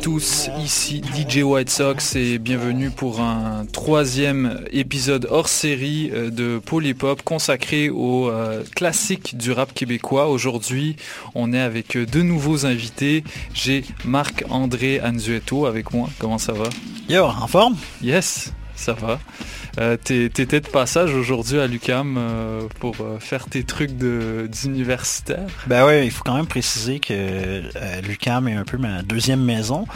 tous, ici DJ White Sox et bienvenue pour un troisième épisode hors série euh, de Polypop consacré au euh, classique du rap québécois. Aujourd'hui, on est avec deux nouveaux invités. J'ai Marc-André Anzueto avec moi. Comment ça va? Yo, en forme? Yes, ça va. Euh, T'étais de passage aujourd'hui à l'UCAM euh, pour euh, faire tes trucs d'universitaire? Ben oui, il faut quand même préciser que l'UCAM est un peu ma deuxième maison.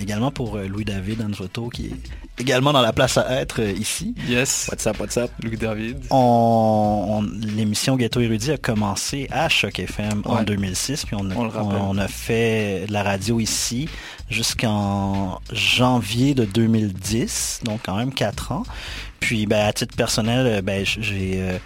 également pour Louis-David Anzoto qui est également dans la place à être ici. Yes. What's up, what's up? Louis-David. On, L'émission Ghetto Érudit a commencé à Choc FM en 2006, puis on a, on a fait la radio ici jusqu'en janvier de 2010, donc quand même quatre ans. Puis ben, à titre personnel, euh, ben, j'ai euh,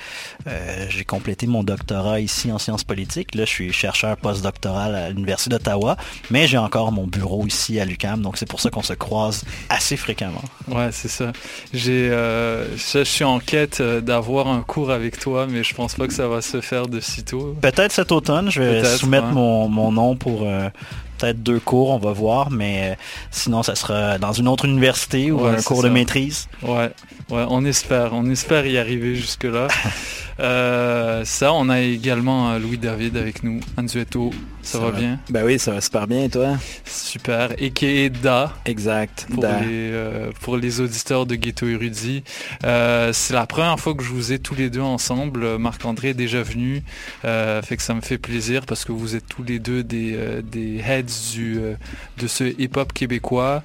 euh, j'ai complété mon doctorat ici en sciences politiques. Là, je suis chercheur postdoctoral à l'Université d'Ottawa, mais j'ai encore mon bureau ici à l'UCAM, donc c'est pour ça qu'on se croise assez fréquemment. Ouais, c'est ça. J'ai je suis en quête d'avoir un cours avec toi, mais je pense pas que ça va se faire de sitôt. Peut-être cet automne, je vais soumettre mon, mon, nom pour peut-être deux cours, on va voir, mais sinon ça sera dans une autre université ou un cours de maîtrise. Ouais. Ouais, on espère, on espère y arriver jusque-là. Euh, ça, on a également euh, Louis David avec nous, Anzueto. Ça, va, bien? Ben oui, ça va super bien, et toi? Super. Et qui est Da. Exact. Pour, Les, euh, pour les auditeurs de Ghetto Érudit. c'est la première fois que je vous ai tous les deux ensemble. Marc-André est déjà venu. fait que ça me fait plaisir parce que vous êtes tous les deux des, des heads du, de ce hip-hop québécois.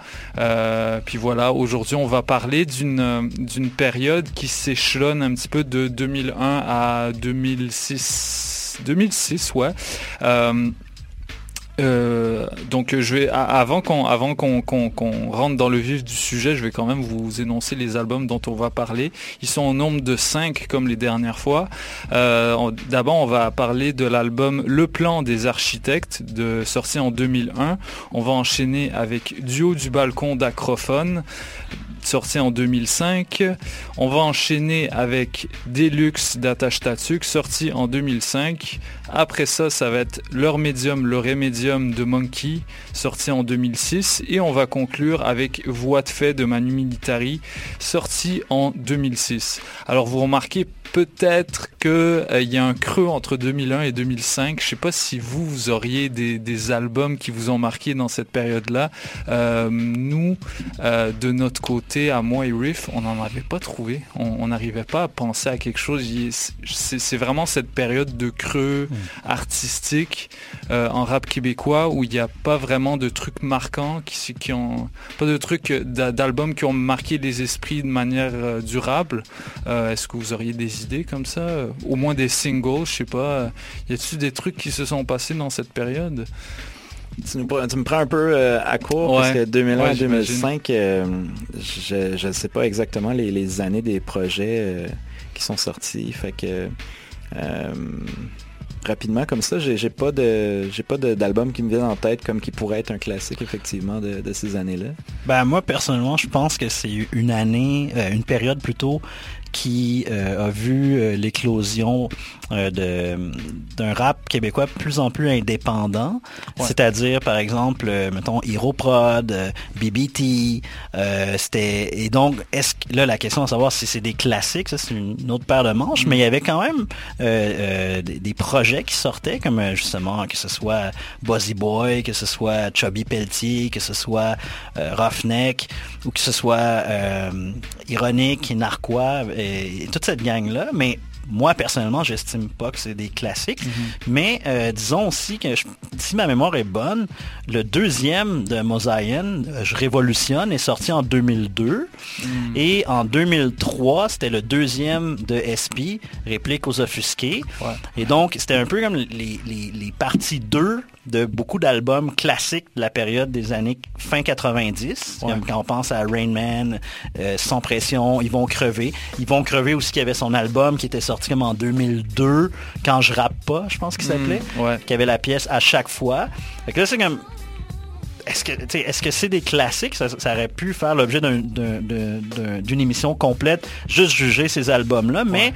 puis voilà, aujourd'hui, on va parler d'une période qui s'échelonne un petit peu de 2001 à 2006. 2006, ouais. Euh, euh, donc je vais avant qu'on avant qu'on rentre dans le vif du sujet, je vais quand même vous énoncer les albums dont on va parler. Ils sont au nombre de 5 comme les dernières fois. Euh, D'abord, on va parler de l'album Le Plan des architectes, de sorti en 2001. On va enchaîner avec Duo du balcon d'Acrophone sorti en 2005. On va enchaîner avec Deluxe d'Attache Tatuk, sorti en 2005. Après ça, ça va être Leur Médium, Le Rémédium de Monkey, sorti en 2006. Et on va conclure avec Voix de fait de Manu Militari, sorti en 2006. Alors vous remarquez peut-être qu'il euh, y a un creux entre 2001 et 2005. Je ne sais pas si vous, vous auriez des, albums qui vous ont marqué dans cette période-là. Euh, nous, euh, de notre côté, côté à moi et Riff, on n'en avait pas trouvé. On n'arrivait pas à penser à quelque chose. C'est vraiment cette période de creux mm. artistique euh, en rap québécois où il n'y a pas vraiment de trucs marquants, qui, qui ont pas de trucs d'albums qui ont marqué les esprits de manière euh, durable. Euh, est-ce que vous auriez des idées comme ça? Au moins des singles, je sais pas. y a-t-il des trucs qui se sont passés dans cette période? Tu, me prends un peu euh, à court parce que 2001 2005, euh, je ne sais pas exactement les, années des projets euh, qui sont sortis. Fait que rapidement comme ça, j'ai pas de j'ai pas d'album qui me vient en tête comme qui pourrait être un classique effectivement de, de ces années-là. Ben moi personnellement, je pense que c'est une année, une période plutôt qui euh, a vu euh, l'éclosion euh, d'un rap québécois de plus en plus indépendant. C'est-à-dire, par exemple, mettons, Prod, BBT. c'était et donc, est-ce là la question à savoir si c'est des classiques, ça c'est une autre paire de manches, mais il y avait quand même des, projets qui sortaient, comme justement que ce soit Buzzy Boy, que ce soit Chubby Pelletier, que ce soit Roughneck, ou que ce soit Ironique et Narquois et toute cette gang-là, mais moi, personnellement, j'estime pas que c'est des classiques. Mhm. Mais euh, disons aussi que si ma mémoire est bonne, le deuxième de Mosaïen, euh, Je révolutionne, est sorti en 2002. Mhm. Et en 2003, c'était le deuxième de SP, Réplique aux offusqués. Et donc, c'était un peu comme les, les parties 2 de beaucoup d'albums classiques de la période des années fin 90. quand on pense à Rain Man, euh, Sans pression, Ils vont crever. Ils vont crever aussi qui avait son album qui était sorti comme en 2002, Quand je rappe pas, je pense qu'il mm, s'appelait. Qui avait la pièce à chaque fois. là, c'est comme... Est-ce que est-ce que c'est des classiques? Ça, aurait pu faire l'objet d'une émission complète, juste juger ces albums-là, mais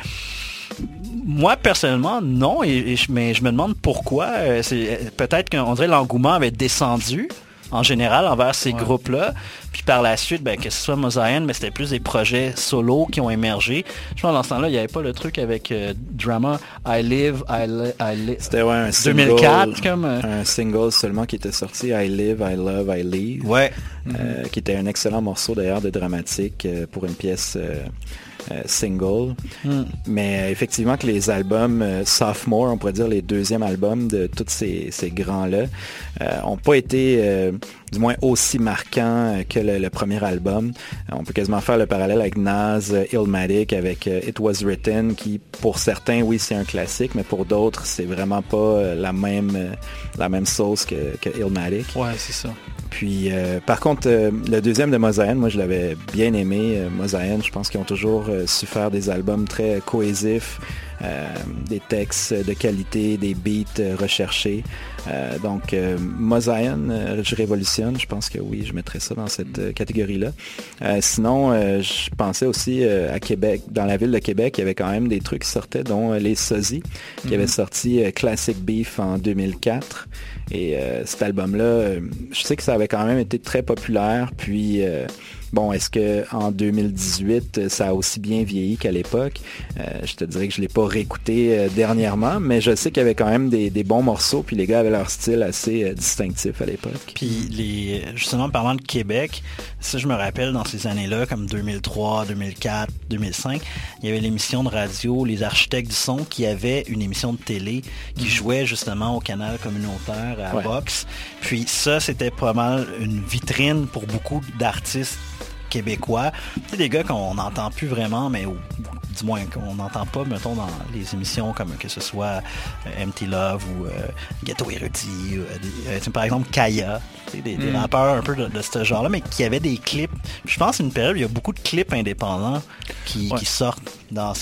moi, personnellement, non. Et, mais je me demande pourquoi. Euh, c'est Peut-être qu'on dirait l'engouement avait descendu en général envers ces groupes-là. Puis par la suite, ben, que ce soit Mosaïen, mais c'était plus des projets solo qui ont émergé. Je pense dans ce temps-là, il n'y avait pas le truc avec euh, Drama I Live, I, Live. C'était ouais, un 2004 comme. Euh, un single seulement qui était sorti, I Live, I Love, I Leave. Ouais. Qui était un excellent morceau d'ailleurs de dramatique pour une pièce euh, single. Hmm. Mais euh, effectivement que les albums euh, sophomore, on pourrait dire les deuxièmes albums de tous ces, grands-là, n'ont pas été du moins aussi marquants que le, premier album. On peut quasiment faire le parallèle avec Nas, Illmatic, avec It Was Written, qui pour certains, oui, c'est un classique, mais pour d'autres, c'est vraiment pas la même, la même sauce que, que Illmatic. Ouais, c'est ça. Puis, euh, par contre, euh, le deuxième de Mosaïen, moi, je l'avais bien aimé. Euh, Mosaïen, je pense qu'ils ont toujours su faire des albums très cohésifs, des textes de qualité, des beats recherchés. donc, Mosaïen, je révolutionne. Je pense que oui, je mettrais ça dans cette catégorie-là. sinon, je pensais aussi à Québec. Dans la ville de Québec, il y avait quand même des trucs qui sortaient, dont les Sozzy, qui avaient mhm. sorti Classic Beef en 2004. Et euh, cet album-là, euh, je sais que ça avait quand même été très populaire. Puis euh, Bon, est-ce qu'en 2018, ça a aussi bien vieilli qu'à l'époque? Euh, je te dirais que je ne l'ai pas réécouté euh, dernièrement, mais je sais qu'il y avait quand même des, bons morceaux, puis les gars avaient leur style assez euh, distinctif à l'époque. Puis les, justement, parlant de Québec, ça je me rappelle dans ces années-là, comme 2003, 2004, 2005, il y avait l'émission de radio Les Architectes du Son qui avait une émission de télé qui mhm. jouait justement au canal communautaire à Box. Puis ça, c'était pas mal une vitrine pour beaucoup d'artistes québécois. C'est des gars qu'on n'entend plus vraiment, mais du moins qu'on n'entend pas, mettons, dans les émissions comme que ce soit euh, Empty Love ou euh, Ghetto Érudit, euh, par exemple Kaya, des, mm. rappeurs un peu de, ce genre-là, mais qui avaient des clips. Je pense une période où il y a beaucoup de clips indépendants qui, sortent dans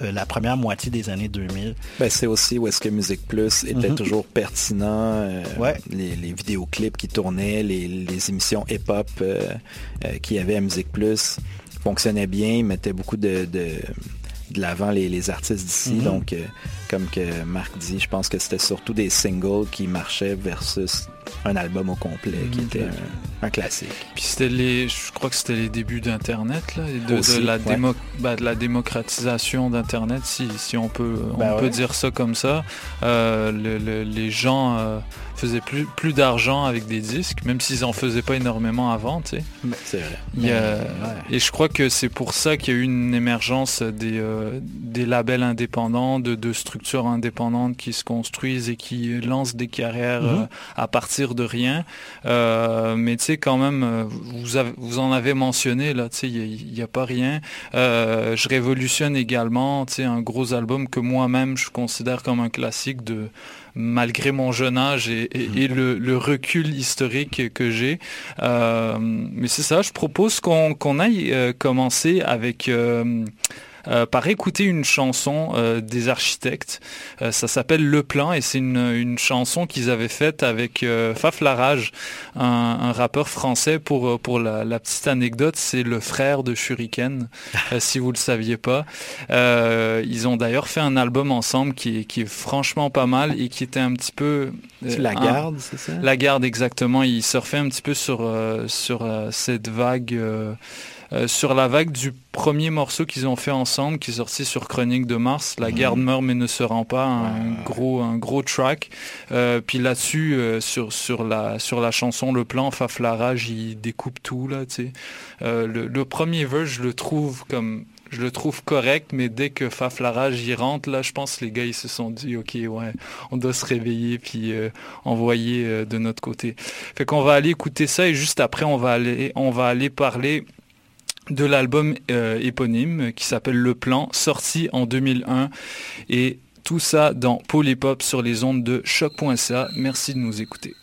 la première moitié des années 2000. Ben, c'est aussi où est-ce que Musique Plus était mm-hmm. toujours pertinent, les, vidéoclips qui tournaient, les, émissions hip-hop qui avaient Musique Plus fonctionnait bien, mettait beaucoup de, de, l'avant les, artistes d'ici. Mhm. Donc, euh, comme que Marc dit, je pense que c'était surtout des singles qui marchaient versus un album au complet qui mhm. était un, classique. Puis c'était les, je crois que c'était les débuts d'Internet, là, de, la bah, de la démocratisation d'Internet, si, si on peut, on ben peut dire ça comme ça. Euh, les gens euh, faisaient plus, plus d'argent avec des disques, même s'ils en faisaient pas énormément avant, tu sais. C'est vrai. Et je crois que c'est pour ça qu'il y a eu une émergence des, euh, des labels indépendants, de, de, structures indépendantes qui se construisent et qui lancent des carrières mhm. à partir de rien. mais tu sais, quand même, vous, vous en avez mentionné, là, tu sais, il n'y a, pas rien. je révolutionne également, tu sais, un gros album que moi-même je considère comme un classique de malgré mon jeune âge et, le, recul historique que j'ai. Euh, mais c'est ça, je propose qu'on aille euh, commencer avec... Euh, euh, par écouter une chanson euh, des architectes. Euh, ça s'appelle Le Plan et c'est une, chanson qu'ils avaient faite avec Faf Larage, un, rappeur français. Pour, pour la, petite anecdote, c'est le frère de Shuriken, si vous ne le saviez pas. ils ont d'ailleurs fait un album ensemble qui est, qui est franchement pas mal et qui était un petit peu... la garde, c'est ça? La garde, exactement. Ils surfaient un petit peu sur, sur cette vague euh, sur la vague du premier morceau qu'ils ont fait ensemble, qui est sorti sur Chronique de Mars, La mhm. garde meurt mais ne se rend pas, un gros, un gros track. Euh, puis là-dessus, euh, sur, sur, la, sur la chanson Le Plan, Faflarage, il découpe tout, là, tu sais. le, premier verse, je le trouve comme je le trouve correct, mais dès que Faflarage y rentre, là, je pense que les gars, ils se sont dit, OK, ouais, on doit se réveiller puis envoyer de notre côté. Fait qu'on va aller écouter ça et juste après, on va aller, on va aller parler de l'album euh, éponyme qui s'appelle Le Plan, sorti en 2001. Et tout ça dans Polypop sur les ondes de choc.ca. Merci de nous écouter.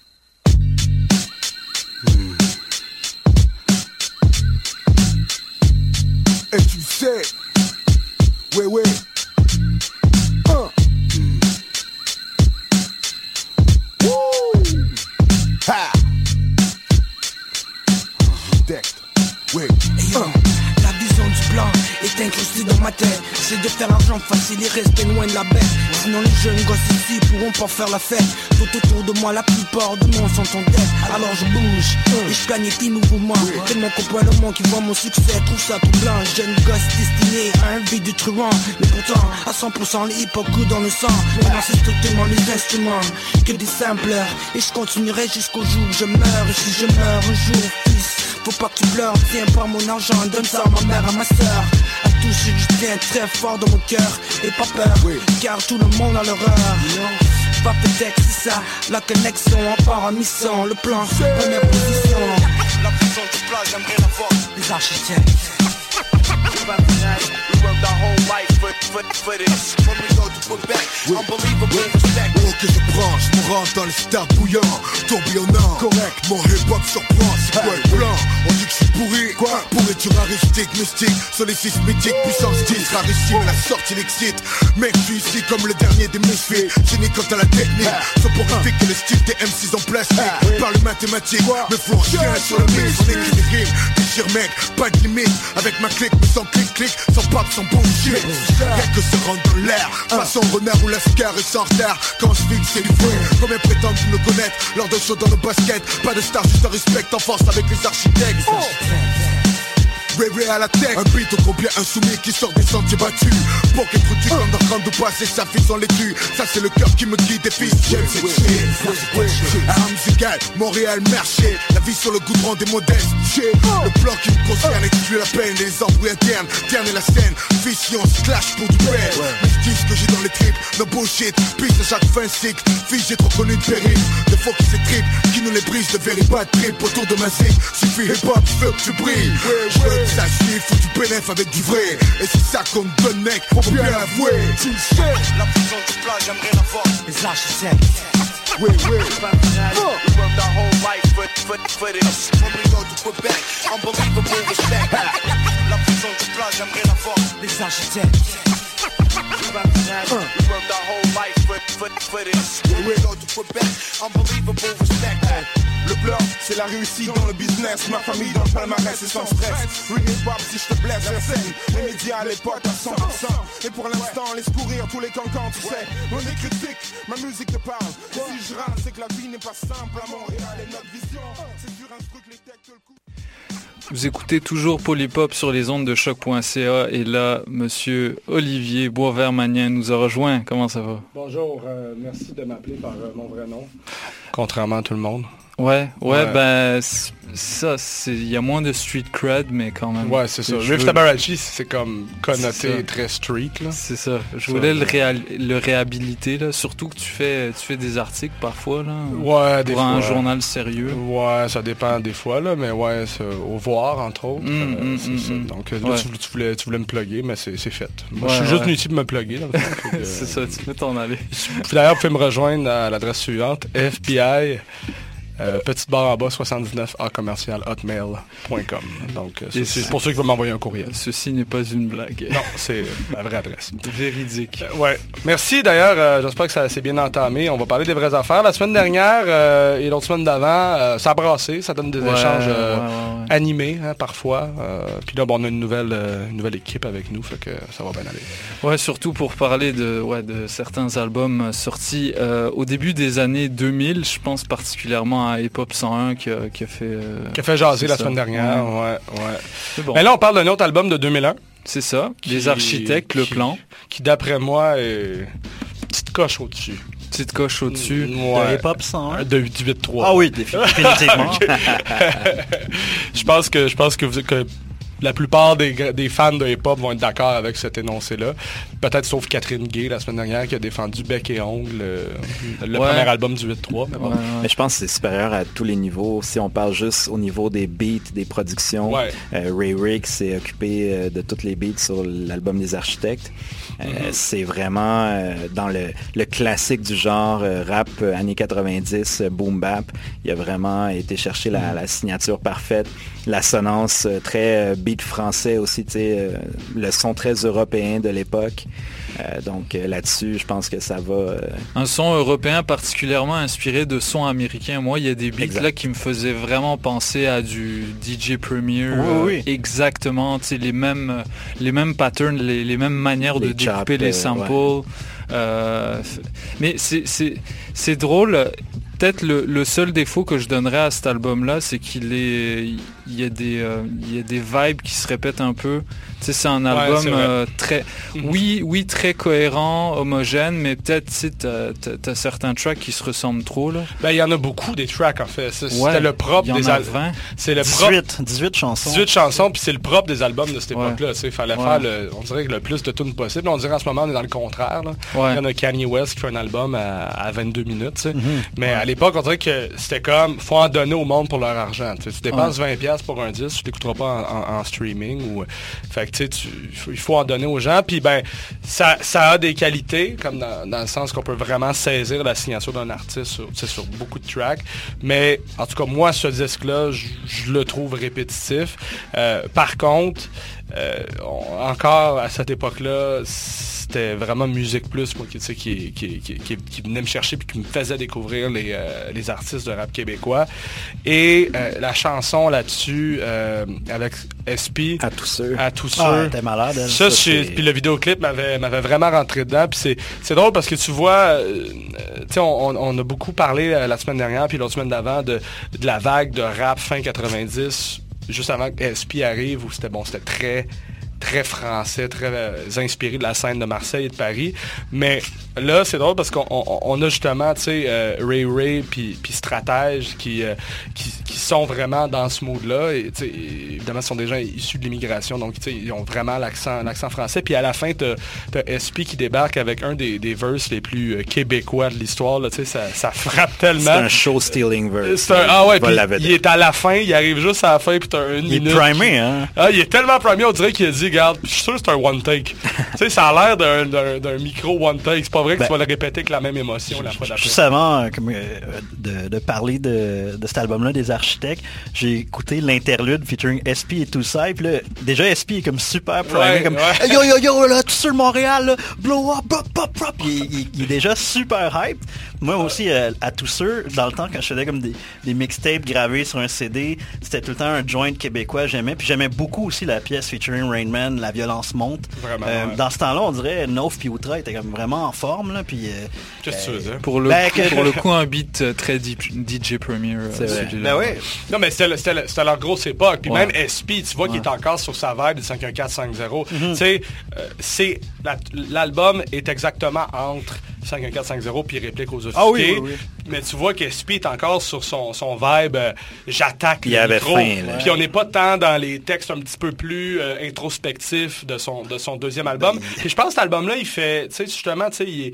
Est incrustée dans ma tête. C'est de faire l'argent facile et rester loin de la bête. Sinon les jeunes gosses ici pourront pas faire la fête. Tout autour de moi, la plupart du monde sont en. Alors je bouge et je planifie mouvements. Tellement monde qui voit mon succès. Trouve ça tout blanc. Jeune gosse destiné à un vide du truand. Mais pourtant, à 100% les hop dans le sang. Maintenant c'est strictement les instruments que des sampleurs. Et je continuerai jusqu'au jour où je meurs. Et si je meurs un jour, fils. Faut pas que tu pleures, tiens pas mon argent, donne ça à ma mère, à ma soeur. Que je tiens très fort dans mon cœur. Et pas peur, car tout le monde a l'horreur. Pas peut-être c'est ça, la connexion en part à mission, le plan, première position. La prison du plat, j'aimerais la voir. Les architectes. For, for, for this. When we go to Quebec, oui. unbelievable oui. respect. Oh, que je branche, mon rentre dans le stade bouillant, tourbillonnant. Correct, mon hip-hop surprend, c'est quoi le plan On dit que je suis pourri, quoi? Pourrais-tu raristique, mystique, sur les six mythiques, puissance 10, rarissime, la sortie l'excite. Mec, je suis ici comme le dernier des misfits, génie quant à la technique, soporifique que le style des M6 en plastique. Par le mathématique, me fous chien sur le mix, on écrit des rimes, déchire mec, pas de limite, avec ma clique, mais sans clic-clic, sans pape, sans bullshit Rien que se rendre dans l'air Façon renard ou lascar et sans retard Quand je fixe c'est fruit Combien prétendent me connaître. Lors de show dans le basket Pas de star juste un respect en force avec les architectes Ray à la tête. Un beat au combien insoumis qui sort des sentiers battus. Pour qu'être du comme de passer sa fille sans l'étu Ça c'est le cœur qui me guide des fils. J'aime cette shit Armes égales, Montréal marché La vie sur le goudron des modestes Le plan qui me concerne exclut la peine. Les embrouilles internes, et la scène. Vision clash pour du père Mais je dis ce que j'ai dans les tripes No bullshit, piste à chaque fin cycle. Fille j'ai trop connu de péril Des fois qui s'étripent, qui nous les brise De pas de trip autour de ma zig. Suffit hip hop, veux que tu brilles ça faut du bénéf avec du vrai. Et c'est ça me donne mec, faut bien l'avouer. Tu le sais. La prison du plat, j'aimerais la voir. Les Oui, oui We worked our whole life for, for, for this When we go to Quebec, unbelievable respect. La prison du plat, j'aimerais la voir. Les architectes We worked our whole life for, for, for this When we go to Quebec, unbelievable respect Le pleure, c'est la réussite dans le business. Ma famille dans le palmarès et sans stress. Hip hop, si je te blesse, scène. Les médias à l'époque à 100%. Et pour l'instant, laisse courir tous les cancans, tu sais. On est critique, ma musique te parle. si je râle, c'est que la vie n'est pas simple à Montréal et notre vision. C'est dur un truc, les techs te le coup. Vous écoutez toujours Polypop sur les ondes de choc.ca et là, monsieur Olivier Boisvert-Magnin nous a rejoint. Comment ça va? Bonjour, euh, merci de m'appeler par euh, mon vrai nom, contrairement à tout le monde. Ouais, ouais, ben ça, il y a moins de street cred, mais quand même. Ouais, c'est ça. Riff Tabarachi, c'est comme connoté très street. C'est ça. Je voulais le, le, réhabiliter, là. surtout que tu fais, tu fais des articles parfois. Là, ouais, pour un journal sérieux. Ouais, ça dépend des fois, là, mais ouais, au voir, entre autres. Mm, euh, mm, mm, Donc là, tu, voulais, tu voulais me plugger, mais c'est fait. Moi, je suis juste venu ici pour me plugger. c'est ça, tu peux t'en aller. D'ailleurs, vous pouvez me rejoindre à l'adresse suivante, FBI euh, petite barre en bas, 79 a commercial hotmail.com. Donc, euh, c'est pour ceux qui veulent m'envoyer un courriel. Ceci n'est pas une blague. Non, c'est ma vraie adresse. Véridique. Euh, ouais. Merci d'ailleurs. J'espère que ça s'est bien entamé. On va parler des vraies affaires. La semaine dernière et l'autre semaine d'avant, ça a brassé. Ça donne des échanges animés hein, parfois. puis là, bon, on a une nouvelle, nouvelle équipe avec nous. Fait que ça va bien aller. Ouais, surtout pour parler de, ouais, de certains albums sortis au début des années 2000. Je pense particulièrement à Hip Hop 101 qui a, qui a fait... Euh, qui a fait jaser la semaine dernière, ouais, ouais. Mais là, on parle d'un autre album de 2001. C'est ça, Les Architectes, Le Plan. Qui, d'après moi, est petite coche au-dessus. Petite coche au-dessus. De Hip Hop 101 De 8-3. Ah oui, définitivement. je pense que je pense que vous que la plupart des, fans de hip-hop vont être d'accord avec cet énoncé-là. Peut-être sauf Catherine Gay la semaine dernière qui a défendu Bec et Ongle, le, premier album du 8-3. Mais, je pense que c'est supérieur à tous les niveaux. Si on parle juste au niveau des beats, des productions, euh, Ray Rick s'est occupé euh, de toutes les beats sur l'album des architectes. Euh, mm-hmm. C'est vraiment dans le, classique du genre rap années 90, boom bap. Il a vraiment été chercher la, la signature parfaite, l'assonance très beat français aussi, le son très européen de l'époque. Euh, donc euh, là-dessus, je pense que ça va. Euh, Un son européen particulièrement inspiré de sons américains. Moi, il y a des beats là qui me faisaient vraiment penser à du DJ Premier. Oui, Exactement, les mêmes, les mêmes patterns, les, mêmes manières de découper les samples. mais c'est drôle peut-être le, seul défaut que je donnerais à cet album-là, c'est qu'il est, il y a des, euh, il y a des vibes qui se répètent un peu. Tu sais, c'est un album euh, très, mhm. oui, oui, très cohérent, homogène, mais peut-être, tu as, certains tracks qui se ressemblent trop, là. Ben, il y en a beaucoup des tracks, en fait. C'était le propre des albums. C'est le 18, 18 chansons. 18 chansons, puis c'est le propre des albums de cette époque-là. Il fallait faire, le, on dirait, le plus de tunes possible. On dirait en ce moment, on est dans le contraire, Il y en a Kanye West qui fait un album à, 22 minutes, mhm. Mais l'époque, on dirait que c'était comme, faut en donner au monde pour leur argent. Tu, dépenses 20$ pour un disque, tu l'écouteras pas en, streaming. Ou, fait que, tu il faut en donner aux gens. Puis, ben, ça, a des qualités, comme dans, le sens qu'on peut vraiment saisir la signature d'un artiste sur, sur beaucoup de tracks. Mais, en tout cas, moi, ce disque-là, je le trouve répétitif. Euh, par contre, euh, encore à cette époque-là, c'était vraiment Musique Plus, moi, qui, qui, qui, venait me chercher et qui me faisait découvrir euh, les, artistes de rap québécois. Et euh, la chanson là-dessus, avec SP. À tous ceux. À tous ah, ceux. malade. Ça, puis le vidéoclip m'avait vraiment rentré dedans. Puis c'est drôle parce que tu vois, on, on, a beaucoup parlé la semaine dernière, puis l'autre semaine d'avant, de, de la vague de rap fin 90 juste avant que SP arrive, où c'était bon, c'était très très français, très euh, inspiré de la scène de Marseille et de Paris. Mais là, c'est drôle parce qu'on a justement, tu sais, euh, Ray Ray puis Stratège euh, qui, qui, sont vraiment dans ce mood-là. Et, évidemment, ce sont des gens issus de l'immigration, donc ils ont vraiment l'accent français. Puis à la fin, tu as, SP qui débarque avec un des, des verses les plus québécois de l'histoire. Ça, ça frappe tellement. C'est un show-stealing verse. ah ouais, il est à la fin, il arrive juste à la fin, puis tu as une il Est primé, hein? Ah, il est tellement primé, on dirait qu'il a dit, regarde, je suis sûr que c'est un one take. tu sais, ça a l'air d'un micro one take. C'est pas vrai que tu ben, vas le répéter avec la même émotion la fois d'après. Juste avant euh, euh, de, parler de, cet album-là des architectes, j'ai écouté l'interlude featuring SP et tout ça. Et puis là, déjà SP est comme super primé, comme yo yo yo là, tout sur Montréal, blow up, pop pop pop. Il, il, est déjà super hype. Moi aussi, euh, à tous ceux, dans le temps, quand je faisais comme des, mixtapes gravés sur un CD, c'était tout le temps un joint québécois, j'aimais. Puis j'aimais beaucoup aussi la pièce featuring Rainman, La violence monte. Vraiment, Dans ce temps-là, on dirait Nove puis Outra étaient comme vraiment en forme. Là, puis, Qu'est-ce que tu veux dire? Pour le, ben, pour le coup, un beat très DJ Premier. C'est vrai. Ben oui. Non, mais c'était leur grosse époque. Puis même SP, tu vois qu'il est encore sur sa vibe de 51450. Mm Tu sais, c'est l'album est exactement entre 51450 puis réplique aux ah officiers. Mais tu vois que SP est encore sur son, son vibe euh, j'attaque le micro. Puis on n'est pas tant dans les textes un petit peu plus euh, introspectifs de son, de son deuxième album. Ben, puis je pense que cet album-là, il fait, tu sais, justement, tu sais, il est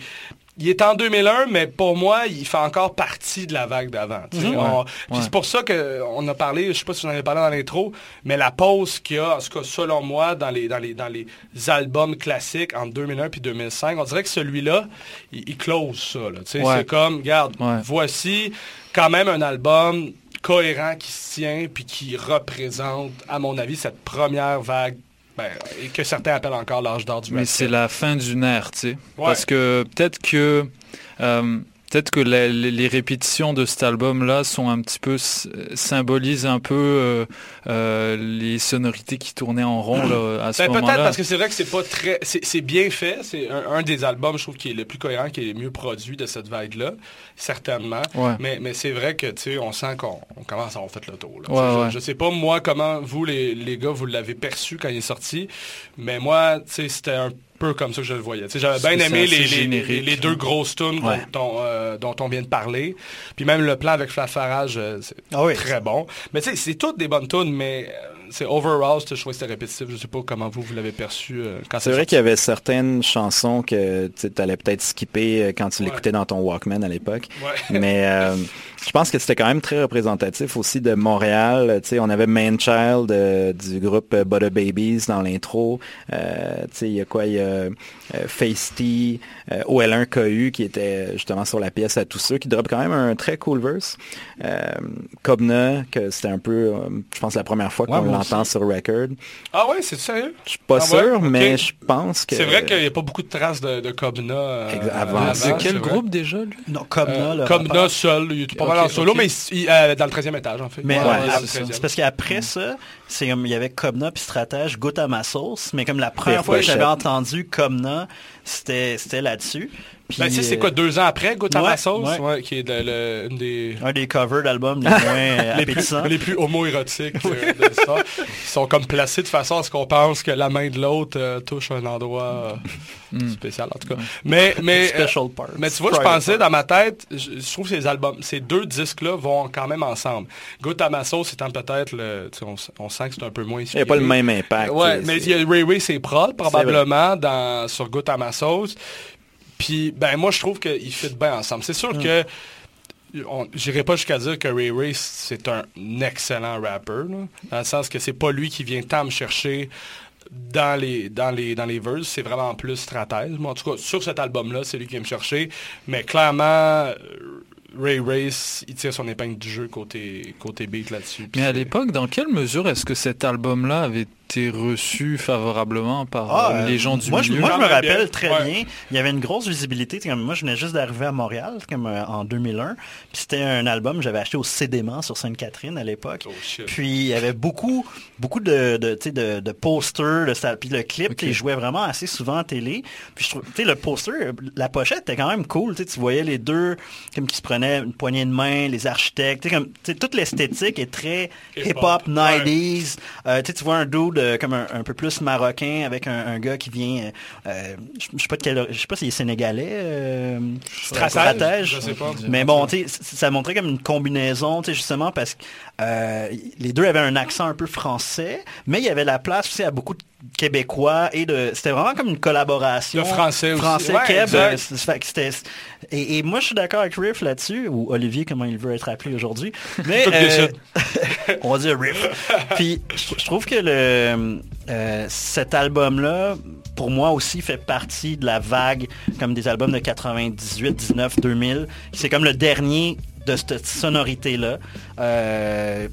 il est en 2001, mais pour moi, il fait encore partie de la vague d'avant. Mhm. C'est pour ça qu'on a parlé, je sais pas si vous en avez parlé dans l'intro, mais la pause qu'il y a, en tout cas selon moi, dans les, dans les, dans les albums classiques entre 2001 et 2005, on dirait que celui-là, il, close ça. C'est comme, regarde, voici quand même un album cohérent qui se tient puis qui représente, à mon avis, cette première vague ben, et que certains appellent encore l'âge d'or du Mais c'est la fin d'une ère, tu sais. Parce que peut-être que euh, peut-être que les, répétitions de cet album-là sont un petit peu symbolisent un peu euh, euh, les sonorités qui tournaient en rond à ce ben, moment-là. Peut-être parce que c'est vrai que c'est pas très, c'est bien fait. C'est un, des albums, je trouve, qui est le plus cohérent, qui est le mieux produit de cette vague-là, certainement. Mais, mais c'est vrai que tu sais, on sent qu'on commence à avoir fait le tour. je, ne sais pas moi comment vous les, les gars vous l'avez perçu quand il est sorti, mais moi, tu sais, c'était un peu comme ça que je le voyais. J'avais bien aimé les, les, deux grosses tunes euh, dont, on vient de parler. Puis même le plan avec Flafarage, euh, c'est ah très bon. Mais tu sais, c'est toutes des bonnes tunes, mais euh, c'est overall, je trouvais que c'était répétitif. Je sais pas comment vous, vous l'avez perçu quand c'est vrai qu'il y avait certaines chansons que tu allais peut-être skipper quand tu l'écoutais dans ton Walkman à l'époque. Mais je pense que c'était quand même très représentatif aussi de Montréal. Tu sais, on avait Main Child du groupe Butter Babies dans l'intro. tu sais, il y a quoi? Il y a euh, Feisty, euh, OL1 KU qui était justement sur la pièce à tous ceux, qui drop quand même un très cool verse. Euh, Kobna, que c'était un peu, je pense, la première fois qu'on l'entend sur record. Ah ouais, c'est sérieux? Je suis pas ah sûr, mais je pense que... C'est vrai qu'il n'y a pas beaucoup de traces de, Kobna. avant. De quel groupe déjà, lui? Non, Kobna. Kobna seul, il était pas mal en solo, mais dans le 13e étage, en fait. Mais c'est parce qu'après ça, c'est comme il y avait Kobna puis Stratège, Goûte à ma sauce, mais comme la première fois que j'avais entendu Kobna, c'était là-dessus. Ben, c'est quoi, deux ans après, Goûte à ma sauce, qui est le, des... Un des covers d'albums les moins les, plus, les plus homo-érotiques euh, de ça. Ils sont comme placés de façon à ce qu'on pense que la main de l'autre euh, touche un endroit euh, hmm. spécial, en tout cas. Mais, mais, mais tu vois, je pensais dans ma tête, je, trouve que ces albums, ces deux disques-là vont quand même ensemble. Goûte à ma sauce étant peut-être le... On, sent que c'est un peu moins... Il n'y a pas le même impact. Ouais, mais il y a Ray Ray, c'est prod, probablement, dans, sur Goûte à ma sauce. Puis, ben moi, je trouve qu'ils fit bien ensemble. C'est sûr mm. que J'irai pas jusqu'à dire que Ray Ray, c'est un excellent rapper, dans le sens que c'est pas lui qui vient tant me chercher dans les, dans les, dans les verses, c'est vraiment plus stratège. Moi, en tout cas, sur cet album-là, c'est lui qui vient me chercher. Mais clairement, Ray Race, il tire son épingle du jeu côté, côté beat là-dessus. Mais à l'époque, dans quelle mesure est-ce que cet album-là avait été reçu favorablement par ah, euh, les gens du moi, milieu. Je, moi, je me rappelle très bien. Il y avait une grosse visibilité. Comme moi, je venais juste d'arriver à Montréal comme, euh, en 2001. Puis c'était un album que j'avais acheté au Cédément sur Sainte-Catherine à l'époque. Oh, puis il y avait beaucoup, beaucoup de, de, de, de posters. De, puis le clip, okay. il jouait vraiment assez souvent à télé. Puis je trouve, le poster, la pochette était quand même cool. Tu voyais les deux comme qui se prenaient une poignée de main, les architectes. Comme, toute l'esthétique est très hip-hop, 90s. Euh, tu vois un dude comme un, peu plus marocain avec un, gars qui vient, euh, euh, je sais pas de je sais pas s'il est sénégalais, euh, stratège, mais bon, ça montrait comme une combinaison, justement parce que les deux avaient un accent un peu français, mais il y avait la place aussi à beaucoup de québécois et de c'était vraiment comme une collaboration le français français français et, moi je suis d'accord avec Riff là-dessus ou Olivier comment il veut être appelé aujourd'hui mais on va dire Riff puis je trouve que le euh, cet album-là, pour moi aussi, fait partie de la vague comme des albums de 98, 19, 2000. C'est comme le dernier de cette sonorité-là. Euh,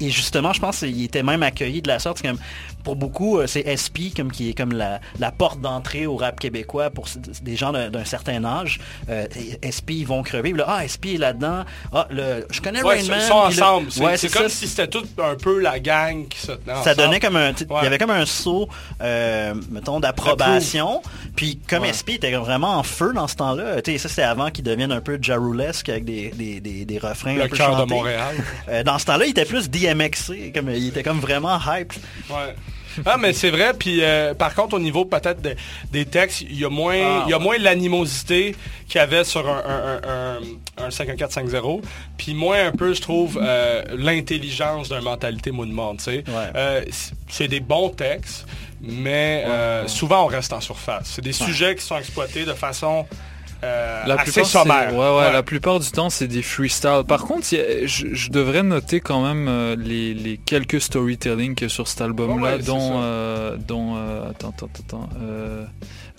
et, justement, je pense qu'il était même accueilli de la sorte. Comme, pour beaucoup, euh, c'est SP comme qui est comme la, porte d'entrée au rap québécois pour des gens d'un certain âge. Euh, SP, ils vont crever. Là, ah, SP est là-dedans. Ah, le, je connais ouais, Ils sont ensemble. C'est comme si c'était tout un peu la gang qui se tenait Ça donnait comme un... Il y avait comme un saut, euh, mettons, d'approbation. Puis comme SP était vraiment en feu dans ce temps-là, ça c'était avant qu'il devienne un peu jaroulesque avec des, des, des, refrains le un peu cœur de Montréal. dans ce temps-là, il était plus DMXC. Comme, il était comme vraiment hype. Ouais. Ah, mais c'est vrai. Puis, euh, par contre, au niveau peut-être des textes, il y a moins, ah, il y a moins l'animosité qu'il y avait sur un, un, un, 51450. Puis moins un peu, je trouve, euh, l'intelligence d'une mentalité mot de monde. Euh, c'est des bons textes, mais souvent on reste en surface. C'est des sujets qui sont exploités de façon euh, la plupart, Ouais, ouais, La plupart du temps, c'est des freestyles. Par contre, je, devrais noter quand même euh, les, quelques storytelling que sur cet album-là, dont, euh, dont attends, attends, attends.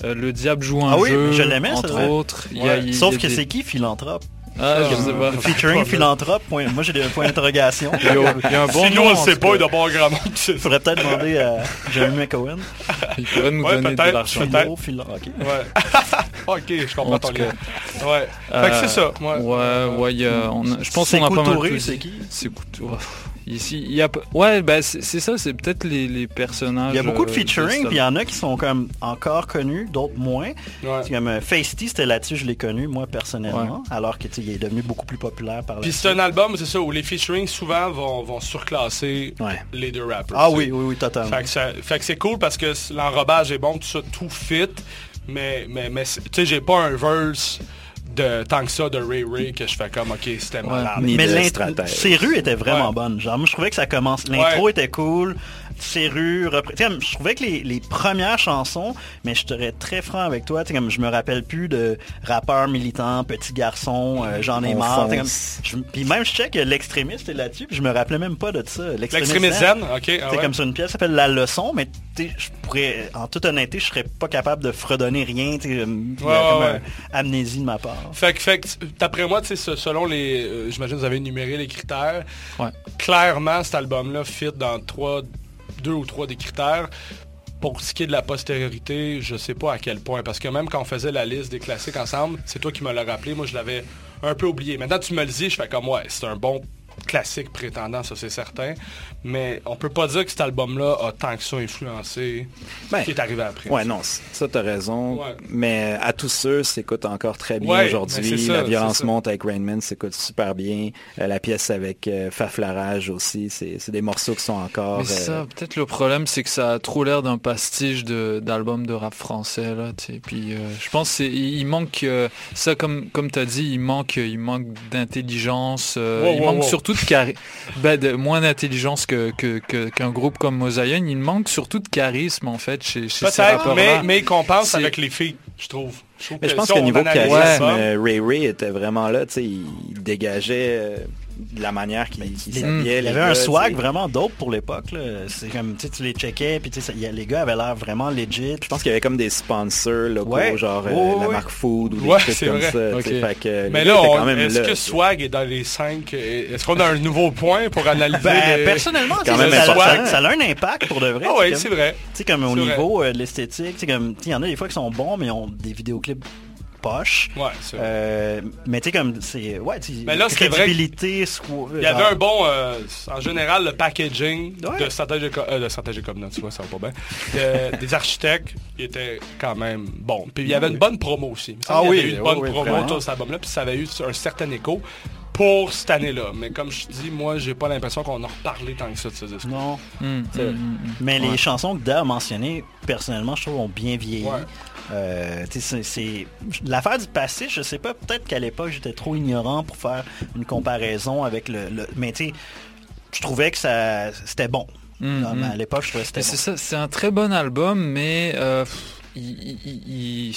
le diable joue un ah jeu, oui, je l'aimais, entre autres. Sauf que c'est qui Philanthrope? Ah, je sais pas. Featuring philanthrope. Moi, j'ai des points d'interrogation. Il, y a un bon nom. on ne sait pas, il doit un grand monde. Il faudrait peut-être demander à Jeremy McCohen. Il pourrait nous donner de l'argent. Philo, ok. Ouais. ok, je comprends ton lien. Ouais. Fait que c'est ça. Ouais, ouais, ouais je pense qu'on a pas mal. C'est qui? C'est Couture. Ici, il y a ouais, ben c'est ça, c'est peut-être les, les, personnages. Il y a beaucoup de euh, featuring, puis il y en a qui sont comme encore connus, d'autres moins. Ouais. Comme euh, c'était là-dessus, je l'ai connu moi personnellement, alors qu'il est devenu beaucoup plus populaire par Puis c'est un album, c'est ça, où les featuring souvent vont, vont surclasser les deux rappers. Ah oui, oui, oui, totalement. Fait que, c'est cool parce que l'enrobage est bon, tout ça, tout fit, mais mais mais tu sais, j'ai pas un verse de tant que ça de Ray Ray que je fais comme ok c'était malade. Mais l'intro, ses rues étaient vraiment bonnes. Genre moi je trouvais que ça commence. L'intro était cool. Serrure, je trouvais que les, premières chansons, mais je serais très franc avec toi, comme je me rappelle plus de rappeurs militants, petits garçons, euh, j'en ai marre. puis même je sais que l'extrémiste est là-dessus, puis je me rappelais même pas de ça. L'extrémiste zen, ok. C'est ah comme sur une pièce s'appelle La Leçon, mais je pourrais, en toute honnêteté, je serais pas capable de fredonner rien, comme amnésie de ma part. Fait que, fait d'après moi, selon les, euh, j'imagine que vous avez énuméré les critères, clairement cet album-là fit dans trois deux ou trois des critères. Pour ce qui est de la postériorité, je sais pas à quel point. Parce que même quand on faisait la liste des classiques ensemble, c'est toi qui me l'as rappelé. Moi, je l'avais un peu oublié. Maintenant, tu me le dis, je fais comme, ouais, c'est un bon classique prétendant, ça c'est certain. Mais on peut pas dire que cet album-là a tant que ça influencé ben, ce qui est arrivé après. Ouais, non, ça t'as raison. Mais à tous ceux, s'écoute encore très bien aujourd'hui. La violence monte avec Rainman s'écoute super bien. Euh, la pièce avec euh, Faflarage aussi, c'est des morceaux qui sont encore... Mais ça, euh, peut-être le problème, c'est que ça a trop l'air d'un pastiche d'album de, rap français. Là, Puis je pense qu'il manque... ça, comme, comme tu as dit, il manque, il manque d'intelligence. il manque surtout de, ben, de moins d'intelligence qu'un que, que, groupe comme Mosaïen. Il manque surtout de charisme, en fait, chez, chez ces mais, mais il compense avec les filles, je trouve. Je, mais je pense qu'au niveau charisme, Ray Ray était vraiment là, il dégageait euh, la manière qu'il s'habillait. Il y avait un swag vraiment dope pour l'époque. C'est comme tu les checkais, puis les gars avaient l'air vraiment legit. Je pense qu'il y avait comme des sponsors locaux, genre euh, la marque Food ou des trucs comme ça. Mais là, est-ce que swag est dans les 5 Est-ce qu'on a un nouveau point pour analyser ben, Personnellement, ça, ça, a un impact pour de vrai. Ah oui, c'est vrai. Tu sais, comme au niveau euh, de l'esthétique, il y en a des fois qui sont bons, mais ils ont des vidéoclips poche. Ouais, euh, mais tu sais, comme, c'est, ouais, mais là, crédibilité. Vrai il y avait un bon, euh, en général, le packaging de stratégie euh, de stratégie comme tu vois, ça va pas bien. des architectes, il était quand même bon. Puis il y avait une bonne promo aussi. Ah oui, il y avait eu une bonne promo sur cet album-là, puis ça avait eu un certain écho pour cette année-là. Mais comme je dis, moi, j'ai pas l'impression qu'on a reparlé tant que ça de ce disque. Non. Hum, hum, hum, mais les chansons que Da a mentionnées, personnellement, je trouve, ont bien vieilli. Euh, c'est l'affaire du passé. Je sais pas, peut-être qu'à l'époque j'étais trop ignorant pour faire une comparaison avec le. mais tu sais, je trouvais que ça c'était bon. Mm, mm. À l'époque, je trouvais que c'était bon. C'est un très bon album, mais euh, il,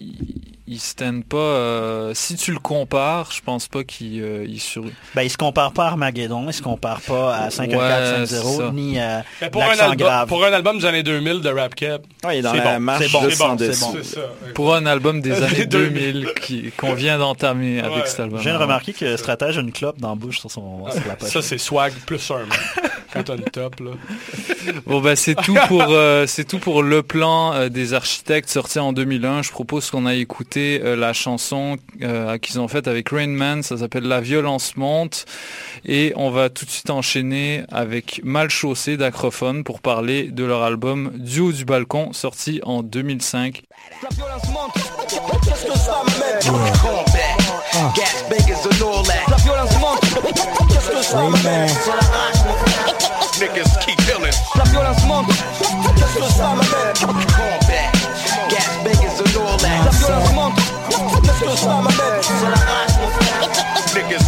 il stand pas. Euh, si tu le compares, je pense pas qu'il euh, il sur. Ben, il se compare pas à Armageddon, il se compare pas à 51450 ni à pour un, album, pour un album des années 2000 de Rap Cap. Ouais, dans la bon. marche bon, de bon, Pour un album des années 2000 qu'on vient d'entamer avec cet album. Je viens de remarquer que Stratège a une clope dans la bouche sur son Ça c'est swag plus un. Quand t'as une top là. Bon ben c'est tout pour euh, c'est tout pour le plan des architectes sorti en 2001. Je propose qu'on aille écouter euh, la chanson euh, qu'ils ont faite avec Rain Man, ça s'appelle La violence monte. Et on va tout de suite enchaîner avec Mal chaussé d'Acrophone pour parler de leur album Duo du balcon sorti en 2005. La violence monte, qu'est-ce que ça La violence monte, qu'est-ce que ça Niggas keep killing. La violence monte, qu'est-ce que ça m'amène Gas, bangers and all that. La violence monte. Qu'est-ce que ça m'amène C'est la rage, mon frère. Niggas.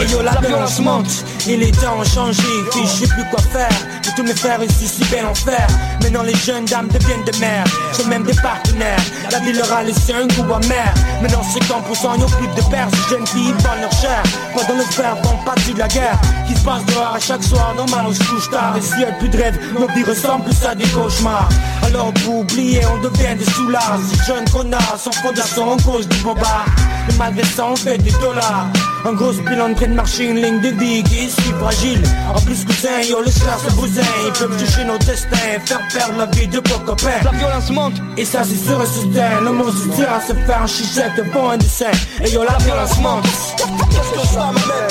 Et yo, la violence monte. Et les temps ont changé. Fille, je sais plus quoi faire. De tous mes frères ici, si belle en fer. Maintenant, les jeunes dames deviennent des mères. Sont même des partenaires. La vie leur a laissé un goût amer. Maintenant, c'est quand pour y'ont plus de pères. Ces jeunes filles vendent leur chair. Pendant le fer, font partie de la guerre. Qui se passe dehors à chaque soir. Normal, on se couche tard. Et s'il y a plus de nos vies ressemblent plus à des cauchemars. Alors, pour oublier, on devient des soulards. Ces jeunes connards sont en cause du bombard. Et malgré ça, on fait des dollars. Un gros bilan en train de marcher une ligne de vie qui est si fragile. En plus, cousin, yo, le slars se bousin. Ils peuvent toucher nos destins, faire perdre la vie de beaux copains. La violence monte, et ça, c'est sûr et certain. Le monde se tire à se faire un chichette devant un dessin. Et yo, la violence monte. Qu'est-ce que ça m'amène?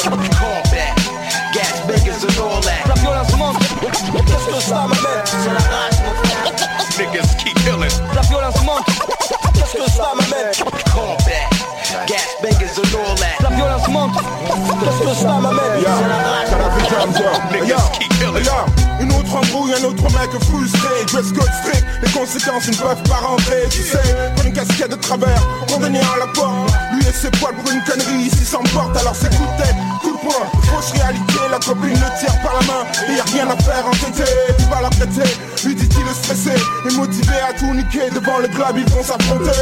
Gas, beggars and all that. La violence monte. Qu'est-ce que ça m'amène? C'est la mon frère. Niggas keep killing. La violence monte. Qu'est-ce que ça m'amène? Yeah. Qu'est-ce que ça. Une autre embrouille, un autre mec frustré. Dress code strict, les conséquences ils ne peuvent pas rentrer Tu sais, pour une casquette de travers, condamné à la porte. Lui et ses poils pour une connerie, ici s'emporte Alors c'est coup de tête, coup de poing, fausse réalité La copine le tire par la main, et y a rien à faire entêté Tu vas la prêter, lui dit-il stressé Et motivé à tout niquer, devant le club ils vont s'affronter.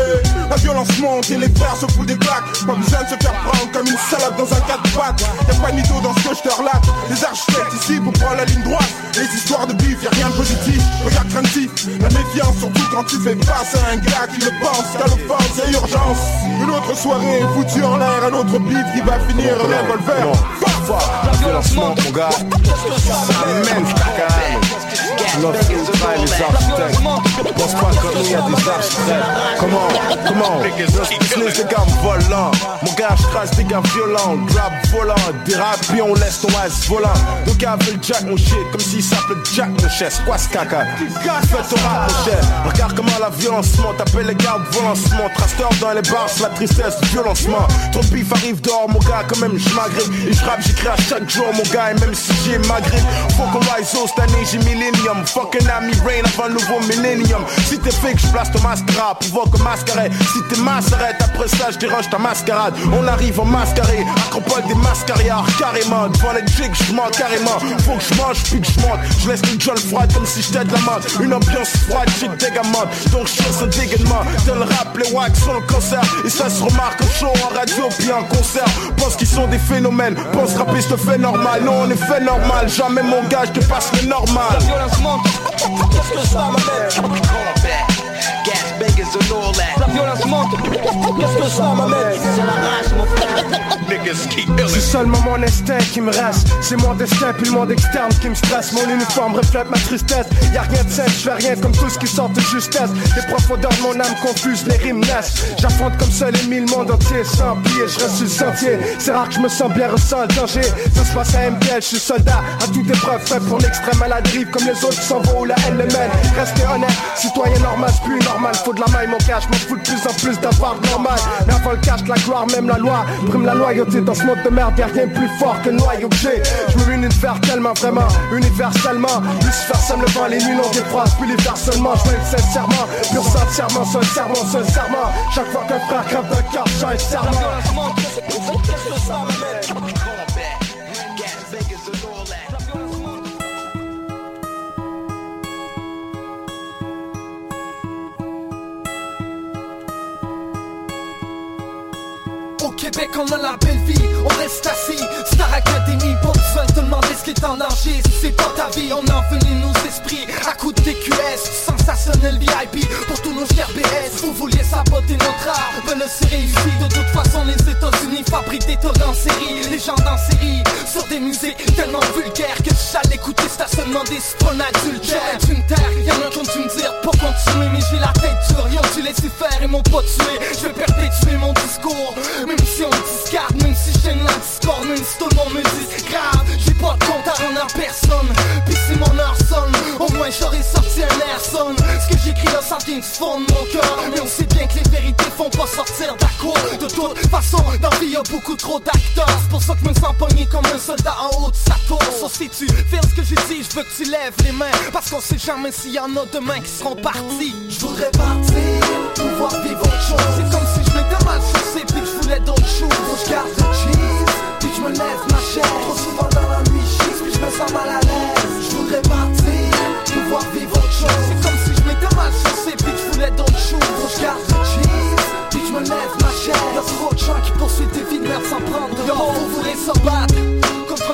La violence monte et les frères se foutent des claques Pas besoin de se faire prendre comme une salade dans un 4 pattes Y'a pas mytho dans ce que je te relate Les architectes ici pour prendre la ligne droite les histoires de bif, y'a rien de positif, regarde craintif La méfiance, surtout quand tu fais face à un gars qui le pense Qu'à l'offense et urgence Une autre soirée foutue en l'air, un autre bif qui va finir revolver La violence monte mon gars, Lorsque vous travaillez les architectes, pense pas comme il y a des architectes. Comment, comment, business des gars volants. Mon gars, trace des gars violents, grab volant, dérape, puis on laisse ton ass volant. Donc appelle Jack mon shit, comme s'il s'appelait Jack mon chef. Quoi ce caca? Fais ton rap mon cher. Regarde comment la violence monte, appelle les gars violence monte. Trasteur dans les bars, la tristesse, violencement. Trop de bif arrive dehors, mon gars, quand même je m'agrippe. Et je rappe, j'écris à chaque jour, mon gars, et même si j'ai ma grippe. Faut qu'on rise cette année, j'ai millénium. Fucking ami rain avant le nouveau millénium. Si t'es fake, je place ton mascara, provoque mascaret. Si t'es mascarette, après ça, je dérange ta mascarade. On arrive en mascaré, acropole des mascariards, carrément. Devant les jigs, je carrément. Faut que je mange, puis que je monte. Je laisse une jolle froide comme si j'étais de la menthe. Une ambiance froide, j'ai dégamante. Donc je un dégainement. De le rap, les wax sont le cancer. Et ça se remarque en show, en radio, puis en concert. Pense qu'ils sont des phénomènes. Pense rapper, je te fais normal. Non, on est fait normal. Jamais mon gars, je passe le normal. Qu'est-ce que ça m'amène Gas, bangers and all that. La violence monte. Qu'est-ce que ça m'amène? C'est la rage, mon frère. Niggas keep C'est seulement mon instinct qui me reste. C'est mon destin puis le monde externe qui me stresse. Mon uniforme reflète ma tristesse. Y'a rien de simple, je fais rien comme tout ce qui sort de justesse. Les profondeurs de mon âme confuse, les rimes naissent. J'affronte comme seul et mille monde entier sans pied. Je reste sur le sentier. C'est rare que je me sens bien ressent le danger. Ça se passe à MPL, je suis soldat. À toute épreuve, fait pour l'extrême à la drive. Comme les autres qui s'en vont où la haine le mène. Restez honnête, citoyen normal, c'est plus normal. Faut de la maille, mon cash, m'en fous de plus en plus d'avoir normal. Mais avant le cash, la gloire, même la loi. Prime la loyauté dans ce monde de merde, y'a rien plus fort que noyau j'ai. Je me univers tellement, vraiment, universellement. Lucifer sème le vent, les nuits longues et froides, puis l'hiver seulement. Je sincèrement, pur sincèrement, sincèrement, sincèrement. Chaque fois qu'un frère crève d'un cœur, j'ai serment. Québec, on a la belle vie, on reste assis. Star Academy, pas besoin de demander ce qui est en danger. Si c'est pas ta vie, on a envenu nos esprits à coup de TQS. Pour tous nos chers BS. Vous vouliez saboter notre art, ben c'est réussi. De toute façon, les États-Unis fabriquent des torrents en série. Les gens en série sur des musiques tellement vulgaires que j'allais écouter stationnement des spawn adultères. une terre, y'en a qui ont dû me dire pour continuer, mais j'ai la tête dure. Ils ont dû laisser faire et m'ont pas tué. Je vais perpétuer mon discours, même si on discarde, même si j'ai la discorde, même si tout le monde me dit grave. J'ai pas de compte à rendre à personne, puis si mon heure sonne, au moins j'aurais sorti un air sonne. Ce que j'écris là, ça vient fond de mon cœur, mais on sait bien que les vérités font pas sortir d'accord. De toute façon, dans vie y'a beaucoup trop d'acteurs, c'est pour ça que me sens pogné comme un soldat en haut de sa tour. Sauf si tu fais ce que je dis, je veux que tu lèves les mains, parce qu'on sait jamais s'il y en a demain qui seront partis. Je voudrais partir, pouvoir vivre autre chose. C'est comme si je m'étais mal chaussé, puis que je voulais d'autres choses. Je garde le cheese, puis je me lève ma chaise. Trop souvent dans la nuit, je puis je me sens mal à l'aise. Je voudrais partir, choses. Je garde le cheese, puis je me lève ma chaise. Y'a trop de gens qui poursuivent des vies de merde sans prendre de Yo, vous voulez se battre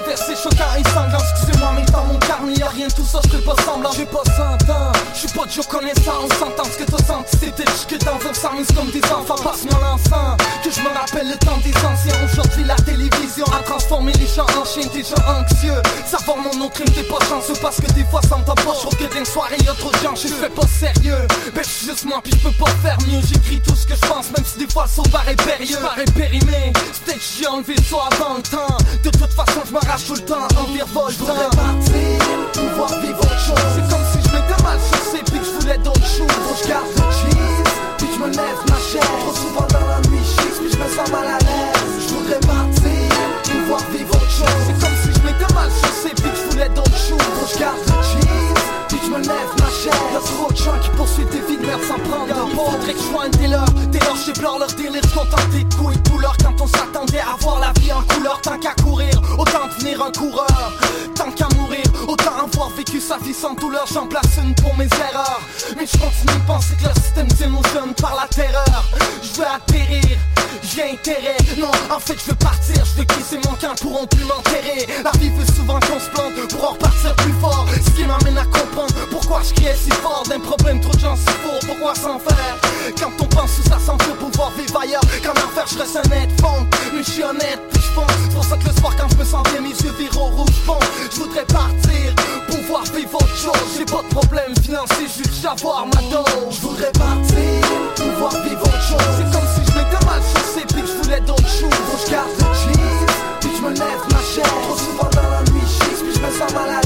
Controversé, choquant et sanglant Excusez-moi mais dans mon carnet y'a rien tout ça je pas semblant. J'ai pas 100 ans, je suis pas Joe connaissant On s'entend ce que t'as senti. C'était jusque dans un s'amuse comme des enfants. Passe-moi l'enfant, que je me rappelle le temps des anciens. Aujourd'hui la télévision a transformé les gens en chiens Des gens anxieux, savoir mon nom crime t'es pas chanceux Parce que des fois ça me pas. Je trouve que d'une soirée y'a trop de gens Je fais pas sérieux, ben je juste moi puis je peux pas faire mieux. J'écris tout ce que je pense même si des fois ça paraît périlleux. Paraît périmé, peut-être j'ai enlevé ça avant le temps. De toute façon je m'arrache tout le temps en virevolte Je voudrais partir, pouvoir vivre autre chose. C'est comme si je m'étais mal chaussé puis que je voulais d'autres choses. Je garde le cheese, puis je me lève ma chaise. Trop souvent dans la nuit je puis je me sens mal à l'aise. Je voudrais partir, pouvoir vivre autre chose. C'est comme si je m'étais mal chaussé puis que je voulais d'autres choses. Je garde le cheese, puis je me lève ma chaise gens qui poursuivent des vies de merde sans prendre de pause Faudrait que je sois un dealer, lors j'ai pleure leur délire Contenter de coups et de douleur quand on s'attendait à voir la vie en couleur. Tant qu'à courir, autant devenir un coureur. Tant qu'à mourir, autant avoir vécu sa vie sans douleur. J'en place une pour mes erreurs. Mais je continue de penser que le système s'émotionne par la terreur. Je veux atterrir, j'ai intérêt. Non, en fait je veux partir, je veux qu'ils mon camp pourront plus m'enterrer. La vie veut souvent qu'on se plante pour en repartir plus fort. Ce qui m'amène à comprendre pourquoi je criais si fort problème trop de gens si faux, pourquoi s'en faire? Quand on pense sous ça sans pour pouvoir vivre ailleurs Qu'en enfer je reste net fond Mais je suis honnête puis je fonce. C'est pour ça que le soir quand je me sens bien mes yeux virent au rouge fond. Je voudrais partir, pouvoir vivre autre chose. J'ai pas de problème financier, juste avoir ma dose. Je voudrais partir, pouvoir vivre autre chose. C'est comme si je m'étais mal chaussé puis que je voulais d'autres choses. Je garde le cheese, puis je me lève ma chaise. Trop souvent dans la nuit je puis je me sens mal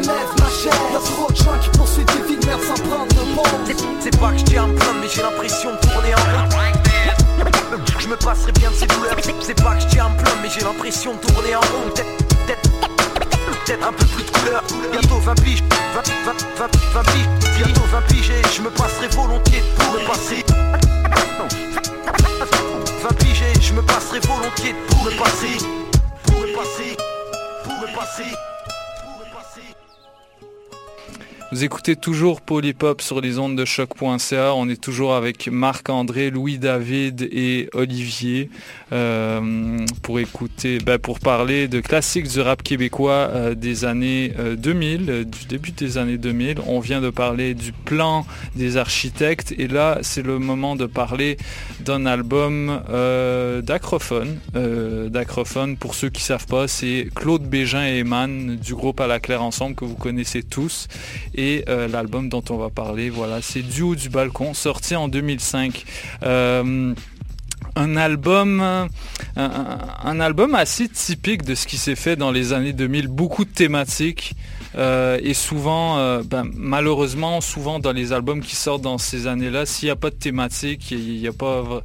lève ma chaise Y'a trop de gens qui poursuivent des vies de merde sans prendre de pause C'est pas que je tiens à me plaindre mais j'ai l'impression de tourner en rond. Je me passerai bien de ces douleurs. C'est pas que je tiens à me plaindre mais j'ai l'impression de tourner en rond. Peut-être un peu plus de couleur. Bientôt 20 piges 20, 20, 20, 20 piges. Bientôt 20 piges et je me passerai volontiers pour me passer 20 piges et je me passerai volontiers pour me passer Pour me passer Pour me passer Vous écoutez toujours Polypop sur les ondes de choc.ca. On est toujours avec Marc-André, Louis-David et Olivier euh, pour écouter, ben, pour parler de classiques du rap québécois euh, des années 2000, euh, du début des années 2000. On vient de parler du plan des architectes et là, c'est le moment de parler d'un album d'acrophone. d'acrophone, pour ceux qui savent pas, c'est Claude Bégin et Eman du groupe À la Claire Ensemble que vous connaissez tous. Et euh, l'album dont on va parler, voilà, c'est Du haut du balcon, sorti en 2005 euh, un album, un, album assez typique de ce qui s'est fait dans les années 2000, beaucoup de thématiques. Euh, et souvent, ben, malheureusement, souvent dans les albums qui sortent dans ces années-là, s'il n'y a pas de thématique, il n'y a, pas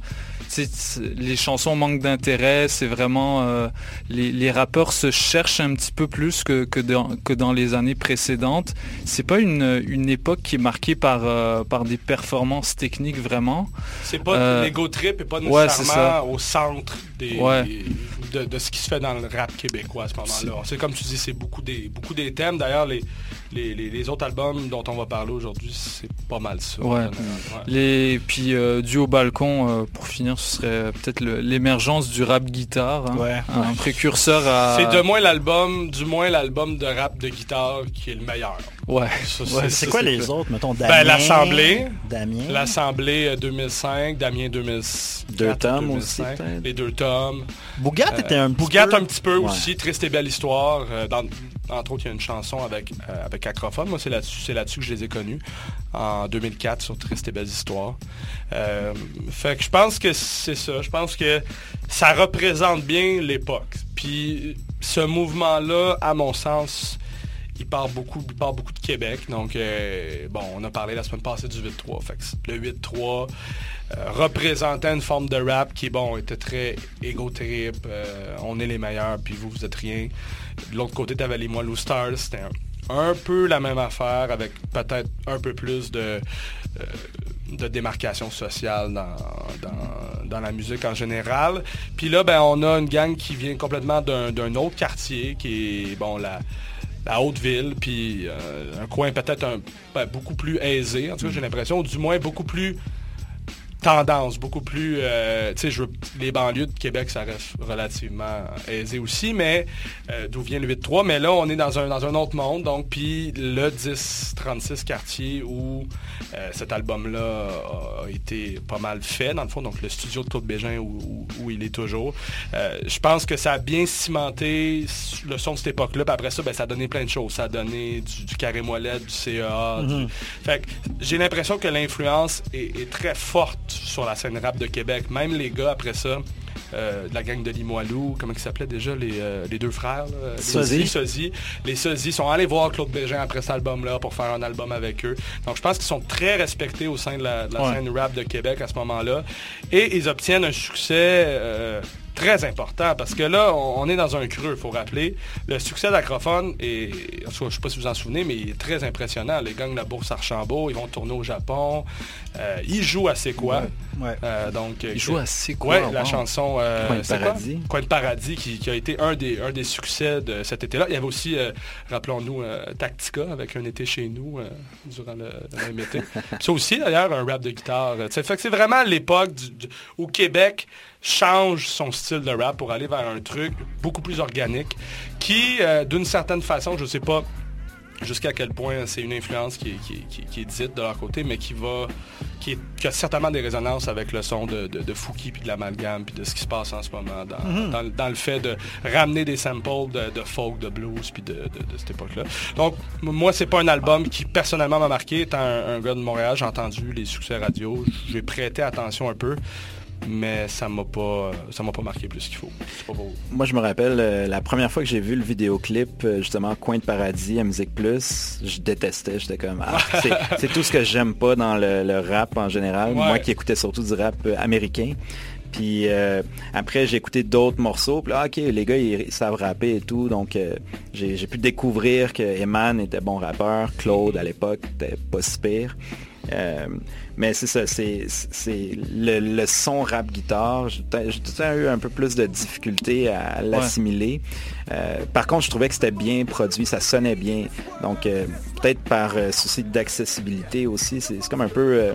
les chansons manquent d'intérêt, c'est vraiment euh, les, rappeurs se cherchent un petit peu plus que, que, dans, les années précédentes. C'est pas une, une, époque qui est marquée par, euh, par des performances techniques vraiment. C'est pas euh, l'ego trip et pas nécessairement au centre des, de, ce qui se fait dans le rap québécois à ce moment-là. C'est comme tu dis, c'est beaucoup des, beaucoup des thèmes. D'ailleurs, les, les, autres albums dont on va parler aujourd'hui, c'est pas mal ça. Ouais. Les, puis euh, du haut balcon, euh, pour finir, ce serait peut-être l'émergence du rap guitare. Hein. Un précurseur à... C'est de moins l'album, du moins l'album de rap de guitare qui est le meilleur. Ouais. c'est quoi les autres, mettons, ben, Damien, L'Assemblée. Damien? L'Assemblée 2005, euh, Damien 2006. Deux tomes aussi, Les deux tomes. Bougat était un petit Bougat un petit peu aussi, Triste et belle histoire. dans, entre autres, il y a une chanson avec, euh, avec Acrophone. Moi, c'est là-dessus, là-dessus que je les ai connus en 2004 sur Triste et Belles Histoires. Euh, fait que je pense que c'est ça. Je pense que ça représente bien l'époque. Puis ce mouvement-là, à mon sens, il part beaucoup, il beaucoup de Québec. Donc, euh, bon, on a parlé la semaine passée du 8-3. Fait que le 8-3 représentait une forme de rap qui, bon, était très égo-trip. on est les meilleurs, puis vous, vous êtes rien. De l'autre côté, tu avais les Lou Stars. C'était un, peu la même affaire avec peut-être un peu plus de, euh, de démarcation sociale dans, la musique en général. Puis là, ben, on a une gang qui vient complètement d'un autre quartier qui est bon la, la Haute-Ville, puis euh, un coin peut-être ben, beaucoup plus aisé, en tout cas j'ai l'impression, ou du moins beaucoup plus tendance, beaucoup plus... Euh, tu sais, les banlieues de Québec, ça reste relativement aisé aussi, mais euh, d'où vient le 8-3. Mais là, on est dans un, dans un autre monde, donc, puis le 10-36 quartier où euh, cet album-là a été pas mal fait, dans le fond, donc le studio de Claude Bégin où, il est toujours. je pense que ça a bien cimenté le son de cette époque-là, puis après ça, ben, ça a donné plein de choses. Ça a donné du, carré molette, du CEA. Fait j'ai l'impression que l'influence est très forte sur la scène rap de Québec. Même les gars, après ça, euh, de la gang de Limoilou, comment ils s'appelaient déjà, les, euh, deux frères, les Sozy. Les sont allés voir Claude Bégin après cet album-là pour faire un album avec eux. Donc je pense qu'ils sont très respectés au sein de la, scène rap de Québec à ce moment-là. Et ils obtiennent un succès euh, très important parce que là, on, est dans un creux, il faut rappeler. Le succès d'Acrophone, et je ne sais pas si vous vous en souvenez, mais il est très impressionnant. Les gangs de la Bourse Archambault, ils vont tourner au Japon. Euh, ils jouent à C'est quoi? Euh, donc, ils jouent à C'est quoi. la chanson euh, Coin de Paradis. Coin de Paradis, qui, a été un des, un des succès de cet été-là. Il y avait aussi, rappelons-nous, Tactica avec un été chez nous durant le, même été. Ça aussi, d'ailleurs, un rap de guitare. c'est vraiment l'époque où Québec change son style de rap pour aller vers un truc beaucoup plus organique qui, euh, d'une certaine façon, je ne sais pas jusqu'à quel point c'est une influence qui est, dite de leur côté, mais qui va qui, a certainement des résonances avec le son de, de, Fouki puis de l'amalgame puis de ce qui se passe en ce moment dans, mhm. le fait de ramener des samples de, folk, de blues puis de, cette époque-là. Donc moi c'est pas un album qui personnellement m'a marqué. Étant un, un gars de Montréal, j'ai entendu les succès radio, j'ai prêté attention un peu mais ça m'a pas ça m'a pas marqué plus qu'il faut. Moi je me rappelle euh, la première fois que j'ai vu le vidéoclip euh, justement Coin de paradis à Musique Plus, je détestais, j'étais comme ah, c'est tout ce que j'aime pas dans le, rap en général, moi qui écoutais surtout du rap euh, américain. Puis après, j'ai écouté d'autres morceaux. Puis là, ok, les gars, ils, savent rapper et tout. Donc, j'ai pu découvrir que Eman était bon rappeur. Claude, à l'époque, était pas si pire. Mais c'est ça, c'est le, son rap guitare. J'ai eu un peu plus de difficulté à l'assimiler. Euh, par contre, je trouvais que c'était bien produit, ça sonnait bien. Donc, euh, peut-être par euh, souci d'accessibilité aussi, c'est comme un peu,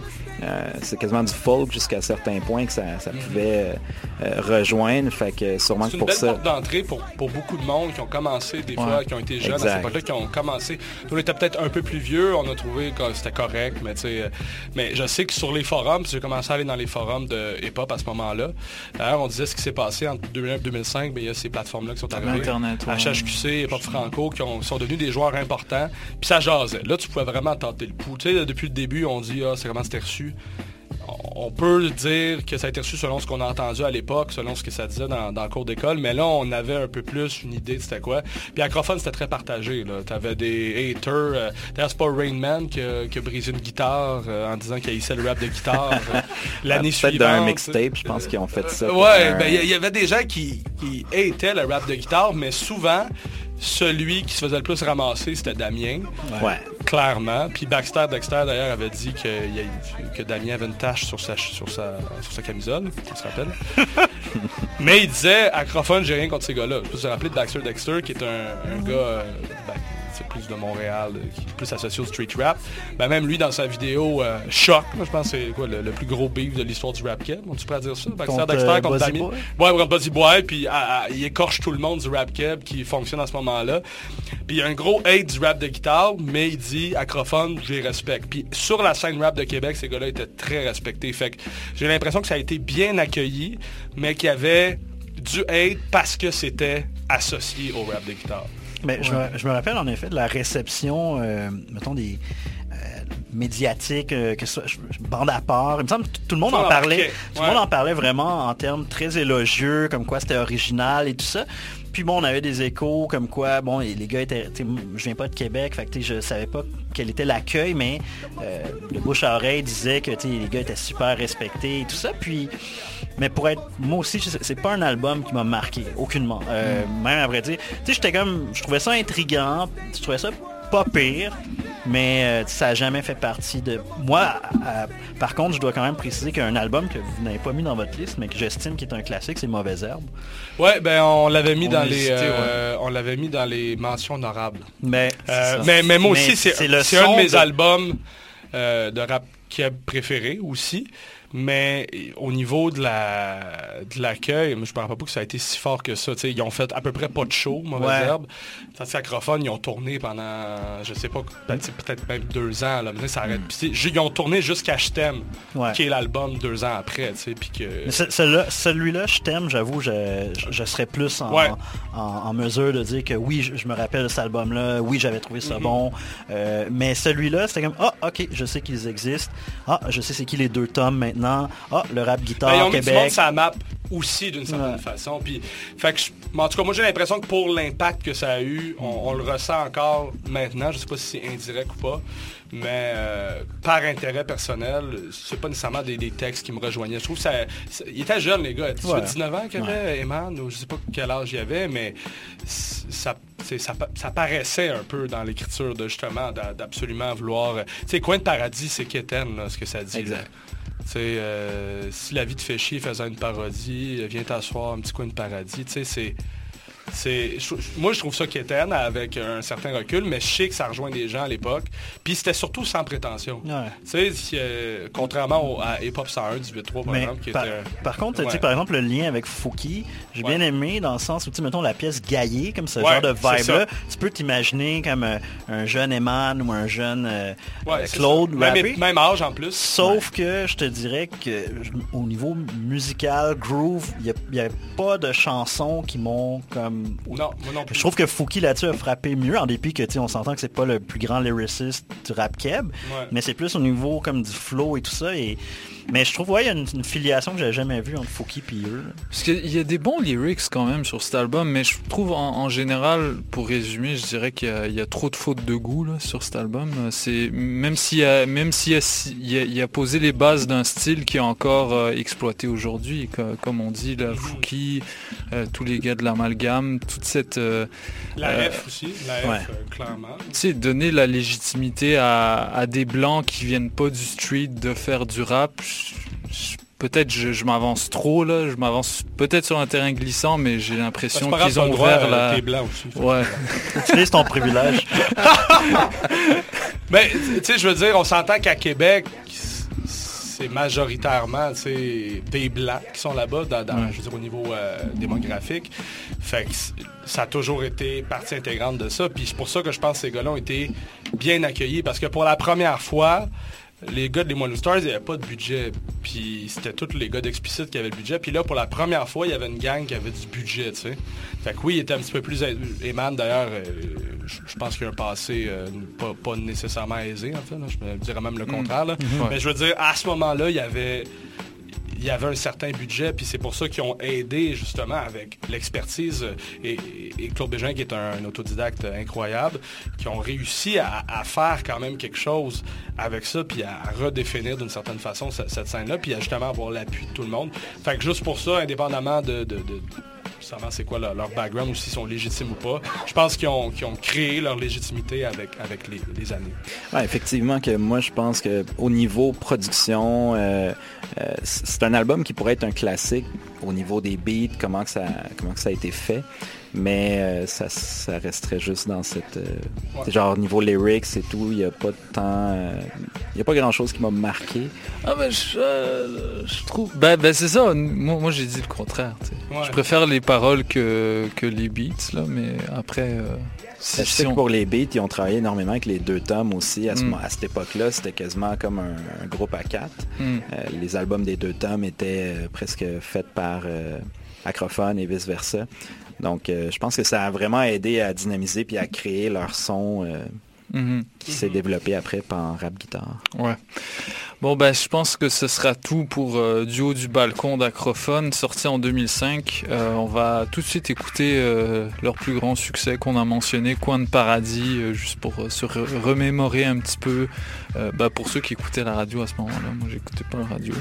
c'est quasiment du folk jusqu'à certains points que ça, pouvait rejoindre. Fait que sûrement que pour une belle porte d'entrée pour, beaucoup de monde qui ont commencé des fois, qui ont été jeunes à cette époque-là, qui ont commencé. Nous, on était peut-être un peu plus vieux, on a trouvé que c'était correct, mais tu sais, mais je sais que sur les forums, j'ai commencé à aller dans les forums de hip-hop à ce moment-là. D'ailleurs, on disait ce qui s'est passé entre 2001 et 2005, mais il y a ces plateformes-là qui sont arrivées. HHQC, Hip-Hop Franco, qui sont devenus des joueurs importants. Puis ça jasait. Là, tu pouvais vraiment tenter le pouls. Tu sais, depuis le début, on dit, ah, c'est comment c'était reçu on peut dire que ça a été reçu selon ce qu'on a entendu à l'époque, selon ce que ça disait dans, le cours d'école, mais là, on avait un peu plus une idée de c'était quoi. Puis Acrophone, c'était très partagé. Tu avais des haters. Euh, d'ailleurs, c'est pas Rain Man qui a, brisé une guitare euh, en disant qu'il haïssait le rap de guitare euh, l'année suivante. Peut-être d'un mixtape, je pense qu'ils ont fait ça. ouais, ben, il y, avait des gens qui, qui hataient le rap de guitare, mais souvent, celui qui se faisait le plus ramasser, c'était Damien. Ouais. clairement. Puis Baxter Dexter, d'ailleurs, avait dit que, que Damien avait une tache sur sa, sur sa, sur sa camisole, on se rappelle. Mais il disait, acrophone, j'ai rien contre ces gars-là. Je peux se rappeler de Baxter Dexter, qui est un, gars... Euh, plus de Montréal, euh, qui est plus associé au street rap. Ben, même lui, dans sa vidéo euh, Choc, je pense que c'est quoi le, plus gros beef de l'histoire du rap keb. On tu pourrais dire ça? Baxter Dexter euh, contre Damien. Ouais, contre Buzzy Boy, puis il écorche tout le monde du rap keb qui fonctionne à ce moment-là. Puis il y a un gros hate du rap de guitare, mais il dit acrophone, j'ai respect. Puis sur la scène rap de Québec, ces gars-là étaient très respectés. Fait que j'ai l'impression que ça a été bien accueilli, mais qu'il y avait du hate parce que c'était associé au rap de guitare. Mais je, me, rappelle en effet de la réception, euh, mettons, des euh, médiatiques, euh, que ça, bande à part. Il me semble que tout le monde en parlait. Tout le monde en parlait vraiment en termes très élogieux, comme quoi c'était original et tout ça. Puis bon, on avait des échos comme quoi, bon, les gars étaient, je viens pas de Québec, fait que je savais pas quel était l'accueil, mais le bouche à oreille disait que les gars étaient super respectés et tout ça. Puis mais pour être, moi aussi, c'est pas un album qui m'a marqué, aucunement. Euh, mm. Même à vrai dire, tu sais, j'étais comme, je trouvais ça intriguant, je trouvais ça pas pire, mais euh, ça n'a jamais fait partie de moi. par contre, je dois quand même préciser qu'un album que vous n'avez pas mis dans votre liste, mais que j'estime qui est un classique, c'est Mauvaise Herbe. Ouais, ben on l'avait mis dans les, euh, on l'avait mis dans les mentions honorables. Mais, mais, mais, moi aussi, c'est un de mes albums de rap qui est préféré aussi. Mais au niveau de la de l'accueil, je ne me rappelle pas que ça a été si fort que ça. ils ont fait à peu près pas de show, mauvaise herbe. Sacrophone, ils ont tourné pendant, je sais pas, peut-être même deux ans. Là, ça arrête. Mm. ils ont tourné jusqu'à Je t'aime, qui est l'album deux ans après. Que... Celui-là, Je t'aime, j'avoue, je, je, serais plus en, en, mesure de dire que oui, je, me rappelle de cet album-là, oui, j'avais trouvé ça mm-hmm. bon. Euh, mais celui-là, c'était comme, ah, ok, je sais qu'ils existent. Ah, je sais c'est qui les deux tomes maintenant ah, le rap guitare ben, Québec. Ça map aussi d'une certaine façon. Puis, fait que en tout cas, moi j'ai l'impression que pour l'impact que ça a eu, on, le ressent encore maintenant. Je sais pas si c'est indirect ou pas. Mais euh, par intérêt personnel, c'est pas nécessairement des, textes qui me rejoignaient. Je trouve que ça, Il était jeune, les gars. 19 ans qu'il avait, Eman, ou je sais pas quel âge il avait, mais ça, ça, paraissait un peu dans l'écriture de justement d'absolument vouloir. Tu sais, Coin de paradis, c'est Kéten, ce que ça dit. Exact. Euh, si la vie te fait chier faisant une parodie, viens t'asseoir un petit coin de paradis. C'est moi, je trouve ça quétaine avec un certain recul, mais je sais que ça rejoint des gens à l'époque. Puis c'était surtout sans prétention. Tu sais, euh, contrairement à Hip Hop 101 18.3 par exemple. Qui par, était, par contre, sais, par exemple, le lien avec Fouki, j'ai bien aimé dans le sens où, tu mettons, la pièce Gaillé, comme ce genre de vibe-là, tu peux t'imaginer comme euh, un jeune Eman ou un jeune euh, Claude. Même, même, âge en plus. Sauf que je te dirais que au niveau musical, groove, il n'y a, a, pas de chansons qui m'ont comme non, Je trouve que Fouki là-dessus a frappé mieux, en dépit que on s'entend que c'est pas le plus grand lyriciste du rap keb, mais c'est plus au niveau comme du flow et tout ça. Et mais je trouve, ouais, il y a une, filiation que j'avais jamais vue entre Fouki et eux. Parce qu'il y a des bons lyrics quand même sur cet album, mais je trouve en, général, pour résumer, je dirais qu'il y, a trop de fautes de goût là, sur cet album. C'est même s'il a, même s'il a, a, posé les bases d'un style qui est encore euh, exploité aujourd'hui, comme on dit, là, Fouki, euh, tous les gars de l'amalgame, toute cette... Euh, la F aussi, la F, clairement. Tu sais, donner la légitimité à, à des blancs qui viennent pas du street de faire du rap, peut-être je, m'avance trop là, je m'avance peut-être sur un terrain glissant, mais j'ai l'impression qu'ils ont ouvert la. aussi. Ouais. Utilise ton privilège. mais tu sais, je veux dire, on s'entend qu'à Québec, c'est majoritairement des blancs qui sont là-bas, dans, je veux dire, au niveau euh, démographique. Fait que ça a toujours été partie intégrante de ça. Puis c'est pour ça que je pense que ces gars-là ont été bien accueillis, parce que pour la première fois, les gars de les Mono Stars, il n'y avait pas de budget. Puis c'était tous les gars d'Explicit qui avaient le budget. Puis là, pour la première fois, il y avait une gang qui avait du budget, tu sais. Fait que oui, il était un petit peu plus... Eman, d'ailleurs, euh, je pense qu'il a un passé euh, pas, nécessairement aisé, en fait. Je dirais même le mm. contraire. Mais je veux dire, à ce moment-là, il y avait il y avait un certain budget, puis c'est pour ça qu'ils ont aidé justement avec l'expertise et, Claude Bégin qui est un, autodidacte incroyable, qui ont réussi à, faire quand même quelque chose avec ça, puis à redéfinir d'une certaine façon cette, scène-là, puis à justement avoir l'appui de tout le monde. Fait que juste pour ça, indépendamment de c'est quoi leur, background ou s'ils sont légitimes ou pas. Je pense qu'ils ont, créé leur légitimité avec, avec les, années. effectivement, que moi, je pense qu'au niveau production, euh, euh, c'est un album qui pourrait être un classique au niveau des beats, comment, ça, comment ça a été fait mais euh, ça, resterait juste dans cette euh, genre niveau lyrics et tout il n'y a pas de temps il n'y a pas grand chose qui m'a marqué ah ben je, euh, trouve ben, ben, c'est ça moi, j'ai dit le contraire je préfère les paroles que, que les beats là mais après je sais que pour les beats, ils ont travaillé énormément avec les deux tomes aussi. À, mm. cette époque-là, c'était quasiment comme un, groupe à quatre. Mm. les albums des deux tomes étaient presque faits par Acrophone et vice-versa. Donc, euh, je pense que ça a vraiment aidé à dynamiser puis à créer leur son euh, mm-hmm. Qui s'est développé après par rap guitare. Ouais. Bon, ben, je pense que ce sera tout pour euh, Duo du balcon d'Acrophone, sorti en 2005. Euh, on va tout de suite écouter euh, leur plus grand succès qu'on a mentionné, Coin de Paradis, juste pour se remémorer un petit peu. Ben, pour ceux qui écoutaient la radio à ce moment-là, moi, j'écoutais pas la radio.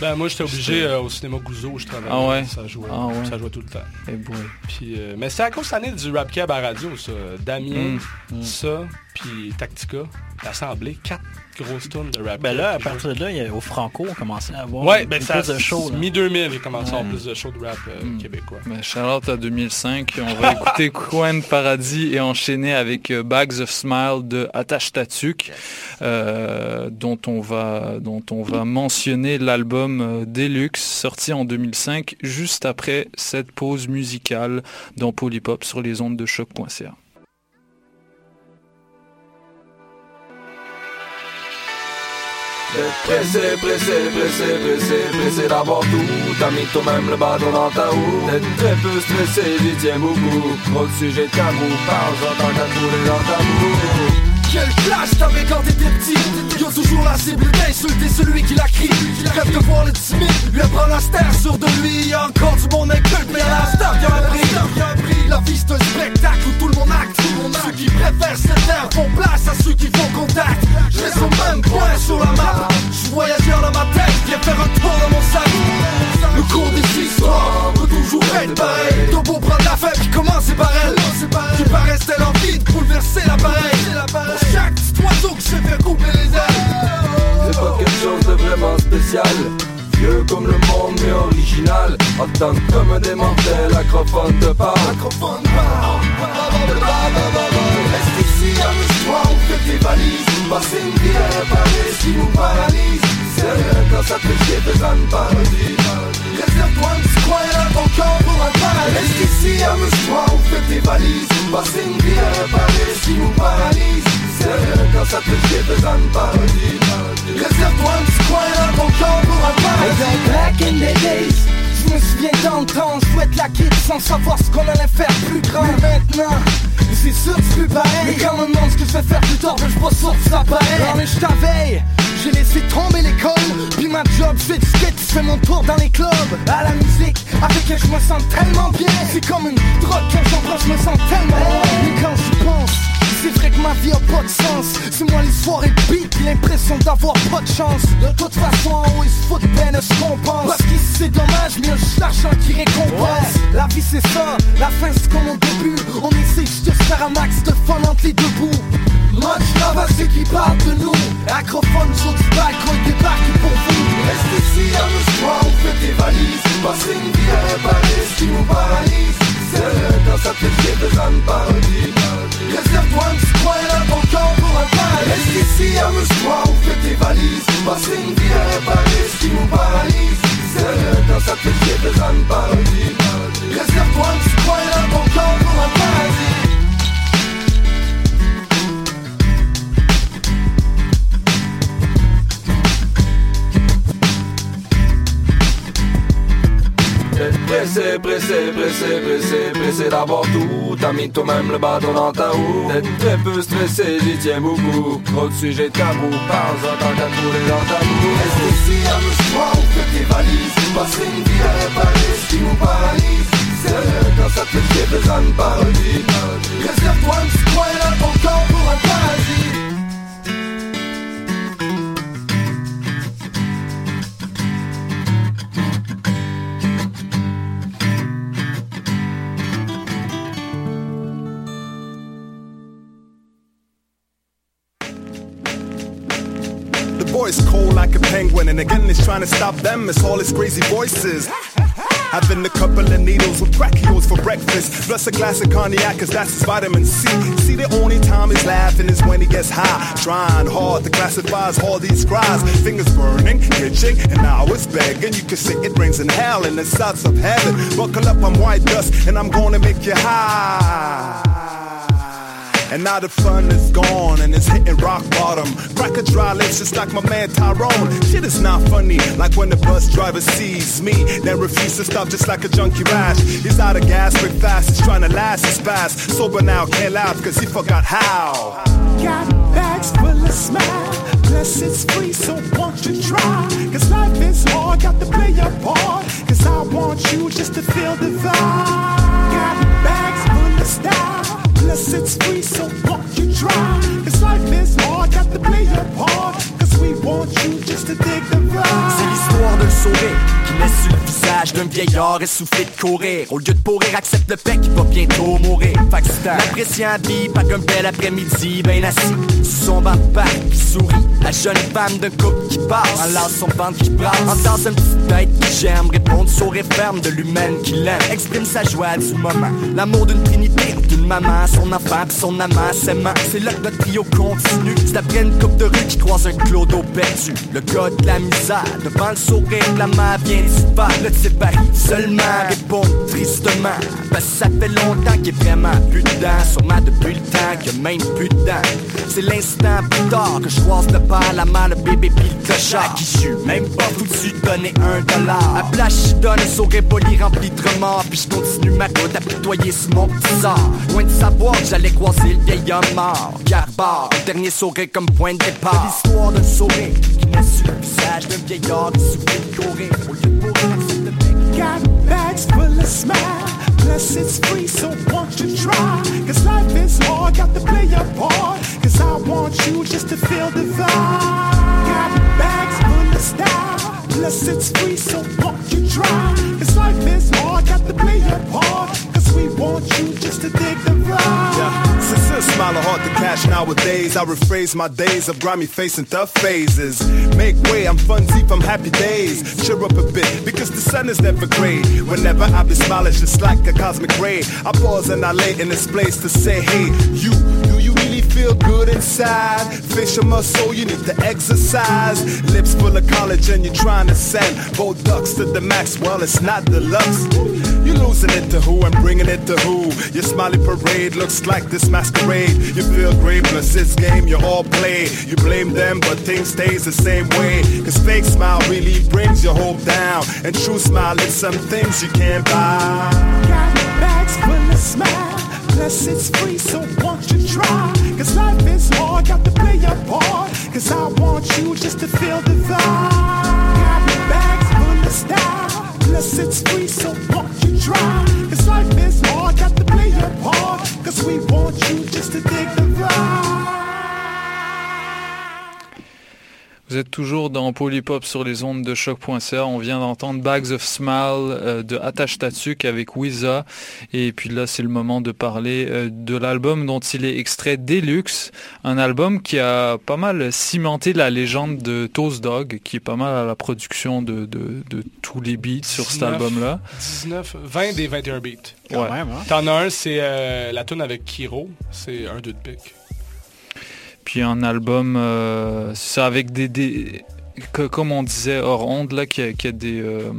Ben, moi, j'étais obligé au cinéma Gouzo où je travaillais. Ah ouais? Ça jouait, ah ça jouait tout le temps. Et eh Puis, mais c'est à cause de du rap cab à radio, ça. Damien, mm. Mm. ça, puis Tactica, l'Assemblée, quatre grosse tonne de rap. Ben là, à partir de là, il y a, au Franco, on commençait à avoir ouais, ben plus de shows. Mi-2000, il a commencé à avoir plus de shows de rap euh, mm. québécois. Ben, Charlotte à 2005, on va écouter Coin Paradis et enchaîner avec euh, Bags of Smile de Attache Tatuk, euh, dont, on va, dont on va mentionner l'album Deluxe, sorti en 2005, juste après cette pause musicale dans Polypop sur les ondes de choc.ca. Pressé, pressé, pressé, pressé, pressé d'avoir tout. T'as mis toi-même le bâton dans ta roue D'être très peu stressé, j'y tiens beaucoup Trop de sujets tabou, parle-en tant qu'à trouver dans ta boue. Quel flash t'avais quand t'étais petit. Yo toujours la cible d'insulter celui qui l'a crie. Rêve de voir le timide, lui apprendre la star sur de lui. Encore du monde inculte mais y'a la star qui a appris La vie c'est un spectacle où tout le monde acte Ceux qui préfèrent se taire font place à ceux qui font contact. Reste au même point sur la map. Je voyageur dans ma tête, viens faire un tour dans mon sac. Le cours des histoires peut toujours être pareil. T'as beau prendre la fête commencer par elle Qui paraissent telle envie de bouleverser l'appareil. Chaque petit oiseau que je fais couper les ailes. C'est pas quelque chose de vraiment spécial Comme le monde mais original. Attends comme un démantèle, acrophone de parle Acrophone Reste ici, amuse-toi ou fais tes valises. Passer une vie à Paris qui nous paralyse. Sérieux quand ça te fait Réserve-toi un petit coin dans ton pour un paradis Reste ici, amuse-toi ou fais tes valises Passer une vie à qui nous paralyse quand ça te fait besoin de parodie Réserve-toi un petit coin dans pour un paradis Back in the days je me souviens d'antan, je souhaite la quitte sans savoir ce qu'on allait faire plus grand. Mais maintenant, c'est sûr que c'est plus pareil. Mais quand on me demande ce que je vais faire plus tard, ben je pas sûr que ça paraît. Non mais je t'avais j'ai laissé tomber l'école, puis ma job, je fais du skate, je fais mon tour dans les clubs. À la musique, avec elle je me sens tellement bien. C'est comme une drogue quand j'en je me sens tellement. Bien Mais quand j'y pense c'est vrai que ma vie a pas de sens. C'est moi soirées beat, l'impression d'avoir pas de chance. De toute façon en haut ils se foutent peine ce qu'on pense. Parce qu'ici c'est dommage juste l'argent qui récompense. La vie c'est ça, la fin c'est comme au début. On essaie juste de faire un max de fun entre les deux bouts. Moi je travaille ceux qui parlent de nous. Acrophone sur du balcon et débarque pour vous. Reste ici, amuse-toi ou fais tes valises. Passer une vie à réparer ce qui nous paralyse. C'est quand ça te fait besoin de parodie Réserve-toi un petit coin là ton corps pour un paradis Reste ici, amuse-toi ou fais tes valises Passer une vie à ce qui nous paralyse C'est quand ça te fait besoin de parodie Réserve-toi un petit coin là ton Pressé, pressé, pressé, pressé, pressé d'avoir tout. T'as mis toi-même le bâton dans ta roue D'être très peu stressé, j'y tiens beaucoup. Trop de sujets tabous, parle-en tant qu'à trouver dans ta boue Reste ici, amuse-toi ou fais tes valises Passer une vie à réparer ce qui nous paralyse C'est quand ça te fait besoin de parodie Réserve-toi un petit coin là pour And again, it's trying to stop them. It's all his crazy voices. Having a couple of needles with brachios for breakfast. Plus a glass of cognac, cause that's his vitamin C. See, the only time he's laughing is when he gets high. Trying hard to classify all these cries. Fingers burning, itching, and now it's begging. You can say it rains in hell and the sides of heaven. Buckle up, I'm white dust, and I'm gonna make you high. And now the fun is gone and it's hitting rock bottom. Crack a dry lips just like my man Tyrone. Shit is not funny, like when the bus driver sees me, then refuses to stop just like a junkie rash. He's out of gas quick fast, he's trying to last his fast. Sober now, can't laugh cause he forgot how. Got bags full of smile, plus it's free, so won't you try? Cause life is hard, got to play your part. Cause I want you just to feel the vibe. Got bags full of style. It's free, so won't you try? Cause life is hard, got to play your part. Cause we want you just to dig the vibe. C'est l'histoire d'un sourire qui met sur le visage d'un vieillard essoufflé de courir. Au lieu de pourrir, accepte le fait qu'il va bientôt mourir. Fait que l'appréciant vie par un bel après-midi, ben assis sur son banc de qui sourit. La jeune femme d'un couple qui passe, en son ventre qui brasse. Entend une petite tête qui j'aime, répondre sourire ferme de l'humaine qui l'aime. Exprime sa joie du moment, l'amour d'une trinité, d'une maman, son enfant pis son amant s'aimant. C'est là que notre trio continue. C'est après une coupe de rue qui croise un clodo perdu. Le gars de la misère, devant le sourire, la main vient disparaître. Le type arrive seulement, répond tristement. Parce que ça fait longtemps qu'il est vraiment plus dedans. Sûrement depuis le temps qu'il même plus. C'est l'instant plus tard que je croise le père, la main, le bébé pis le clochard. Qui je même pas foutu de donner un dollar. À place, je donne un sourire poli rempli de remords. Puis je continue ma route à pitoyer sur mon petit sort. Loin de savoir que j'allais croiser le vieil homme mort. Garbar, le dernier sourire comme point de départ. L'histoire d'un sourire qui naît sur le visage d'un vieillard qui souffre de Got bags full of plus it's free, so won't you try? Cause life is hard, got to play your part. Cause I want you just to feel the vibe. Got bags full of style, it's free, so won't you try? Cause life is hard, got to play your part. Cause we want you just to dig the vibe. Yeah. Sincere smile are hard to catch nowadays. I rephrase my days of grimy face and tough phases. Make way, I'm fun deep from happy days. Cheer up a bit, because the sun is never gray. Whenever I be smiling, it's just like a cosmic ray. I pause and I lay in this place to say, hey, you, do you really feel good inside? Facial muscle, you need to exercise. Lips full of collagen, you're trying to send both ducks to the max. Well, it's not deluxe. You're losing it to who and bringing it to who? Your smiley parade looks like this masquerade. You feel great, plus this game you all play. You blame them, but things stays the same way. Cause fake smile really brings your hope down. And true smile is some things you can't buy. Got bags full of smile, plus it's free, so won't you try? Cause life is hard, got to play your part. Cause I want you just to feel the vibe. Got bags full of style, plus it's free, so won't you? Cause life is hard, got to play your part. Cause we want you just to dig the vibe. Vous êtes toujours dans Polypop sur les ondes de choc.ca. On vient d'entendre Bags of Smile euh, de Attache Tatsuk avec Wiza. Et puis là, c'est le moment de parler euh, de l'album dont il est extrait Deluxe. Un album qui a pas mal cimenté la légende de Toast Dog, qui est pas mal à la production de, de, de tous les beats sur cet album-là. 19, 20 des 21 beats. Ouais. Même, hein? T'en as un, c'est euh, la tune avec Kiro. C'est un 2 de pique. Puis un album, euh, c'est ça avec des, des comme on disait hors onde là, qui a, des euh,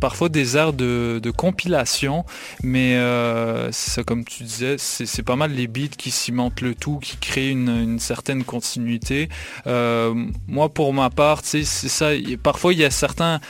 parfois des airs de, compilation, mais euh, ça comme tu disais, c'est pas mal les beats qui cimentent le tout, qui créent une, certaine continuité. Moi pour ma part, ça. Parfois il y a certains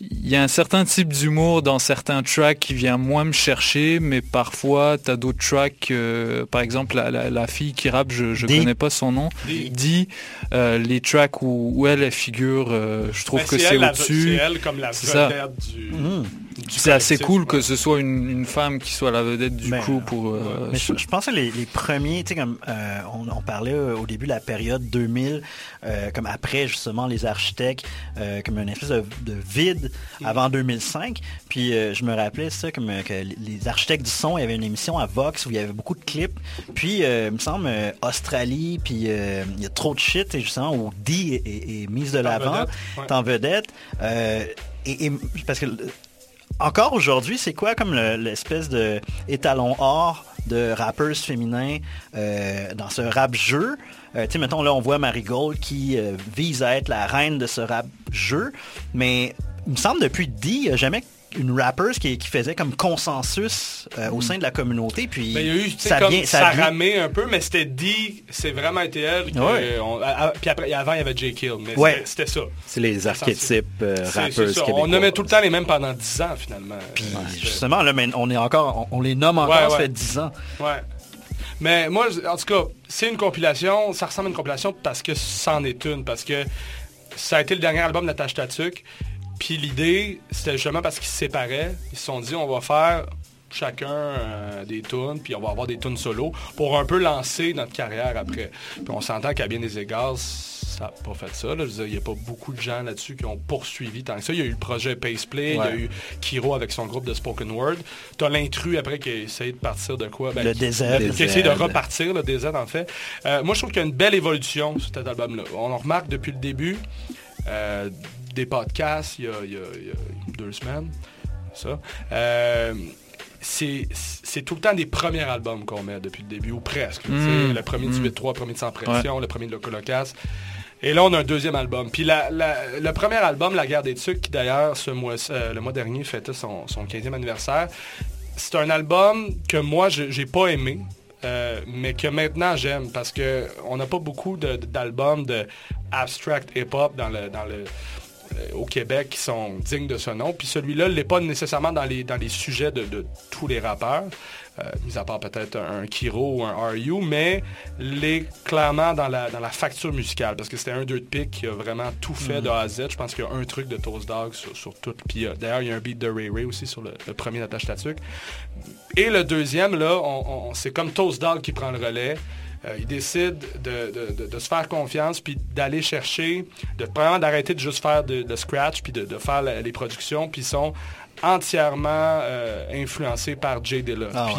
il y a un certain type d'humour dans certains tracks qui vient moins me chercher, mais parfois tu as d'autres tracks, euh, par exemple la, la- la fille qui rappe, je, Dee. connais pas son nom, dit les tracks où, où elle, elle figure, euh, je trouve Ben, que c'est au-dessus. C'est elle comme la vedette du... Mhm. C'est assez cool que ce soit une, femme qui soit la vedette du ben, coup pour. Euh, mais je, pense que les, premiers, tu sais, comme euh, on, parlait au début de la période 2000, euh, comme après justement les architectes, comme une espèce de, vide avant 2005. Puis je me rappelais ça, comme que les architectes du son, il y avait une émission à Vox où il y avait beaucoup de clips. Puis, il me semble, Australie, puis il y a trop de shit, justement, où D est, mise de l'avant, en vedette. et, parce que encore aujourd'hui, c'est quoi comme l'espèce de étalon or de rappeurs féminins euh, dans ce rap jeu? Euh, tu sais, mettons, là, on voit Marigold qui euh, vise à être la reine de ce rap jeu, mais il me semble depuis D, il n'y a jamais une rapper qui, faisait comme consensus euh, au sein de la communauté. Puis ben, il y a eu, ça, comme, ça, ramait un peu, mais c'était dit, c'est vraiment été elle. puis après, avant, il y avait J. Kill, mais c'était ça. C'est les archétypes euh, rappers On nommait tout le temps les mêmes pendant 10 ans, finalement. Puis justement, là, on, est encore, on, les nomme encore, ça fait 10 ans. Ouais. Mais moi, en tout cas, c'est une compilation, ça ressemble à une compilation parce que c'en est une, parce que ça a été le dernier album de Natasha Tatuk. Puis l'idée, c'était justement parce qu'ils se séparaient. Ils se sont dit, on va faire chacun euh, des tunes, puis on va avoir des tunes solo pour un peu lancer notre carrière après. Puis on s'entend qu'à bien des égards, ça n'a pas fait ça. Il n'y a pas beaucoup de gens là-dessus qui ont poursuivi tant que ça. Il y a eu le projet Paceplay, il y a eu Kiro avec son groupe de spoken word. Tu as l'intrus après qui a essayé de partir de quoi? Ben, le désert. Qui a essayé de repartir, le désert en fait. Euh, moi, je trouve qu'il y a une belle évolution sur cet album-là. On en remarque depuis le début. Euh, des podcasts il y, a, deux semaines. Ça. Euh, c'est tout le temps des premiers albums qu'on met depuis le début, ou presque. Le premier de 8-3, hmm. le premier de Sans Pression, le premier de Locolocas. Et là, on a un deuxième album. Puis le premier album, La guerre des Tucs, qui d'ailleurs, ce mois, euh, le mois dernier, fêtait son, 15e anniversaire, c'est un album que moi, j'ai pas aimé. Euh, mais que maintenant j'aime parce que on n'a pas beaucoup d'albums de, abstract hip-hop dans le, dans le au Québec qui sont dignes de ce nom. Puis celui-là n'est pas nécessairement dans les, dans les sujets de, tous les rappeurs, euh, mis à part peut-être un, Kiro ou un RU, mais les clairement dans la, dans la facture musicale, parce que c'était un deux de pique qui a vraiment tout fait de A à Z. Je pense qu'il y a un truc de Toast Dog sur, tout. Puis euh, d'ailleurs, il y a un beat de Ray Ray aussi sur le, premier Natasha Tatuc. Et le deuxième, là, c'est comme Toast Dog qui prend le relais. Euh, il décide de, se faire confiance, puis d'aller chercher, de vraiment d'arrêter de juste faire de, scratch, puis de, faire les productions, puis ils sont entièrement euh, influencés par Jay Dilla. Ah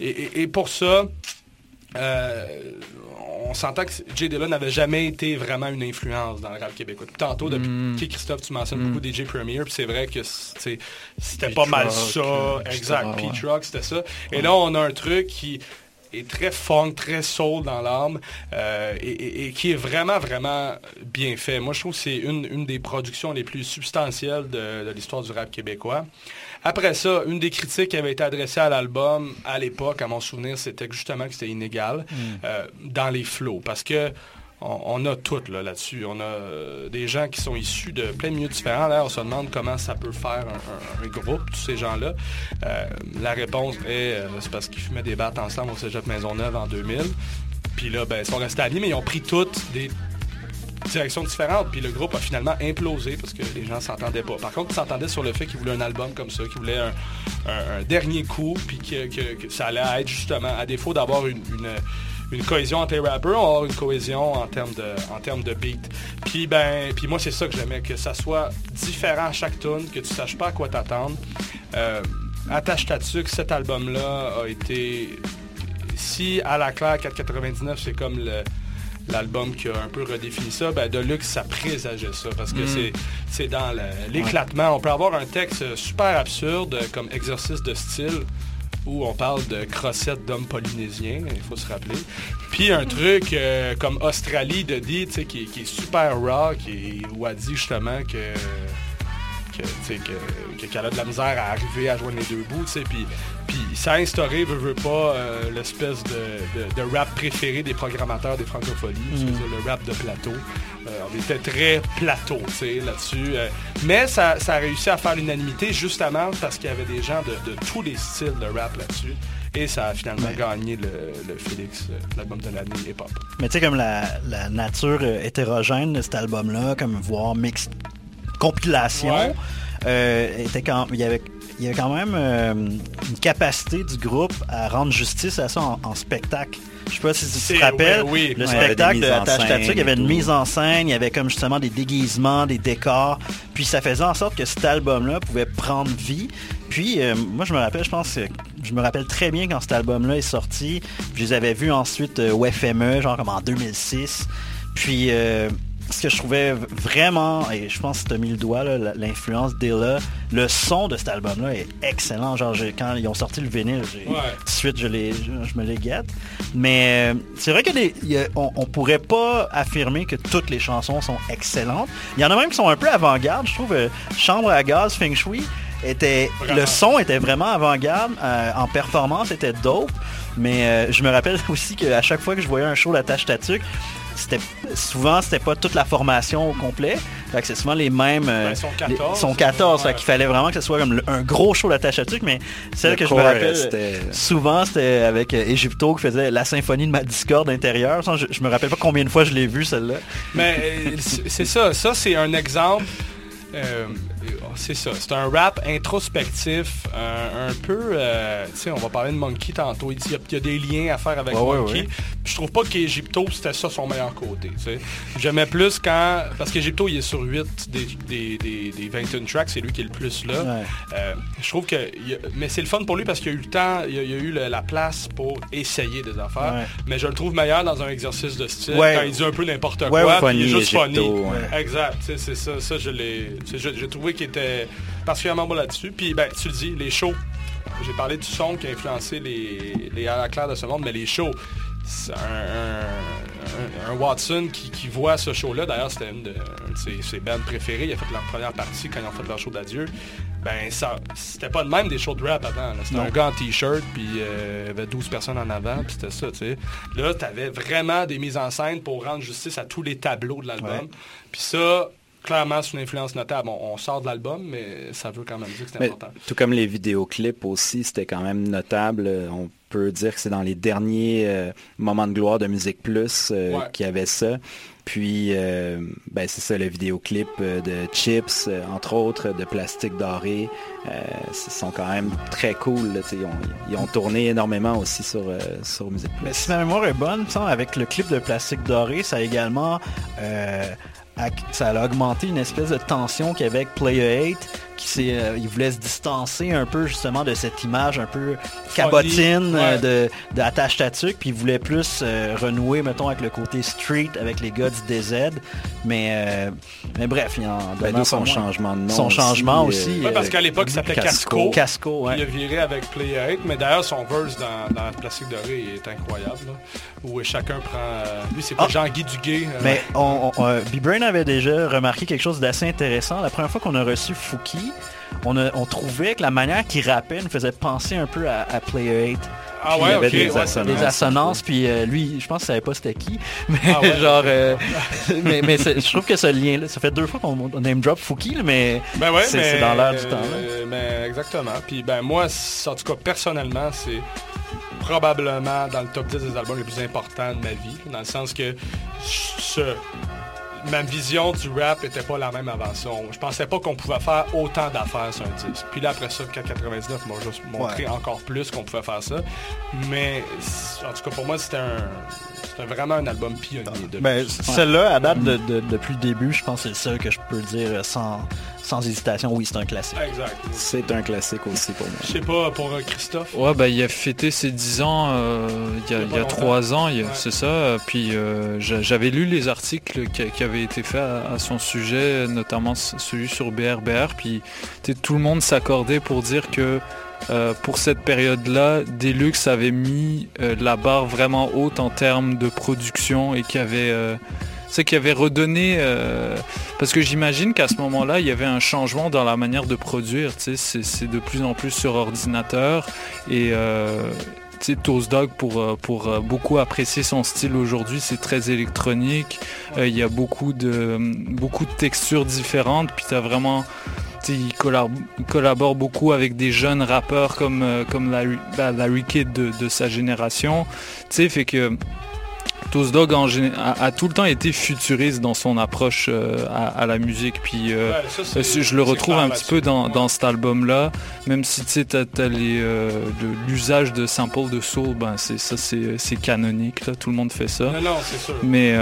et, pour ça, euh, on s'entend que Jay Dilla n'avait jamais été vraiment une influence dans le rap québécois. Tantôt, depuis mm. Christophe, tu mentionnes beaucoup mm. DJ Premier, puis c'est vrai que c'était pas mal ça. Exact. Pete Rock, c'était ça. Et là, on a un truc qui est très funk, très soul dans l'âme euh, et, qui est vraiment, vraiment bien fait. Moi, je trouve que c'est une, des productions les plus substantielles de, l'histoire du rap québécois. Après ça, une des critiques qui avait été adressée à l'album à l'époque, à mon souvenir, c'était justement que c'était inégal mm. euh, dans les flots. Parce que on, a tout là-dessus. on a euh, des gens qui sont issus de plein de milieux différents. Là, on se demande comment ça peut faire un, groupe, tous ces gens-là. Euh, la réponse est, euh, c'est parce qu'ils fumaient des battes ensemble au Cégep Maisonneuve en 2000. Puis là, ben, ils sont restés amis, mais ils ont pris toutes des directions différentes. Puis le groupe a finalement implosé parce que les gens s'entendaient pas. Par contre, ils s'entendaient sur le fait qu'ils voulaient un album comme ça, qu'ils voulaient un, dernier coup, puis que, ça allait être justement, à défaut d'avoir une cohésion entre les rappers, on va avoir une cohésion en termes de, en termes de beat. Puis ben, puis moi c'est ça que j'aimais, que ça soit différent à chaque tune, que tu saches pas à quoi t'attendre. Euh, Attache ta que cet album-là a été, si à la claire 4,99 c'est comme l'album qui a un peu redéfini ça, ben Deluxe, ça présageait ça, parce que mm. c'est dans l'éclatement. On peut avoir un texte super absurde, comme exercice de style, où on parle de crossettes d'hommes polynésiens, il faut se rappeler. Puis un truc euh, comme Australie de dit, qui, qui est super rock et où a dit justement que qu'elle a de la misère à arriver à joindre les deux bouts, puis puis ça a instauré, veut, veut pas, euh, l'espèce de, rap préféré des programmateurs des francophonies, mm. le rap de plateau. Euh, on était très plateau là-dessus. Euh. mais ça, a réussi à faire l'unanimité justement parce qu'il y avait des gens de, tous les styles de rap là-dessus. Et ça a finalement gagné le, Félix, l'album de l'année hip-hop. Mais tu sais, comme la, nature hétérogène de cet album-là, comme voir mix compilation, était quand il y avait il y a quand même une capacité du groupe à rendre justice à ça en, spectacle. Je sais pas si tu te rappelles, le spectacle de Attache il y avait une mise en scène, il y avait comme justement des déguisements, des décors, puis ça faisait en sorte que cet album-là pouvait prendre vie. Puis moi je me rappelle, je pense, je me rappelle très bien quand cet album-là est sorti. Je les avais vus ensuite au FME, genre comme en 2006. Puis ce que je trouvais vraiment, et je pense que tu as mis le doigt, l'influence d'Ella, le son de cet album-là est excellent. Genre, quand ils ont sorti le vinyle, tout de suite, je, je, me les guette. Mais euh, c'est vrai qu'on on pourrait pas affirmer que toutes les chansons sont excellentes. Il y en a même qui sont un peu avant-garde. Je trouve euh, Chambre à gaz, Feng Shui, était, le son était vraiment avant-garde. Euh, en performance, était dope. Mais je me rappelle aussi qu'à chaque fois que je voyais un show d'Attache Tatuc, c'était souvent c'était pas toute la formation au complet. c'est souvent les mêmes. Euh, ben, sont 14. sont 14. qu'il fallait vraiment que ce soit comme un gros show d'attache à mais celle que je me rappelle souvent c'était avec euh, Egypto qui faisait la symphonie de ma discorde intérieure. Je, je me rappelle pas combien de fois je l'ai vu celle-là. Mais euh, c'est ça, ça c'est un exemple. C'est ça. C'est un rap introspectif, un, peu. Euh, tu sais, on va parler de Monkey tantôt. Il y, a, des liens à faire avec Monkey. Je trouve pas qu'Egypto, c'était ça son meilleur côté. J'aimais plus quand. Parce qu'Egypto, il est sur 8 des, des, des, 21 tracks. C'est lui qui est le plus là. Euh, je trouve que. mais c'est le fun pour lui parce qu'il a eu le temps, il a, a eu la place pour essayer des affaires. Mais je le trouve meilleur dans un exercice de style. Quand il dit un peu n'importe quoi. il est juste funny. Exact. C'est ça. Ça, je l'ai. J'ai trouvé qu'il était particulièrement bon là-dessus. Puis, ben, tu le dis, les shows. J'ai parlé du son qui a influencé les, les à la claire de ce monde, mais les shows, c'est un, Watson qui, voit ce show-là. D'ailleurs, c'était une de, ses, bandes préférées. Il a fait leur première partie quand ils ont fait leur show d'adieu. Ben, ça, c'était pas de même des shows de rap avant. C'était un gars en t-shirt, puis euh, il y avait 12 personnes en avant, puis c'était ça, tu sais. Là, t'avais vraiment des mises en scène pour rendre justice à tous les tableaux de l'album. Puis ça, clairement c'est une influence notable. On, sort de l'album, mais ça veut quand même dire que c'est important. Tout comme les vidéoclips aussi, c'était quand même notable. On peut dire que c'est dans les derniers euh, moments de gloire de Musique Plus euh, qu'il y avait ça. Puis, euh, ben, c'est ça, le vidéoclip de Chips, entre autres, de Plastique Doré, ce sont quand même très cool. ils, ont, tourné énormément aussi sur, sur Musique Plus. Mais si ma mémoire est bonne, avec le clip de Plastique Doré, ça a également ça a augmenté une espèce de tension qu'avec Player 8 qui euh, il voulait se distancer un peu justement de cette image un peu cabotine euh, de d'attache tatuc puis il voulait plus euh, renouer mettons avec le côté street avec les gars du DZ mais mais bref il en ben, son changement de nom son changement aussi, parce qu'à l'époque il s'appelait Casco. Casco il a viré avec Player 8 mais d'ailleurs son verse dans, dans Plastique Doré est incroyable où chacun prend lui c'est pas ah. Jean-Guy Duguay mais on, B-Brain avait déjà remarqué quelque chose d'assez intéressant. La première fois qu'on a reçu Fouki on, trouvait que la manière qu'il rappait nous faisait penser un peu à, Player 8. Ah ouais, il y avait des, assonances. puis euh, lui, je pense qu'il savait pas c'était qui. Mais ah genre, euh, mais, je trouve que ce lien-là, ça fait deux fois qu'on name drop Fouki, mais ben c'est dans l'air du temps. mais exactement. Puis ben moi, en tout cas, personnellement, c'est probablement dans le top 10 des albums les plus importants de ma vie, dans le sens que ce ma vision du rap était pas la même avant ça. Je pensais pas qu'on pouvait faire autant d'affaires sur un disque. Puis là, après ça, 99 m'a juste montré encore plus qu'on pouvait faire ça. Mais en tout cas, pour moi, c'était un, vraiment un album pionnier. De ben, Celle-là, à date de, depuis le début, je pense que c'est le seul que je peux dire sans, sans hésitation, oui, c'est un classique. Exact. C'est un classique aussi pour moi. Je sais pas, pour euh, Christophe? Ouais, ben, il a fêté ses 10 ans euh, il y a, 3 ans, c'est ça. Puis euh, j'avais lu les articles qui, avaient été faits à, son sujet, notamment celui sur BRBR. Puis tout le monde s'accordait pour dire que pour cette période-là, Deluxe avait mis la barre vraiment haute en termes de production et qu'il avait c'est qu'il avait redonné, euh, parce que j'imagine qu'à ce moment-là, il y avait un changement dans la manière de produire. C'est de plus en plus sur ordinateur et euh, Toast Dog pour, euh, pour euh, beaucoup apprécier son style aujourd'hui, c'est très électronique. il y a beaucoup de, beaucoup de textures différentes. Puis tu as vraiment il collabore, beaucoup avec des jeunes rappeurs comme, comme Larry, de, de sa génération. Tu sais, fait que Toast Dog a, tout le temps été futuriste dans son approche euh, à, la musique. Puis euh, je le retrouve un petit peu dans, cet album-là, même si tu sais, euh, l'usage de samples de soul, ben c'est ça, c'est canonique. Là, tout le monde fait ça. Mais,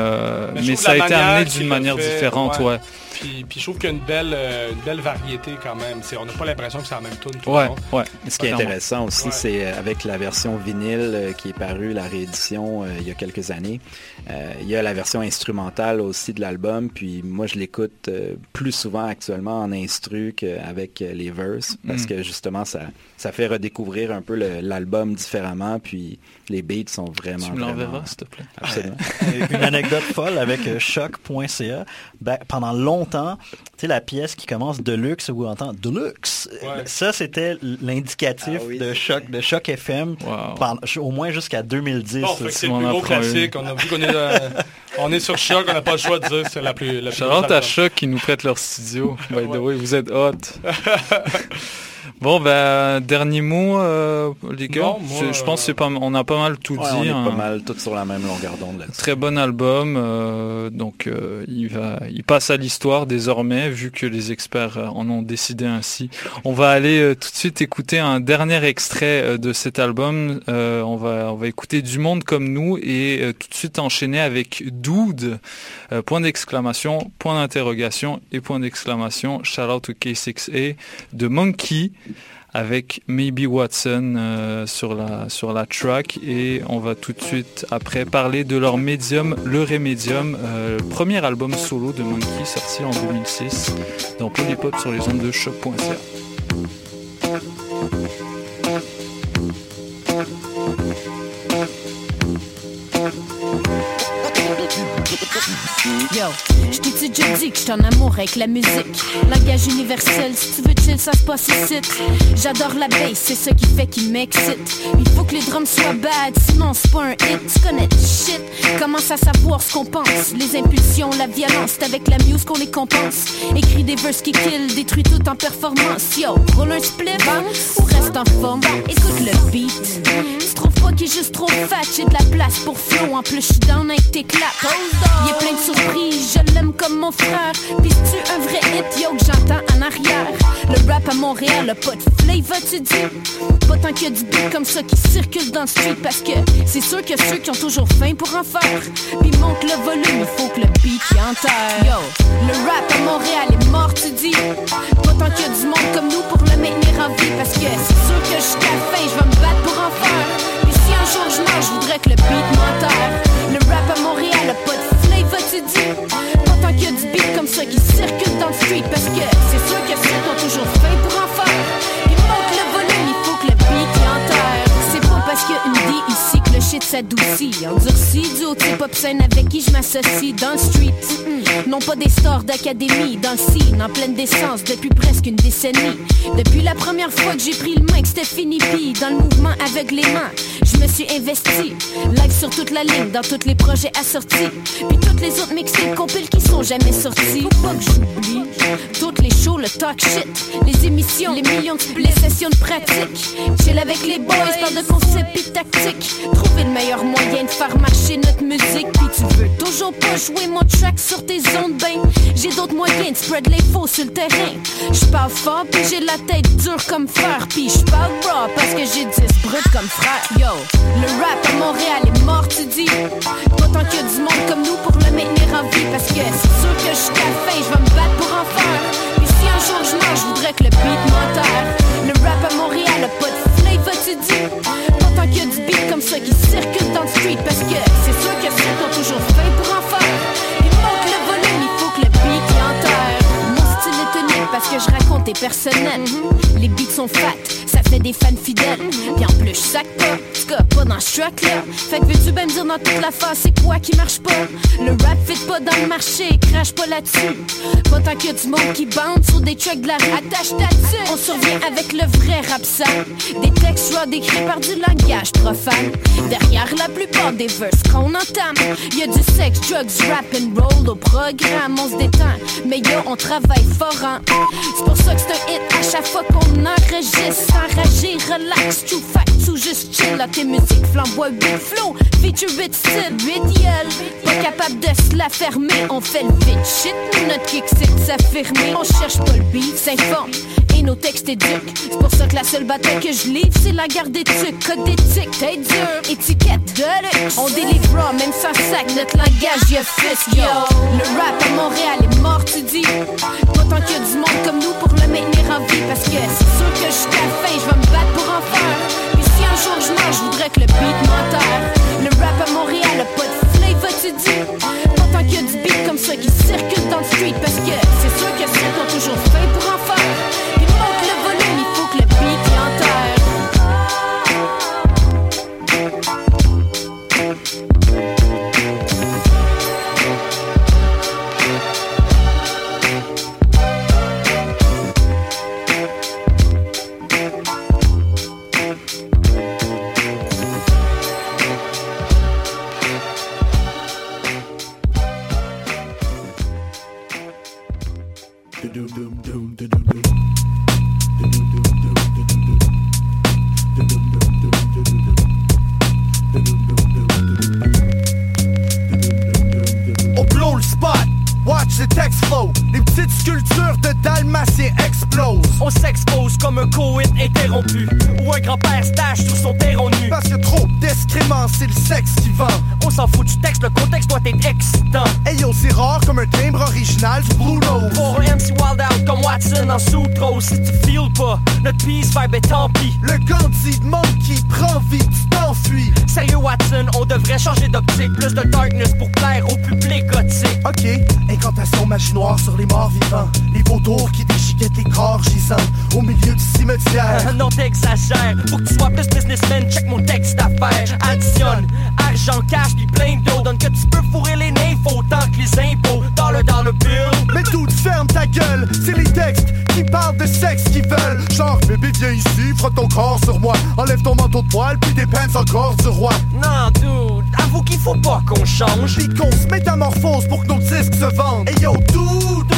mais, ça a été amené d'une manière différente, ouais. Puis, je trouve qu'il y a une belle, euh, une belle variété quand même. on n'a pas l'impression que c'est la même tune tout ouais. Ouais. Ce qui est intéressant aussi, c'est euh, avec la version vinyle euh, qui est parue, la réédition il y a quelques années, il y a la version instrumentale aussi de l'album. Puis moi, je l'écoute plus souvent actuellement en instru qu'avec les verses parce mm. que justement, ça, ça fait redécouvrir un peu l'album différemment. Puis les beats sont vraiment. Tu me l'enverras, s'il te plaît. Absolument. Une anecdote folle avec choc.ca. Ben, pendant longtemps, tu sais, la pièce qui commence Deluxe, où on entend Deluxe, ça, c'était l'indicatif ah de choc de choc FM, au moins jusqu'à 2010. c'est le plus gros classique. On a vu qu'on est, euh, on est sur choc, on n'a pas le choix de dire c'est la plus. La plus à choc qui nous prête leur studio. By the way, vous êtes hot. Bon, ben, dernier mot, euh, les gars. je, pense c'est pas, on a pas mal tout dit. On est pas hein. mal tout sur la même longueur d'onde. Très bon album. Euh, donc, euh, il va, il passe à l'histoire désormais, vu que les experts en ont décidé ainsi. On va aller tout de suite écouter un dernier extrait de cet album. on va, on va écouter Du Monde comme nous et tout de suite enchaîner avec Dude. point d'exclamation, point d'interrogation et point d'exclamation. Shout out to K6A de Monkey avec Maybe Watson euh, sur, la, sur la track et on va tout de suite après parler de leur médium, le Remedium, euh, premier album solo de Monkey sorti en 2006 dans Polypop sur les ondes de choc.ca. Yo, je t'ai déjà dit que je en amour avec la musique. Langage universel, si tu veux chill, ça se passe ici. J'adore la bass, c'est ce qui fait qu'il m'excite. Il faut que les drums soient bad, sinon c'est pas un hit. Tu connais shit, commence à savoir ce qu'on pense. Les impulsions, la violence, c'est avec la muse qu'on les compense. Écris des verses qui kill, détruis tout en performance. Yo, roule un split, ou reste en forme. Écoute le beat. Tu trouves pas qu'il est juste trop fat, j'ai de la place pour flow. En plus, je suis down avec tes claps. Est plein de je l'aime comme mon frère. Pis tu un vrai hit, yo, que j'entends en arrière? Le rap à Montréal, le pas de flavor, tu dis? Pas tant qu'il y a du beat comme ça qui circule dans le street. Parce que c'est sûr a ceux qui ont toujours faim pour en faire. Puis monte le volume, il faut que le beat y enterre. Yo, le rap à Montréal est mort, tu dis? Pas tant qu'il y a du monde comme nous pour le maintenir en vie. Parce que c'est sûr que jusqu'à la fin, je vais me battre pour en faire. Et si un jour je meurs, je voudrais que le beat m'enterre. Le rap à Montréal, a pas de flavor, tu dis. Pas tant qu'il du beat comme ça qui circule dans le street. Parce que c'est sûr que ceux shit s'adoucit. Endurci du haut pop scène avec qui je m'associe dans le street. Non pas des stores d'académie, dans le scene, en pleine décence depuis presque une décennie. Depuis la première fois que j'ai pris le que c'était fini, pis dans le mouvement aveuglément, je me suis investi. Live sur toute la ligne, dans tous les projets assortis. Puis toutes les autres mixtapes compiles qui sont jamais sortis. Faut pas que j'oublie. Toutes les shows, le talk shit, les émissions, les millions de les sessions de pratique. Chill avec les boys, parle de concepts et tactiques. Trouver le meilleur moyen de faire marcher notre musique. Puis tu veux toujours pas jouer mon track sur tes ondes, ben j'ai d'autres moyens de spread les faux sur le terrain. Je parle fort puis j'ai la tête dure comme fer. Puis je parle raw parce que j'ai 10 brut comme frère. Yo, le rap à Montréal est mort, tu dis. Pas tant qu'il y a du monde comme nous pour le maintenir en vie. Parce que c'est sûr que la fin, je vais me battre pour en faire. Puis si un jour je meurs, je voudrais que le beat m'enterre. Le rap à Montréal a pas de flavor, tu dis. Tant qu'il y a du beat comme ça qui circule dans le street. Parce que c'est sûr que ont toujours faim pour en faire. Il manque le volume, il faut que le beat y enterre. Mon style est tonique parce que je raconte des personnels. Les beats sont fat, ça fait des fans fidèles. Puis en plus, sac pas, en pas dans ce là. Fait que veux-tu bien me dire dans toute la face, c'est quoi qui marche pas? Le rap fit pas dans le marché, crache pas là-dessus. Pas tant qu'il y a du monde qui bande sur des tracks de la attache là-dessus. On survient avec le vrai rap sale. Des textes raw décrits par du langage profane. Derrière la plupart des verses qu'on entame, y a du sexe, drugs, rap and roll au programme. On se détend, mais yo, on travaille fort hein. C'est pour ça c'est un hit à chaque fois qu'on enregistre. Enragé, relax, tu fact, ou juste chill. Là, t'es musique flamboie, big flow, feature bit style, radial. Pas capable de se la fermer, on fait le vite shit, notre kick c'est de s'affirmer. On cherche pas le beat, s'informe nos textes éduquent. C'est pour ça que la seule bataille que je livre, c'est la garde d'éthique. Code d'éthique, t'es dur, étiquette de luxe. On délivre même sans sac, notre langage y'a fist, yo. Le rap à Montréal est mort, tu dis. Pas tant qu'il y a du monde comme nous pour le maintenir en vie. Parce que c'est sûr que jusqu'à la fin, je vais me battre pour en faire. Et si un jour je meurs, je voudrais que le beat m'enterre. Le rap à Montréal a pas de flavor, tu dis. Pas tant qu'il y a du beat comme ça qui circule dans le street. Parce que c'est sûr que text flow. Sculptures de Dalmatien explosent. On s'expose comme un coït interrompu Ou un grand-père stache sur son perron nu Parce que trop d'escréments, c'est le sexe qui vend. On s'en fout du texte, le contexte doit être excitant Hey yo, c'est rare comme un timbre original du Bruno. Pour un MC wild out comme Watson en sous-trop Si tu feel pas, notre peace vibe est tant pis Le Gandhi de Monkey prend vie, tu t'enfuis. Sérieux Watson, on devrait changer d'optique Plus de darkness pour plaire au public gothique Ok, incantation magie noire sur les morts vivants. Les vautours qui déchiquettent les corps gisants au milieu du cimetière. non t'exagères, faut que tu sois plus businessman, check mon texte d'affaires Additionne, argent, cash, puis plein d'eau Donne que tu peux fourrer les nymphs autant que les impôts Dans le dans le bill Mais tout ferme ta gueule, c'est les textes qui parlent de sexe qui veulent. Genre, bébé, viens ici, frotte ton corps sur moi. Enlève ton manteau de poil, puis pants encore du roi. Non dude, avoue qu'il faut pas qu'on change Puis qu'on se métamorphose pour que nos disques se vendent. Hey yo, dude.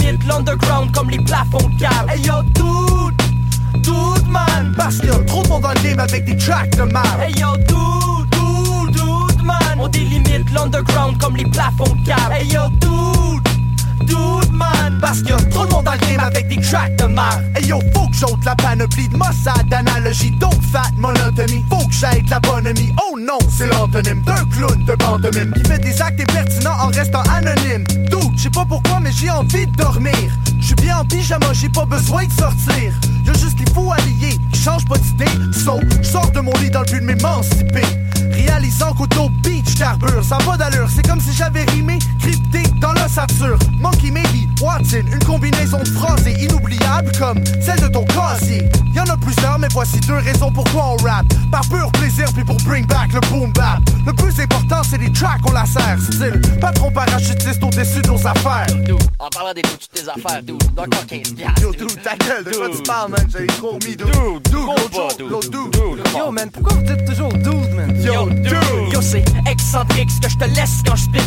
On délimite l'underground comme les plafonds de cave Hey yo, dude, dude, man. Parce qu'il y a trop de monde dans le game avec des tracks de mal. Hey yo dude, dude, dude man On délimite l'underground comme les plafonds de cave Hey yo, dude, dude, man. Parce a trop de monde dans le game avec des tracks de mal. Hey yo, faut que j'ôte la panoplie de Mossad d'analogie. Donc fat monotomie, faut que j'aide la bonhomie. Oh non, c'est l'antonyme d'un clown de pantomime qui fait des actes impertinents en restant anonyme. Dude, je sais pas pourquoi, mais j'ai envie de dormir. Je suis bien en pyjama, j'ai pas besoin de sortir. Y'a juste les fous alliés qui changent pas d'idée. So, je sors de mon lit dans le but de m'émanciper. Réalisant qu'auto beach carbure, ça va d'allure. C'est comme si j'avais rimé, crypté dans l'ossature. Monkey Maybe, Watson, une combinaison de phrases et inoubliable comme celle de ton casier. Y'en a plusieurs, mais voici deux raisons pourquoi on rap. Par pur plaisir, puis pour bring back le boom bap. Le plus important, c'est les tracks qu'on la sert. Style, pas trop parachutiste au-dessus de nos affaires. Dude, en parlant des toutes tes affaires, dude, donc 15 piastres Yo, dude, ta gueule, de quoi tu parles, man? J'ai trop mis, dude. Dude, dude, jour, l'autre dude. Yo man, pourquoi vous dites toujours dude man? Yo dude. Yo c'est excentrique ce que je te laisse quand je spit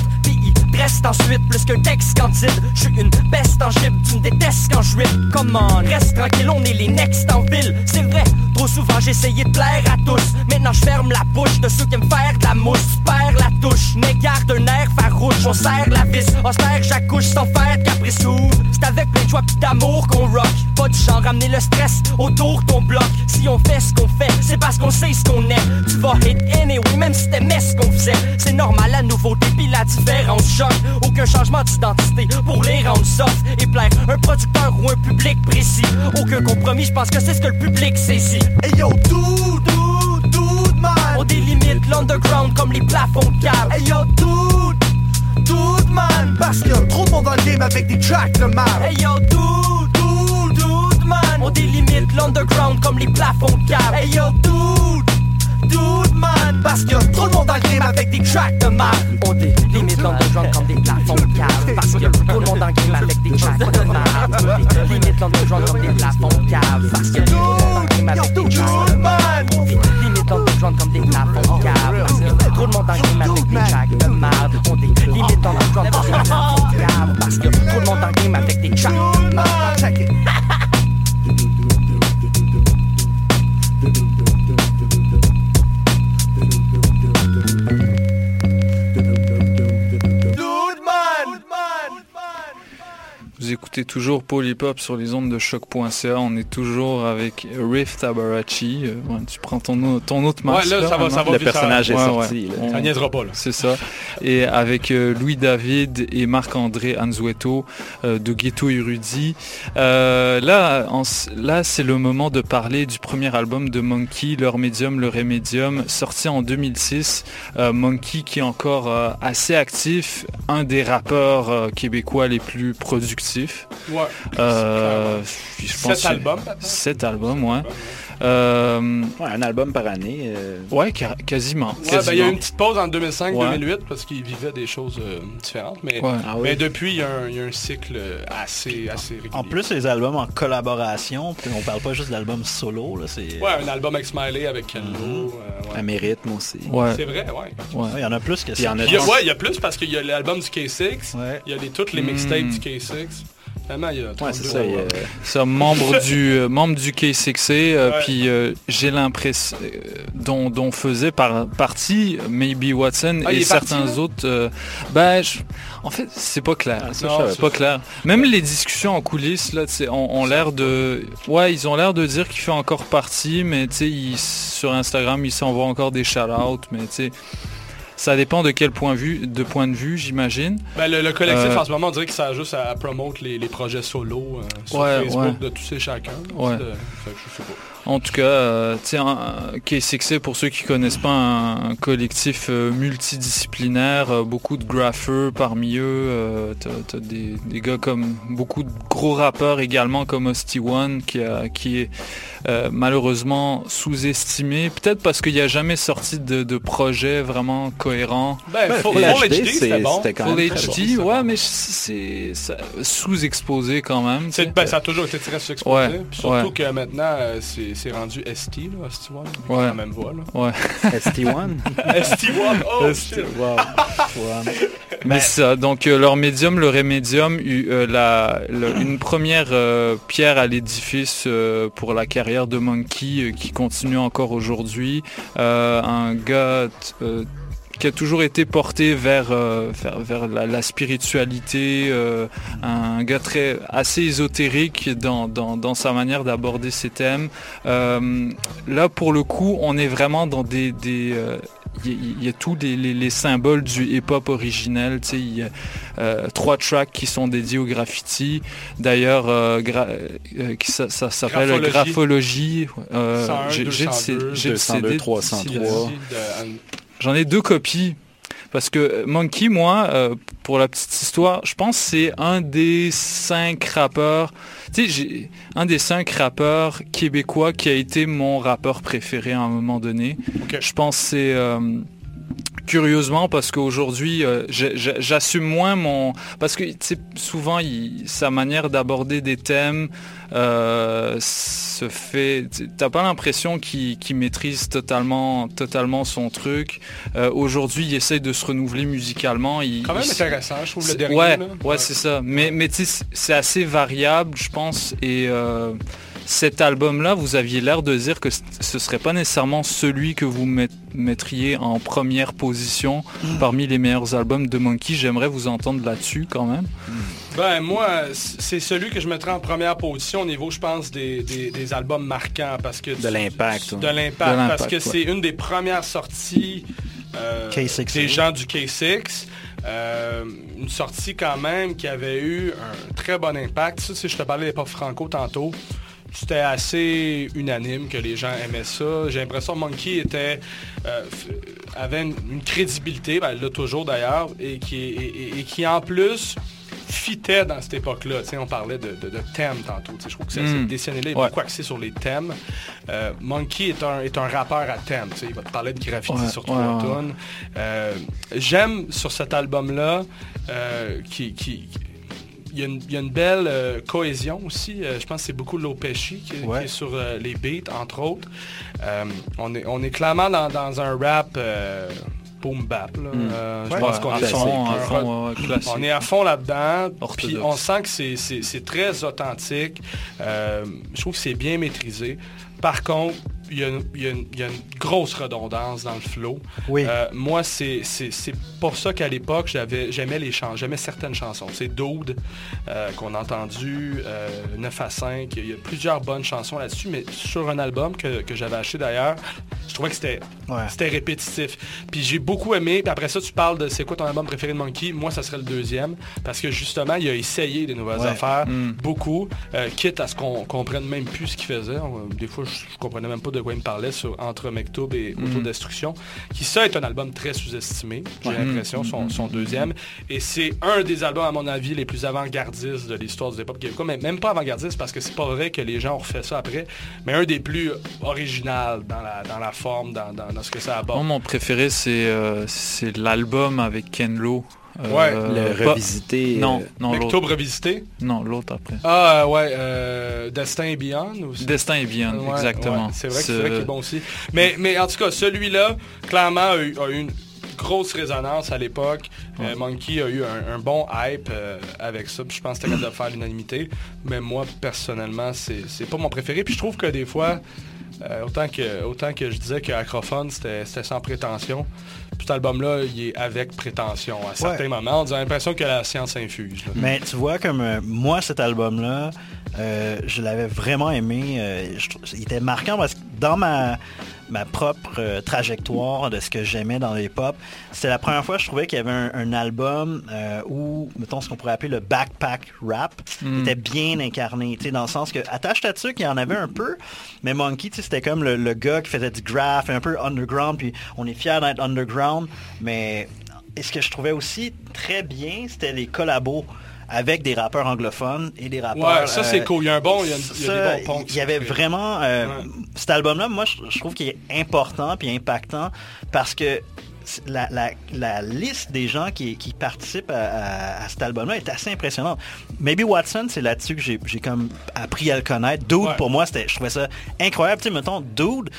reste ensuite plus qu'un texte candide Je suis une peste en gib, tu me détestes quand je on, reste tranquille, on est les next en ville. C'est vrai, trop souvent essayé de plaire à tous. Maintenant je ferme la bouche de ceux qui me faire de la mousse. Perds la touche, mais garde un air farouche. On serre la vis, on serre j'accouche sans faire de caprice C'est avec plein de joie pis d'amour qu'on rock. Pas du genre ramener le stress autour ton bloc. Si on fait ce qu'on fait, c'est parce qu'on sait ce qu'on est Tu vas hit anyway, même si t'aimais ce qu'on faisait. C'est normal la nouveauté pis la différence Aucun changement d'identité pour les rendre soft Et plaire. Un producteur ou un public précis. Aucun compromis, je pense que c'est ce que le public saisit. Hey yo, dude, dude, dude, man. On délimite l'underground comme les plafonds de cave. Hey yo, dude, dude, man. Parce qu'il y a trop de monde dans le game avec des tracks de mal. Hey yo dude, dude, dude man. On délimite l'underground comme les plafonds de Hey yo, dude, dude, man. Parce qu'il y a trop de monde dans le game avec des tracks de mal. On délimite l'underground comme des plafonds de cave. Parce qu'il y a trop de monde dans le game avec des tracks de marde On délimite l'underground comme des plafonds de cave. Parce qu'il y a trop de monde dans le game avec des tracks de marde On délimite l'underground comme des plafonds de cave. Parce qu'il y a trop de monde dans le game avec des tracks de On délimite l'underground comme des plafonds de cave. Parce qu'il y a trop de monde dans le game avec des tracks de marde Check it. Écoutez toujours Polypop sur les ondes de choc.ca. On est toujours avec Riff Tabarachi. Euh, tu prends ton, ton autre masque. Ouais, là, ça va, ça va Le personnage est sorti. On, ça niaisera pas. C'est ça. Et avec euh, Louis David et Marc-André Anzueto euh, de Ghetto Érudit. là, là c'est le moment de parler du premier album de Monkey, Leur Medium, Le Remedium, sorti en 2006. Monkey qui est encore assez actif, un des rappeurs québécois les plus productifs. Ouais. Euh, je pense Sept albums. Sept albums, ouais. Euh, ouais, un album par année. Euh... Ouais, ca quasiment. Ouais, ben, il y a eu une petite pause en 2005-2008 parce qu'il vivait des choses euh, différentes. Mais, ah mais depuis, il y, a un, il y, a un cycle assez, assez régulier. En plus, les albums en collaboration, on parle pas juste d'albums solo. Là, ouais, un album avec Smiley, avec Kendo. Mm -hmm. ouais. Un mérite, moi aussi. C'est vrai, ouais. Il y en a plus que ça. Il y, en a, ouais, il y a plus parce qu'il y a l'album du K6, il y a les, toutes les mixtapes du K6. Vraiment, il y a ouais, c'est ça, ça, membre du euh, membre du K6C, euh, ouais. puis euh, j'ai l'impression dont, dont faisait par, partie Maybe Watson ah, et certains parti, autres. ben, je, en fait, c'est pas clair. Ah, c'est pas clair. Même les discussions en coulisses là, ont, ont l'air de, ouais, ils ont l'air de dire qu'il fait encore partie, mais tu sais, sur Instagram, il s'envoie encore des shout-outs, mais tu sais. Ça dépend de quel point, vue, de, point de vue, j'imagine. Ben, le, le, collectif, euh, en ce moment, on dirait que ça a juste à, à promote les, les, projets solo euh, sur ouais, Facebook ouais. de tous et chacun. Ouais. De, je sais pas. En tout cas, euh, K6 pour ceux qui connaissent pas, un, un collectif euh, multidisciplinaire, euh, beaucoup de graffeurs parmi eux, euh, t'as, as des, des, gars comme beaucoup de gros rappeurs également comme Hosty One qui, a, qui est euh, malheureusement sous-estimé, peut-être parce qu'il n'y a jamais sorti de, de, projet vraiment cohérent. Ben, ben Full, full HD, c'était bon. Full HD, bon, ouais, mais c'est sous-exposé quand même. Ben, ça a toujours été très sous-exposé. Ouais, surtout ouais. que maintenant, c'est c'est rendu ST, là, ST1. Ouais. La même voix, là. Ouais. ST1? ST1, oh, ST wow. Mais ça, donc euh, leur médium, le euh, la, la, une première euh, pierre à l'édifice euh, pour la carrière de Monkey qui continue encore aujourd'hui. un gars qui a toujours été porté vers, euh, vers, vers la, la, spiritualité, euh, un gars très assez ésotérique dans, dans, dans sa manière d'aborder ces thèmes. Euh, là, pour le coup, on est vraiment dans des... des il y, y, a tous les, les, les symboles du hip-hop originel. Tu sais, il y a euh, trois tracks qui sont dédiés au graffiti. D'ailleurs, euh, ça, ça s'appelle Graphologie. J'ai le CD 303. J'en ai deux copies. Parce que Monkey, moi, euh, pour la petite histoire, je pense que c'est un des cinq rappeurs, tu sais, j'ai un des cinq rappeurs québécois qui a été mon rappeur préféré à un moment donné. Okay. Je pense que c'est... Euh, curieusement parce qu'aujourd'hui euh, j'assume moins mon parce que souvent il, sa manière d'aborder des thèmes euh, se fait t'as pas l'impression qu'il qu maîtrise totalement totalement son truc? Euh, aujourd'hui il essaye de se renouveler musicalement il, quand même il, intéressant je trouve le dernier ouais là. ouais, ouais. c'est ça mais mais c'est assez variable je pense et euh, cet album-là, vous aviez l'air de dire que ce serait pas nécessairement celui que vous met mettriez en première position mmh. parmi les meilleurs albums de Monkey. J'aimerais vous entendre là-dessus quand même. Mmh. Ben moi, c'est celui que je mettrais en première position au niveau, je pense, des, des, des albums marquants parce que de l'impact. De l'impact, parce que ouais. c'est une des premières sorties euh, des gens du K6. Euh, une sortie quand même qui avait eu un très bon impact. Ça, si je te parlais d'époque franco tantôt, c'était assez unanime que les gens aimaient ça. J'ai l'impression que Monkey était, euh, avait une, une crédibilité, ben, là toujours d'ailleurs, et qui, et, et, et qui en plus fitait dans cette époque-là. On parlait de, de, de thèmes tantôt. Je trouve que cette, mm. décennie-là est ouais. beaucoup axée sur les thèmes. Euh, Monkey est un, est un rappeur à thème. Il va te parler de graffiti ouais, sur trois tonnes. Euh, J'aime sur cet album-là euh, qui, qui il y, a une, il y a une belle euh, cohésion aussi. Euh, je pense que c'est beaucoup Lopechi qui, ouais. qui, est sur euh, les beats, entre autres. on, est, on est clairement dans, dans un rap boom bap. Là. Mm. Euh, ouais, je pense qu'on est, fond, à fond, ouais, on est à fond là-dedans. Puis on sent que c'est très authentique. Euh, je trouve que c'est bien maîtrisé. Par contre, il y, a une, grosse redondance dans le flow. Oui. Euh, moi, c'est pour ça qu'à l'époque, j'aimais les chansons, j'aimais certaines chansons. C'est Dude euh, qu'on a entendu, 9 à 5. Il y a plusieurs bonnes chansons là-dessus, mais sur un album que, j'avais acheté d'ailleurs, je trouvais que c'était c'était répétitif. Puis j'ai beaucoup aimé. Puis après ça, tu parles de c'est quoi ton album préféré de Monkey? Moi, ça serait le deuxième. Parce que justement, il a essayé des nouvelles affaires. Mm. Beaucoup. quitte à ce qu'on comprenne même plus ce qu'il faisait. Des fois, je, je comprenais même pas de quoi il me parlait sur Entre Mektoub et mm. Autodestruction, qui ça est un album très sous-estimé, j'ai l'impression, son, son, deuxième. Et c'est un des albums, à mon avis, les plus avant-gardistes de l'histoire du hip-hop québécois. Mais même pas avant-gardiste, parce que c'est pas vrai que les gens ont refait ça après, mais un des plus original dans la, dans la forme, dans, dans, ce que ça aborde. mon préféré, c'est euh, c'est l'album avec Ken Lo. Ouais. Euh, le revisité. Non, euh, non. Octobre revisité? Non, l'autre après. Ah, ouais. Euh, Destin et Beyond aussi. Destin et Beyond, exactement. C'est vrai, qu'il est bon aussi. Mais, mais en tout cas, celui-là, clairement, a eu, une grosse résonance à l'époque. Monkey a eu un, bon hype avec ça. je pense que c'était capable de faire l'unanimité. Mais moi, personnellement, c'est pas mon préféré. Puis je trouve que des fois, autant, que, autant que je disais que Acrophone, c'était sans prétention cet album-là, il est avec prétention. À certains moments, on a l'impression que la science infuse. Mais tu vois, comme euh, moi, cet album-là, euh, je l'avais vraiment aimé. Euh, il était marquant parce que dans ma ma propre euh, trajectoire de ce que j'aimais dans les pop. C'était la première fois que je trouvais qu'il y avait un, album euh, où, mettons, ce qu'on pourrait appeler le backpack rap hmm. était bien incarné, dans le sens que Attache dessus qu'il y en avait un peu, mais Monkey, c'était comme le, gars qui faisait du graph, un peu underground, puis on est fier d'être underground, mais ce que je trouvais aussi très bien, c'était les collabos avec des rappeurs anglophones et des rappeurs... Ouais, ça c'est euh, cool. Il y a un bon, il y a, des bons ponts. Il y avait vraiment... Euh, cet album-là, moi, je, trouve qu'il est important puis impactant parce que la, liste des gens qui, participent à, cet album-là est assez impressionnante. Maybe Watson, c'est là-dessus que j'ai comme appris à le connaître. Dude, pour moi, je trouvais ça incroyable. Tu sais, mettons, Dude,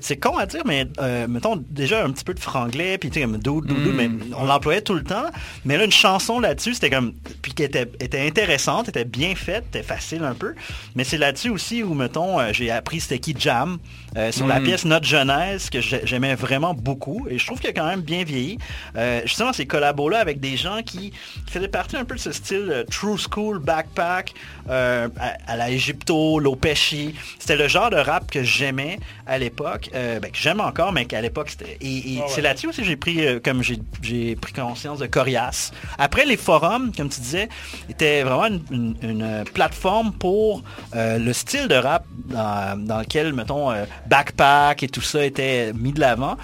c'est con à dire, mais euh, mettons déjà un petit peu de franglais, puis tu sais, comme mais mm. on l'employait tout le temps. Mais là, une chanson là-dessus, c'était comme, puis qui était, était intéressante, était bien faite, était facile un peu. Mais c'est là-dessus aussi où, mettons, euh, j'ai appris c'était qui Jam, euh, sur la mm. pièce Notre Genèse, que j'aimais vraiment beaucoup. Et je trouve qu'il a quand même bien vieilli. justement, ces collabos-là avec des gens qui, faisaient partie un peu de ce style true school, backpack, à, la Egypto, Lopechi. C'était le genre de rap que j'aimais à l'époque. Euh, ben, que j'aime encore, mais qu'à l'époque, c'était... Et, ah c'est là-dessus aussi que j'ai pris, euh, comme j'ai, pris conscience de Corias. Après, les forums, comme tu disais, étaient vraiment une, plateforme pour euh, le style de rap dans, lequel, mettons, Backpack et tout ça était mis de l'avant.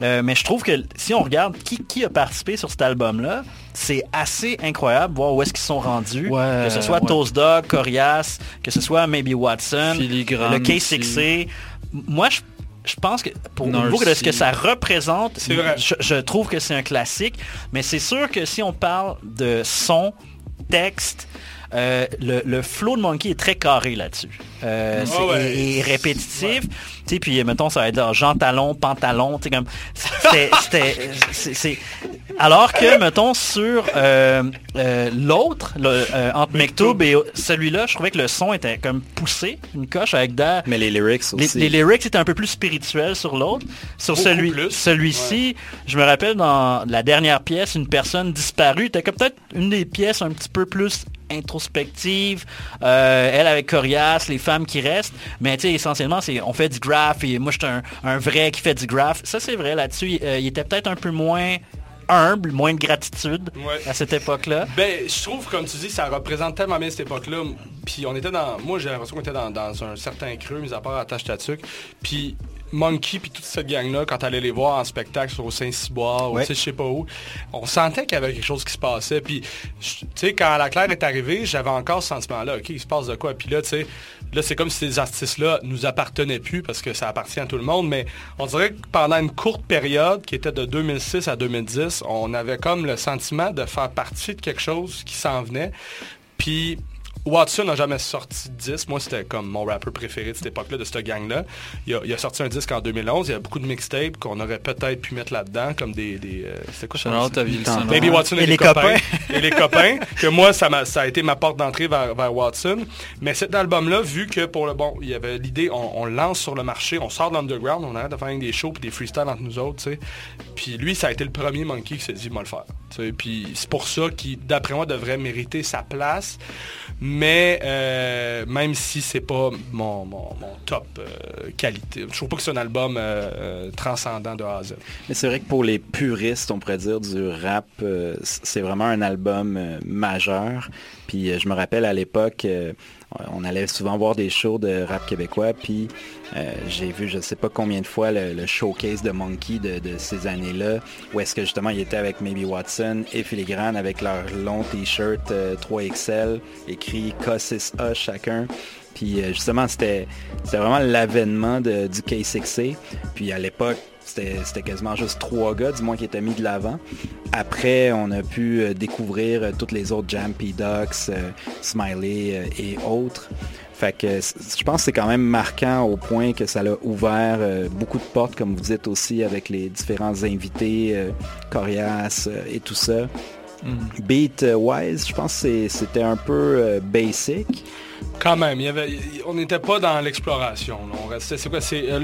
mais je trouve que si on regarde qui, a participé sur cet album-là, c'est assez incroyable voir où est-ce qu'ils sont rendus. que ce soit Toast Dog, Corias, que ce soit Maybe Watson, le K6C. Moi, je je pense que pour niveau de ce que ça représente, je, trouve que c'est un classique. Mais c'est sûr que si on parle de son, texte, euh, le, le flow de Monkey est très carré là-dessus. Euh, ah et, répétitif. Tu sais, puis mettons, ça va être Jean Talon, pantalon, tu sais, comme. C'était. Alors que, mettons, sur euh, l'autre, entre Mektoub et celui-là, je trouvais que le son était comme poussé, une coche avec d'air. Mais les lyrics aussi. Les, lyrics étaient un peu plus spirituels sur l'autre. Sur celui, celui-ci, je me rappelle dans la dernière pièce, une personne disparue, était comme peut-être une des pièces un petit peu plus introspective, euh, elle avec Corias, les femmes qui restent, mais tu sais, essentiellement, c'est on fait du graph et moi, je suis un, vrai qui fait du graph. Ça, c'est vrai, là-dessus, euh, il était peut-être un peu moins humble, moins de gratitude à cette époque-là. Ben, je trouve, comme tu dis, ça représente tellement bien cette époque-là. Puis on était dans... Moi, j'ai l'impression qu'on était dans, un certain creux, mis à part à Tâche Puis Monkey puis toute cette gang-là, quand allait les voir en spectacle au Saint-Cyboire ou je sais pas où, on sentait qu'il y avait quelque chose qui se passait. Puis, tu sais, quand la Claire est arrivée, j'avais encore ce sentiment-là. OK, il se passe de quoi? Puis là, tu sais, là, c'est comme si ces artistes-là nous appartenaient plus parce que ça appartient à tout le monde. Mais on dirait que pendant une courte période, qui était de 2006 à 2010, on avait comme le sentiment de faire partie de quelque chose qui s'en venait. Puis Watson n'a jamais sorti de disque. Moi, c'était comme mon rappeur préféré de cette époque-là, de cette gang-là. Il, a, sorti un disque en 2011. Il y a beaucoup de mixtapes qu'on aurait peut-être pu mettre là-dedans, comme des... des euh, c'est quoi ça? Baby Watson et, les, copains. et les copains. Que moi, ça, a, ça a été ma porte d'entrée vers, Watson. Mais cet album-là, vu que pour le bon, il y avait l'idée, on, lance sur le marché, on sort de l'underground, on arrête de faire des shows et des freestyles entre nous autres, tu sais. Puis lui, ça a été le premier Monkey qui s'est dit, moi le faire. Puis c'est pour ça qu'il, d'après moi, devrait mériter sa place. Mais euh, même si c'est pas mon, top euh, qualité, je trouve pas que c'est un album euh, transcendant de A à Z. Mais c'est vrai que pour les puristes, on pourrait dire, du rap, c'est vraiment un album majeur. Puis je me rappelle à l'époque, on allait souvent voir des shows de rap québécois, puis euh, j'ai vu je ne sais pas combien de fois le, showcase de Monkey de, ces années-là, où est-ce que justement il était avec Maybe Watson et Filigrane avec leur long t-shirt 3XL, euh, écrit K6A chacun. Puis euh, justement, c'était vraiment l'avènement du K6A. Puis à l'époque, c'était quasiment juste trois gars, du moins, qui étaient mis de l'avant. Après, on a pu euh, découvrir euh, toutes les autres Jam Ducks, euh, Smiley et autres. Fait que je pense que c'est quand même marquant au point que ça a ouvert beaucoup de portes, comme vous dites aussi, avec les différents invités, Corias et tout ça. Mm. Beat-wise, je pense que c'était un peu basic. Quand même, il y avait, on n'était pas dans l'exploration. On restait, c'est quoi, c'est euh,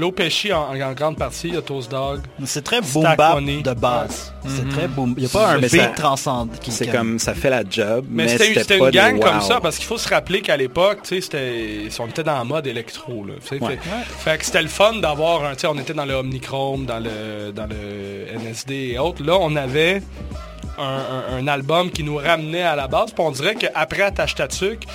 en, grande partie, il y a Toast Dog. C'est très boom bap de base. C'est très mhm. boom. Il n'y a pas un beat transcendant. C'est comme, ça fait la job. Mais, c'était une gang comme ça, parce qu'il faut se rappeler qu'à l'époque, tu sais, on était dans le mode électro, là. Fait, que c'était le fun d'avoir un, tu sais, on était dans le Omnichrome, dans le, dans le NSD et autres. Là, on avait un, album qui nous ramenait à la base. Puis on dirait qu'après Attache Tatuc,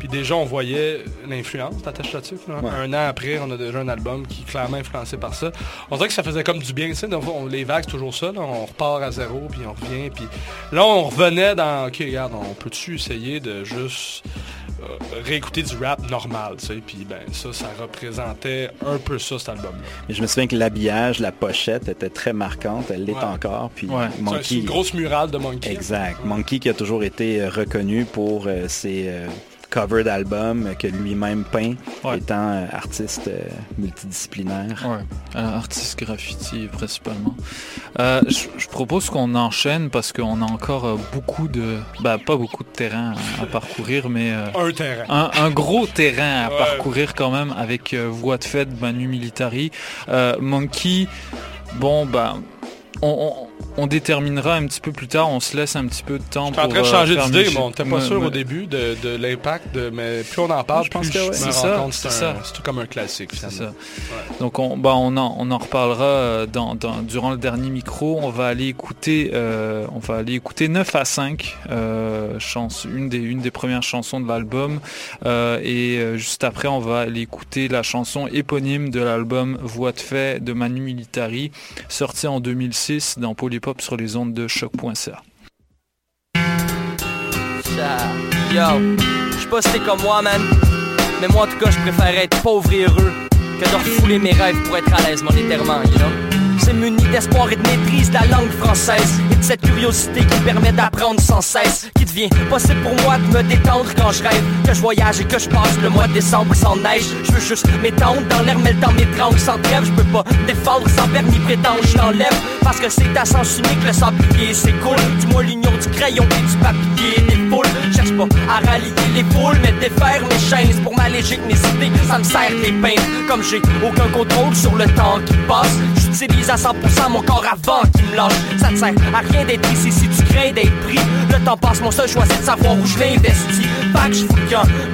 puis déjà, on voyait l'influence d'Attache là-dessus. Un an après, on a déjà un album qui est clairement influencé par ça. On dirait que ça faisait comme du bien. les vagues, c'est toujours ça. On repart à zéro, puis on revient. Puis là, on revenait dans... OK, regarde, on peut-tu essayer de juste euh, réécouter du rap normal, Puis ben, ça, ça représentait un peu ça, cet album-là. Mais je me souviens que l'habillage, la pochette était très marquante. Elle l'est encore. Puis C'est une grosse murale de Monkey. Exact. Monkey qui a toujours été euh, reconnu pour euh, ses cover d'album que lui-même peint, étant euh, artiste euh, multidisciplinaire. Ouais. Euh, artiste graffiti principalement. je propose qu'on enchaîne parce qu'on a encore beaucoup de... Ben, pas beaucoup de terrain à, parcourir, mais... un terrain. Un, gros terrain à parcourir quand même avec Voix de fête, Manu Militari. Monkey, bon, ben... on on déterminera un petit peu plus tard, on se laisse un petit peu de temps pour... en train de changer euh, d'idée, bon, t'es pas sûr au début de, l'impact, mais plus on en parle, je pense que c'est ça, c'est tout comme un classique. Ça. Donc on, bah, on, en, on en reparlera euh, dans, durant le dernier micro. On va aller écouter, euh, on va aller écouter 9 à 5, chance, une, des, une des premières chansons de l'album. et juste après, on va aller écouter la chanson éponyme de l'album Voix de fait de Manu Militari, sorti en 2006 dans Polypop sur les ondes de choc.ca. Yo, je sais pas si comme moi, man. Mais moi, en tout cas, je préfère être pauvre et heureux que de refouler mes rêves pour être à l'aise monétairement, you know? Muni d'espoir et de maîtrise de la langue française. Et de cette curiosité qui me permet d'apprendre sans cesse Qui devient possible pour moi de me détendre quand je rêve. Que je voyage et que je passe le mois de décembre sans neige. Je veux juste m'étendre dans l'air mais le temps m'étrangle sans trêve. Je peux pas défendre sans permis prétendre je t'enlève. Parce que c'est à sens unique le sablier c'est cool. Du moins l'union du crayon et du papier des foules. Cherche pas à rallier les foules mais défaire mes chaînes Pour m'alléger mes idées. Ça me sert les peines Comme j'ai aucun contrôle sur le temps qui passe J'utilise à 100% mon corps avant qu'il me lâche. Ça ne sert à rien d'être ici si tu crains d'être pris. Le temps passe, mon seul choix c'est de savoir où je l'investis. Pas que je fous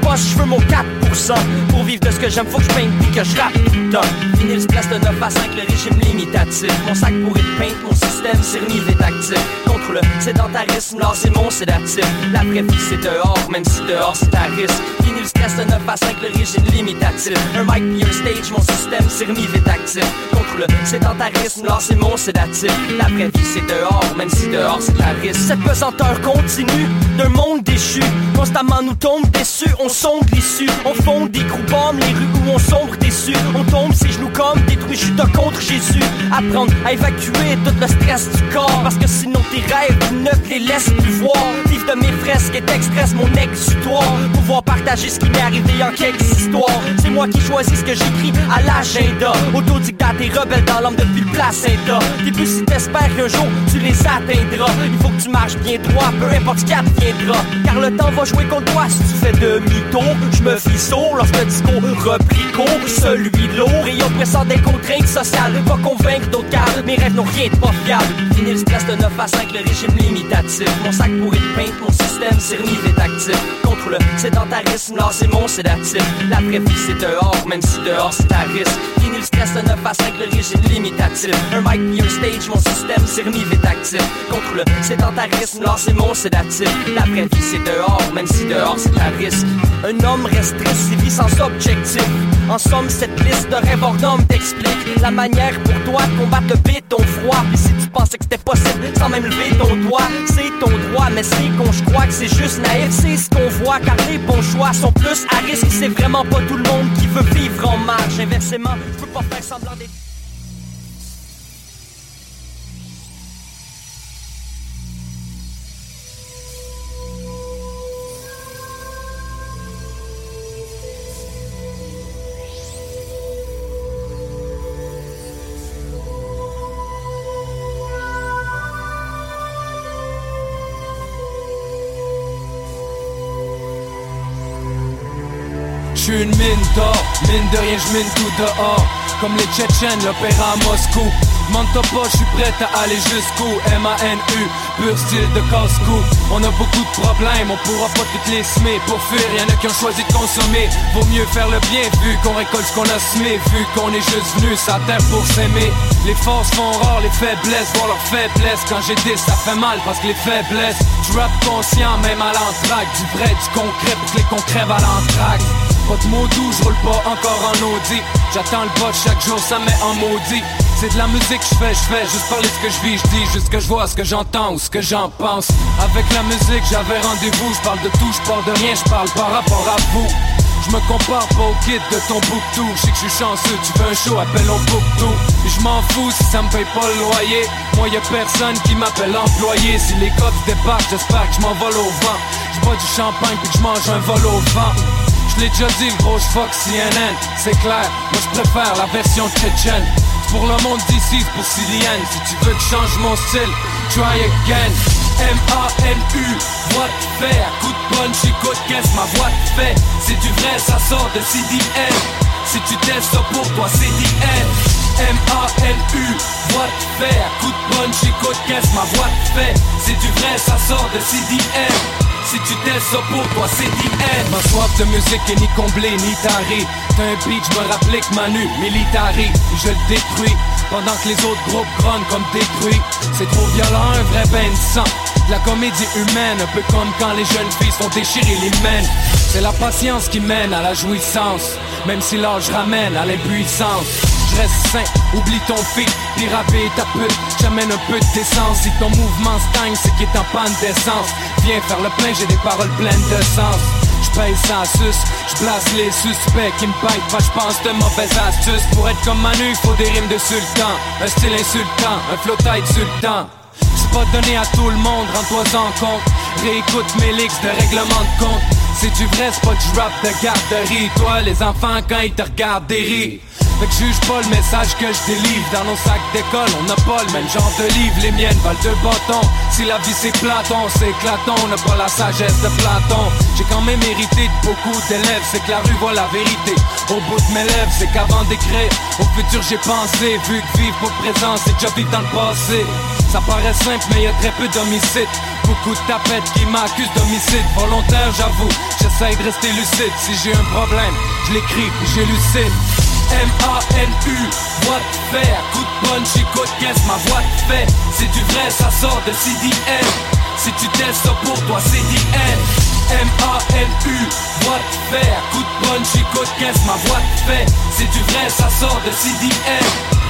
pas je veux mon 4%. Pour vivre de ce que j'aime, faut que je peinte puis que je rappe tout le temps. Finir se place de 9 à 5, le régime limitatif. Mon sac pourri de peinte, mon système cernif est actif. Contre le sédentarisme, là c'est mon sédatif. La vraie vie c'est dehors, même si dehors c'est à risque. Le stress de 9 à 5, le régime limitatif. Un mic puis un stage, mon système Sirmiv est actif. Contre le sédentarisme, là c'est mon sédatif. La vraie vie c'est dehors, même si dehors c'est à risque. Cette pesanteur continue d'un monde déchu. Constamment nous tombe déçus, on sonde l'issue. On fonde des groupes les rues où on sombre déçu. On tombe ses genoux comme détruit, je contre Jésus. Apprendre à évacuer tout le stress du corps. Parce que sinon tes rêves ne te les laissent plus voir. Vivre de mes fresques et express mon exutoire. Pouvoir partager ce qui m'est arrivé en quelques histoires. C'est moi qui choisis ce que j'écris à l'agenda. Autodictate et rebelle dans l'homme depuis le placenta. Début si t'espères qu'un jour tu les atteindras. Il faut que tu marches bien droit, peu importe ce qui adviendra. Car le temps va jouer contre toi si tu fais demi-tour. Je me fie sourd lorsque le discours repris court. Celui lourd et oppressant des contraintes sociales. Pas convaincre d'autres car mes rêves n'ont rien de pas fiable. Fini le stress de 9 à 5, le régime limitatif. Mon sac pourri de peinte, mon système Cyrnive est actif. Contre le sédentarisme, c'est mon sédatif. La vie c'est dehors, même si dehors c'est à risque. Fini le stress de 9 à 5, le régime limitatif. Un mic un stage, mon système Cyrnive est actif. Contre le sédentarisme, c'est mon sédatif. La vie c'est dehors, même si dehors c'est à risque. Un homme reste très vit sans objectif. En somme, cette liste de rêves hors t'explique la manière pour toi de combattre le béton froid. Puis si tu pensais que c'était possible sans même lever ton doigt, c'est ton droit. Mais c'est qu'on je crois que c'est juste naïf, c'est ce qu'on voit. Car les bons choix sont plus à risque. C'est vraiment pas tout le monde qui veut vivre en marche. Inversement, je peux pas faire semblant d'être. Suis une mine d'or, mine de rien, je mine tout dehors. Comme les Tchétchènes, l'opéra à Moscou. Demande pas, je suis prêt à aller jusqu'où? M-A-N-U, pur style de casse-cou. On a beaucoup de problèmes, on pourra pas toutes les semer. Pour fuir, y'en a qui ont choisi de consommer. Vaut mieux faire le bien vu qu'on récolte ce qu'on a semé. Vu qu'on est juste venu sa terre pour s'aimer. Les forces font rare, les faiblesses voir leurs faiblesses Quand j'ai dit ça fait mal parce que les faiblesses Tu rap conscient même à l'entraque. Du vrai, du concret pour que les concrets à l'entraque de mots doux, je roule pas encore en Audi. J'attends le bot chaque jour, ça met en maudit. C'est de la musique que je fais, je fais juste parler ce que je vis, je dis juste ce que je vois, ce que j'entends ou ce que j'en pense. Avec la musique, j'avais rendez-vous, je parle de tout, je parle de rien, je parle par rapport à vous. Je me compare pas au kit de ton tout Je sais que je suis chanceux, tu veux un show, appelle on tout Et je m'en fous si ça me paye pas le loyer. Moi y'a personne qui m'appelle employé. Si les codes débarquent, j'espère que je m'envole au vent. Je bois du champagne puis que je mange un vol au vent Je l'ai déjà dit, le gros fuck CNN C'est clair, moi je préfère la version tchétchène. Pour le monde d'ici, pour Siliane Si tu veux que je change mon style, try again. M-A-N-U, voix de fait coup de punch, écoute qu'est-ce ma voix te fait? C'est du vrai, ça sort de CDN Si tu testes ça pour toi, c'est DN M-A-N-U, voix de fait À coup de punch, qu'est-ce ma voix te fait? C'est du vrai, ça sort de CDN si tu t'es ça pour toi, c'est DN Ma soif de musique est ni comblée ni tarée. T'as un beat, je me rappelais que Manu, militari. Je le détruis, pendant que les autres groupes grognent comme détruits. C'est trop violent, un vrai bain de sang. La comédie humaine, un peu comme quand les jeunes filles sont déchirées les mènes. C'est la patience qui mène à la jouissance, même si l'âge ramène à l'impuissance. Reste sain, oublie ton fils, puis ta pute, j'amène un peu d'essence. Si ton mouvement stagne, c'est qu'il est en panne d'essence. Viens faire le plein, j'ai des paroles pleines de sens. J'paye sans sus, j'blasse les suspects qui me payent pas, j'pense de mauvaises astuces. Pour être comme Manu, faut des rimes de sultan, un style insultant, un flow tight sultan. C'est pas donné à tout le monde, rends-toi en compte. Réécoute mes licks de règlement de compte. C'est du vrai, c'est pas du rap de garderie. Toi, les enfants, quand ils te regardent, rires. Fait que juge pas le message que je délivre. Dans nos sacs d'école, on n'a pas le même genre de livre. Les miennes valent deux bâtons. Si la vie c'est Platon, c'est éclatant. On n'a pas la sagesse de Platon. J'ai quand même hérité de beaucoup d'élèves. C'est que la rue voit la vérité. Au bout de mes lèvres, c'est qu'avant d'écrire Au futur j'ai pensé. Vu que vivre pour présent, c'est déjà vivre dans le passé. Ça paraît simple mais y a très peu d'homicides. Beaucoup de tapettes qui m'accusent d'homicide. Volontaire, j'avoue. J'essaye de rester lucide. Si j'ai un problème, je l'écris j'élucide. M-A-N-U, voix de fer, coup de punch, écoute qu'est-ce ma voix te fait. C'est du vrai, ça sort de CDN Si tu testes ça pour toi, c'est DN M-A-L-U, voix de fer, coup de punch, écoute qu'est-ce ma voix te fait. C'est du vrai, ça sort de CDM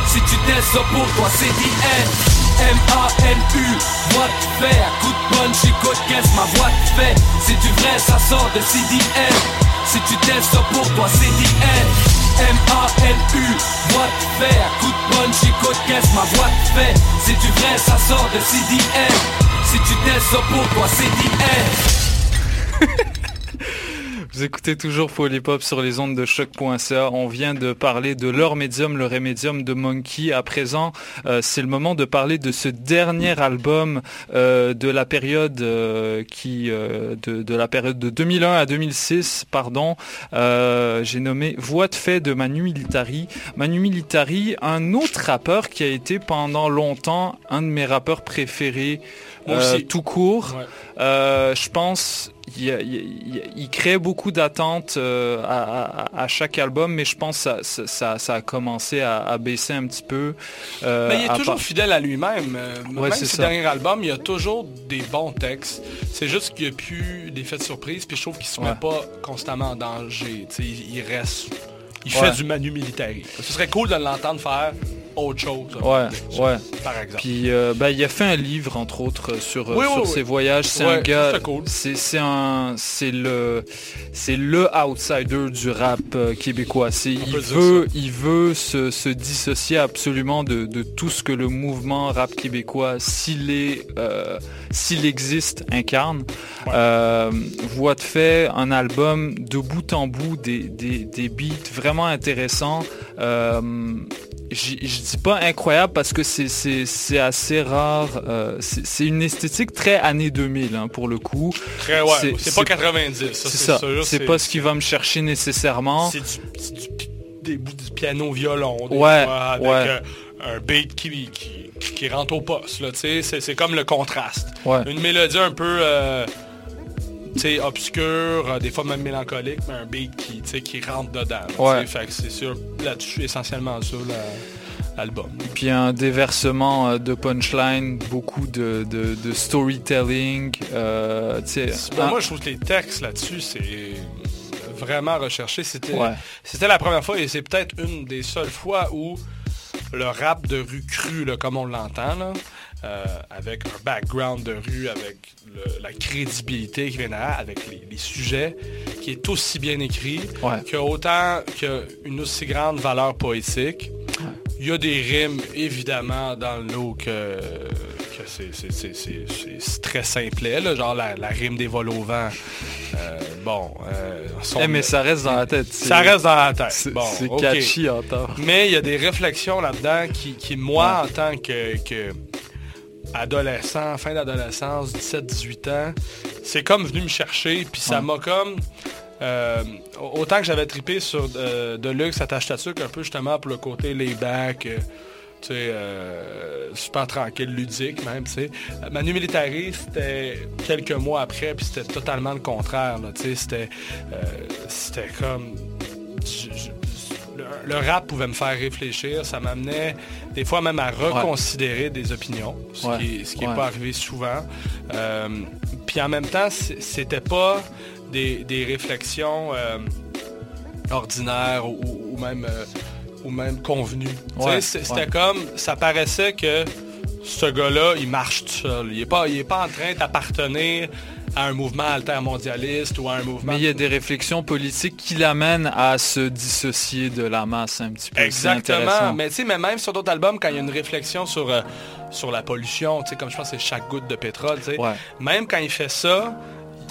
Si tu testes ça pour toi, c'est DN M-A-L-U, voix de fer, coup de punch, écoute qu'est-ce ma voix te fait. C'est du vrai, ça sort de CDM Si tu testes ça pour toi, c'est DN M-A-L-U, voix de fer, coup de punch, écoute qu'est-ce ma voix te fait? C'est du vrai, ça sort de CDM Si tu testes ça pour toi, c'est DN Vous écoutez toujours Polypop sur les ondes de choc.ca. On vient de parler de leur médium, le rémédium de Monkey. À présent, euh, c'est le moment de parler de ce dernier album euh, de la période euh, qui de, la période de 2001 à 2006, pardon. J'ai nommé Voix de fait de Manu Militari. Manu Militari, un autre rappeur qui a été pendant longtemps un de mes rappeurs préférés. tout court. je pense il, crée beaucoup d'attentes euh, à, chaque album, mais je pense que ça, ça, a commencé à, baisser un petit peu. Euh, mais il est toujours fidèle à lui-même. Euh, même ses derniers albums, il y a toujours des bons textes. C'est juste qu'il n'y a plus d'effets de surprise, puis je trouve qu'il ne se met pas constamment en danger. Il, il, reste... Il fait du manu militaire. Ce serait cool de l'entendre faire autre chose. Ouais, ouais. Par exemple. Puis euh, ben, il a fait un livre, entre autres, sur, sur ses voyages. C'est un gars. C'est un. C'est le. C'est le outsider du rap euh, québécois. Il veut, il veut se, se, dissocier absolument de, de, tout ce que le mouvement rap québécois, s'il est euh, s'il existe, incarne. voix de fait, un album de bout en bout, des, des, des beats vraiment intéressants je dis pas incroyable parce que c'est assez rare. Euh, c'est une esthétique très année 2000 hein, pour le coup. Très ouais. C'est pas 90. C'est ça. C'est pas ce qui va me chercher nécessairement. C'est du, du, piano violon. ouais. avec euh, un beat qui, qui, rentre au poste. C'est comme le contraste. Une mélodie un peu. Euh, obscur, euh, des fois même mélancolique, mais un beat qui, qui rentre dedans. Fait que c'est sûr, là-dessus, essentiellement ça, l'album. Puis un déversement euh, de punchline, beaucoup de, de, storytelling. Euh, ben, Moi, je trouve que les textes là-dessus, c'est vraiment recherché. C'était la première fois et c'est peut-être une des seules fois où le rap de rue cru, comme on l'entend, euh, avec un background de rue, avec la crédibilité qui vient derrière, avec les, sujets, qui est aussi bien écrit, que autant qu'une aussi grande valeur poétique. Il y a des rimes, évidemment, dans le lot que, c'est très simplet, là, genre la, rime des vols au vent. Euh, bon. Euh, eh, mais ça reste dans la tête. Ça reste dans la tête. C'est catchy en temps. Mais il y a des réflexions là-dedans qui, moi, en tant que adolescent, fin d'adolescence, 17-18 ans, c'est comme venu me chercher, puis ça m'a comme... Euh, autant que j'avais tripé sur euh, de luxe attache à un peu justement pour le côté layback, euh, tu sais, super tranquille, ludique même, tu sais. Manu Militari, c'était quelques mois après, puis c'était totalement le contraire, tu sais, c'était, c'était comme le, rap pouvait me faire réfléchir. Ça m'amenait des fois même à reconsidérer des opinions, ce qui n'est pas arrivé souvent. Euh, puis en même temps, c'était pas des, réflexions euh, ordinaires ou, même, euh, ou même convenues. C'était comme, ça paraissait que ce gars-là, il marche tout seul. Il n'est pas, il est pas en train d'appartenir à un mouvement altermondialiste ou à un mouvement... Mais il y a des réflexions politiques qui l'amènent à se dissocier de la masse un petit peu. Exactement. Mais tu sais, mais même sur d'autres albums, quand il y a une réflexion sur, euh, sur la pollution, tu sais, comme je pense c'est chaque goutte de pétrole, tu sais, même quand il fait ça,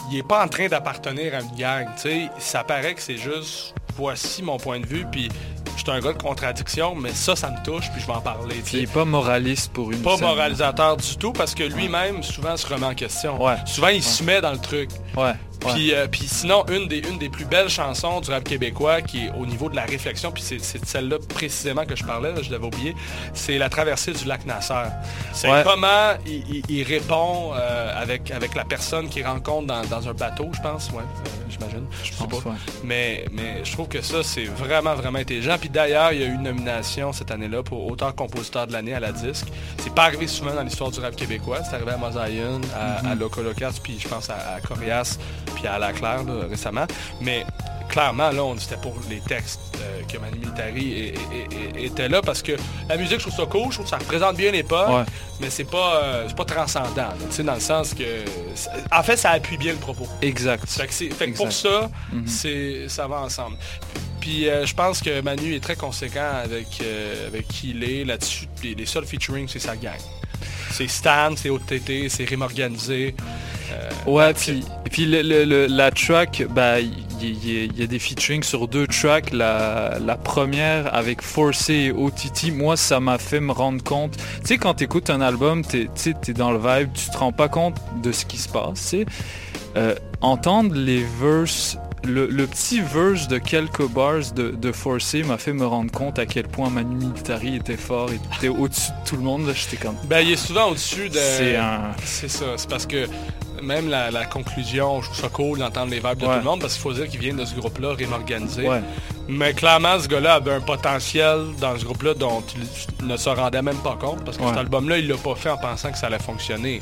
il n'est pas en train d'appartenir à une gang, tu sais. Ça paraît que c'est juste, voici mon point de vue, puis je suis un gars de contradiction, mais ça, ça me touche, puis je vais en parler. Il n'est pas moraliste pour une Pas moralisateur du tout, parce que lui-même, souvent, se remet en question. Souvent, il se met dans le truc. Ouais. Euh, puis, sinon, une des, une des plus belles chansons du rap québécois qui est au niveau de la réflexion, puis c'est celle-là précisément que je parlais, je l'avais oublié, c'est La traversée du lac Nasser. C'est comment il, répond euh, avec, avec la personne qu'il rencontre dans, un bateau, je pense, ouais, euh, j'imagine. Je sais pas. Mais, mais je trouve que ça, c'est vraiment, vraiment intelligent. Puis d'ailleurs, il y a eu une nomination cette année-là pour auteur-compositeur de l'année à la disque. C'est pas arrivé souvent dans l'histoire du rap québécois. C'est arrivé à Mosaïen, à, mm -hmm. à puis je pense à, à Corias, puis puis à la Claire récemment. Mais clairement, là, on était pour les textes euh, que Manu Militari était là parce que la musique, je trouve ça cool, je trouve que ça représente bien l'époque, mais c'est pas, euh, pas transcendant, dans le sens que... En fait, ça appuie bien le propos. Exact. Fait que, pour ça, mhm. c'est ça va ensemble. Puis euh, je pense que Manu est très conséquent avec, avec qui il est là-dessus. Les, seuls featuring, c'est sa gang. C'est Stan, c'est OTT, c'est Rime Organisé. ouais, puis, et puis la track, bah, il y, a des featuring sur deux tracks. La, première avec Forcé et OTT, moi ça m'a fait me rendre compte. Tu sais, quand tu écoutes un album, tu es, dans le vibe, tu te rends pas compte de ce qui se passe. Euh, entendre les verses le, petit verse de quelques bars de, de Forcé m'a fait me rendre compte à quel point Manu Militari était fort et était au-dessus de tout le monde. J'étais comme... Ben, il est souvent au-dessus de... C'est un... C'est ça. C'est parce que même la, conclusion, je trouve ça cool d'entendre les verbes de tout le monde parce qu'il faut dire qu'il vient de ce groupe-là, Rime Organisé. Mais clairement, ce gars-là avait un potentiel dans ce groupe-là dont il ne se rendait même pas compte parce que cet album-là, il l'a pas fait en pensant que ça allait fonctionner.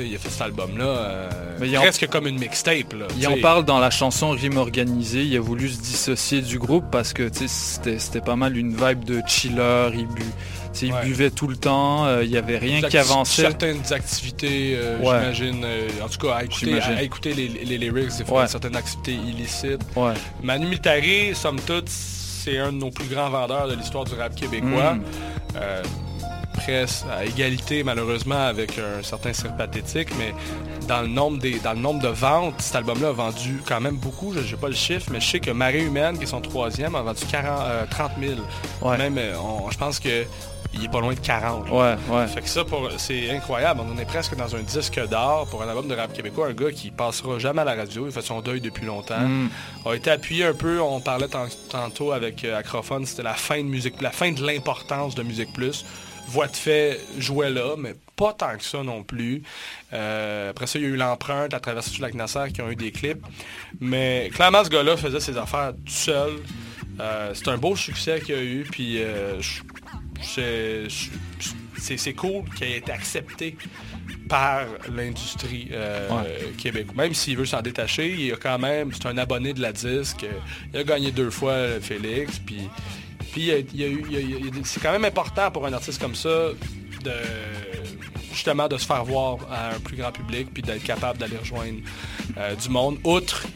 Il a fait cet album-là euh, presque comme une mixtape. il en parle dans la chanson Rime Organisé. Il a voulu se dissocier du groupe parce que c'était pas mal une vibe de chiller. Il bu il buvait tout le temps, euh, il n'y avait rien qui avançait. Certaines activités, euh, j'imagine, en tout cas, à écouter, les, les, lyrics, des fois, certaines activités illicites. Manu Militari, somme toute, c'est un de nos plus grands vendeurs de l'histoire du rap québécois. Mm. Presque à égalité malheureusement avec un certain cirque pathétique, mais dans le nombre des, dans le nombre de ventes, cet album-là a vendu quand même beaucoup. Je n'ai pas le chiffre, mais je sais que Marée Humaine, qui est son troisième, a vendu 40, 30 000. Même, je pense que il est pas loin de 40. Ouais, ouais. Fait que ça, c'est incroyable. On est presque dans un disque d'or pour un album de rap québécois. Un gars qui passera jamais à la radio. Il fait son deuil depuis longtemps. Mm. A été appuyé un peu. On parlait tantôt avec euh, Acrophone. C'était la fin de musique, la fin de l'importance de Musique Plus. Voix de fait jouait là, mais pas tant que ça non plus. Euh, après ça, il y a eu l'empreinte, la traversée du lac Nasser qui ont eu des clips. Mais clairement, ce gars-là faisait ses affaires tout seul. Euh, c'est un beau succès qu'il a eu. Puis c'est cool qu'il ait été accepté par l'industrie euh, québécoise. Même s'il veut s'en détacher, il a quand même, c'est un abonné de la disque. Il a gagné deux fois Félix. Puis, puis c'est quand même important pour un artiste comme ça de justement de se faire voir à un plus grand public puis d'être capable d'aller rejoindre euh, du monde. Outre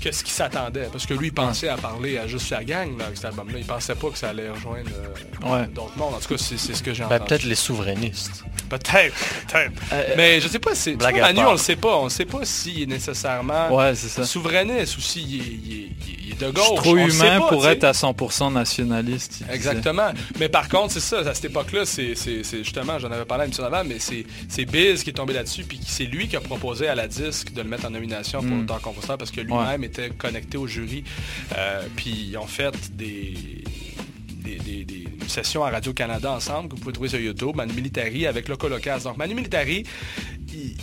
qu'est-ce qu'il s'attendait? Parce que lui, il pensait à parler à juste sa gang là, avec cet album-là. Il pensait pas que ça allait rejoindre euh, d'autres mondes. En tout cas, c'est ce que j'ai ben, entendu. Peut-être les souverainistes. Peut-être, peut-être. Euh, mais je sais pas si. Manu, on le sait pas. On ne sait pas s'il est nécessairement ouais, ça. souverainiste ou s'il est, est, de gauche. trop humain pour être à 100% nationaliste. Exactement. Mais par contre, c'est ça. À cette époque-là, c'est justement, j'en avais parlé un petit avant, mais c'est Biz qui est tombé là-dessus. Puis c'est lui qui a proposé à la disque de le mettre en nomination pour mm. le temps composteur parce que lui-même était connecté au jury. Euh, puis ils ont fait des des, sessions à Radio-Canada ensemble que vous pouvez trouver sur YouTube, Manu Militari avec Loco Locas. Donc Manu Militari,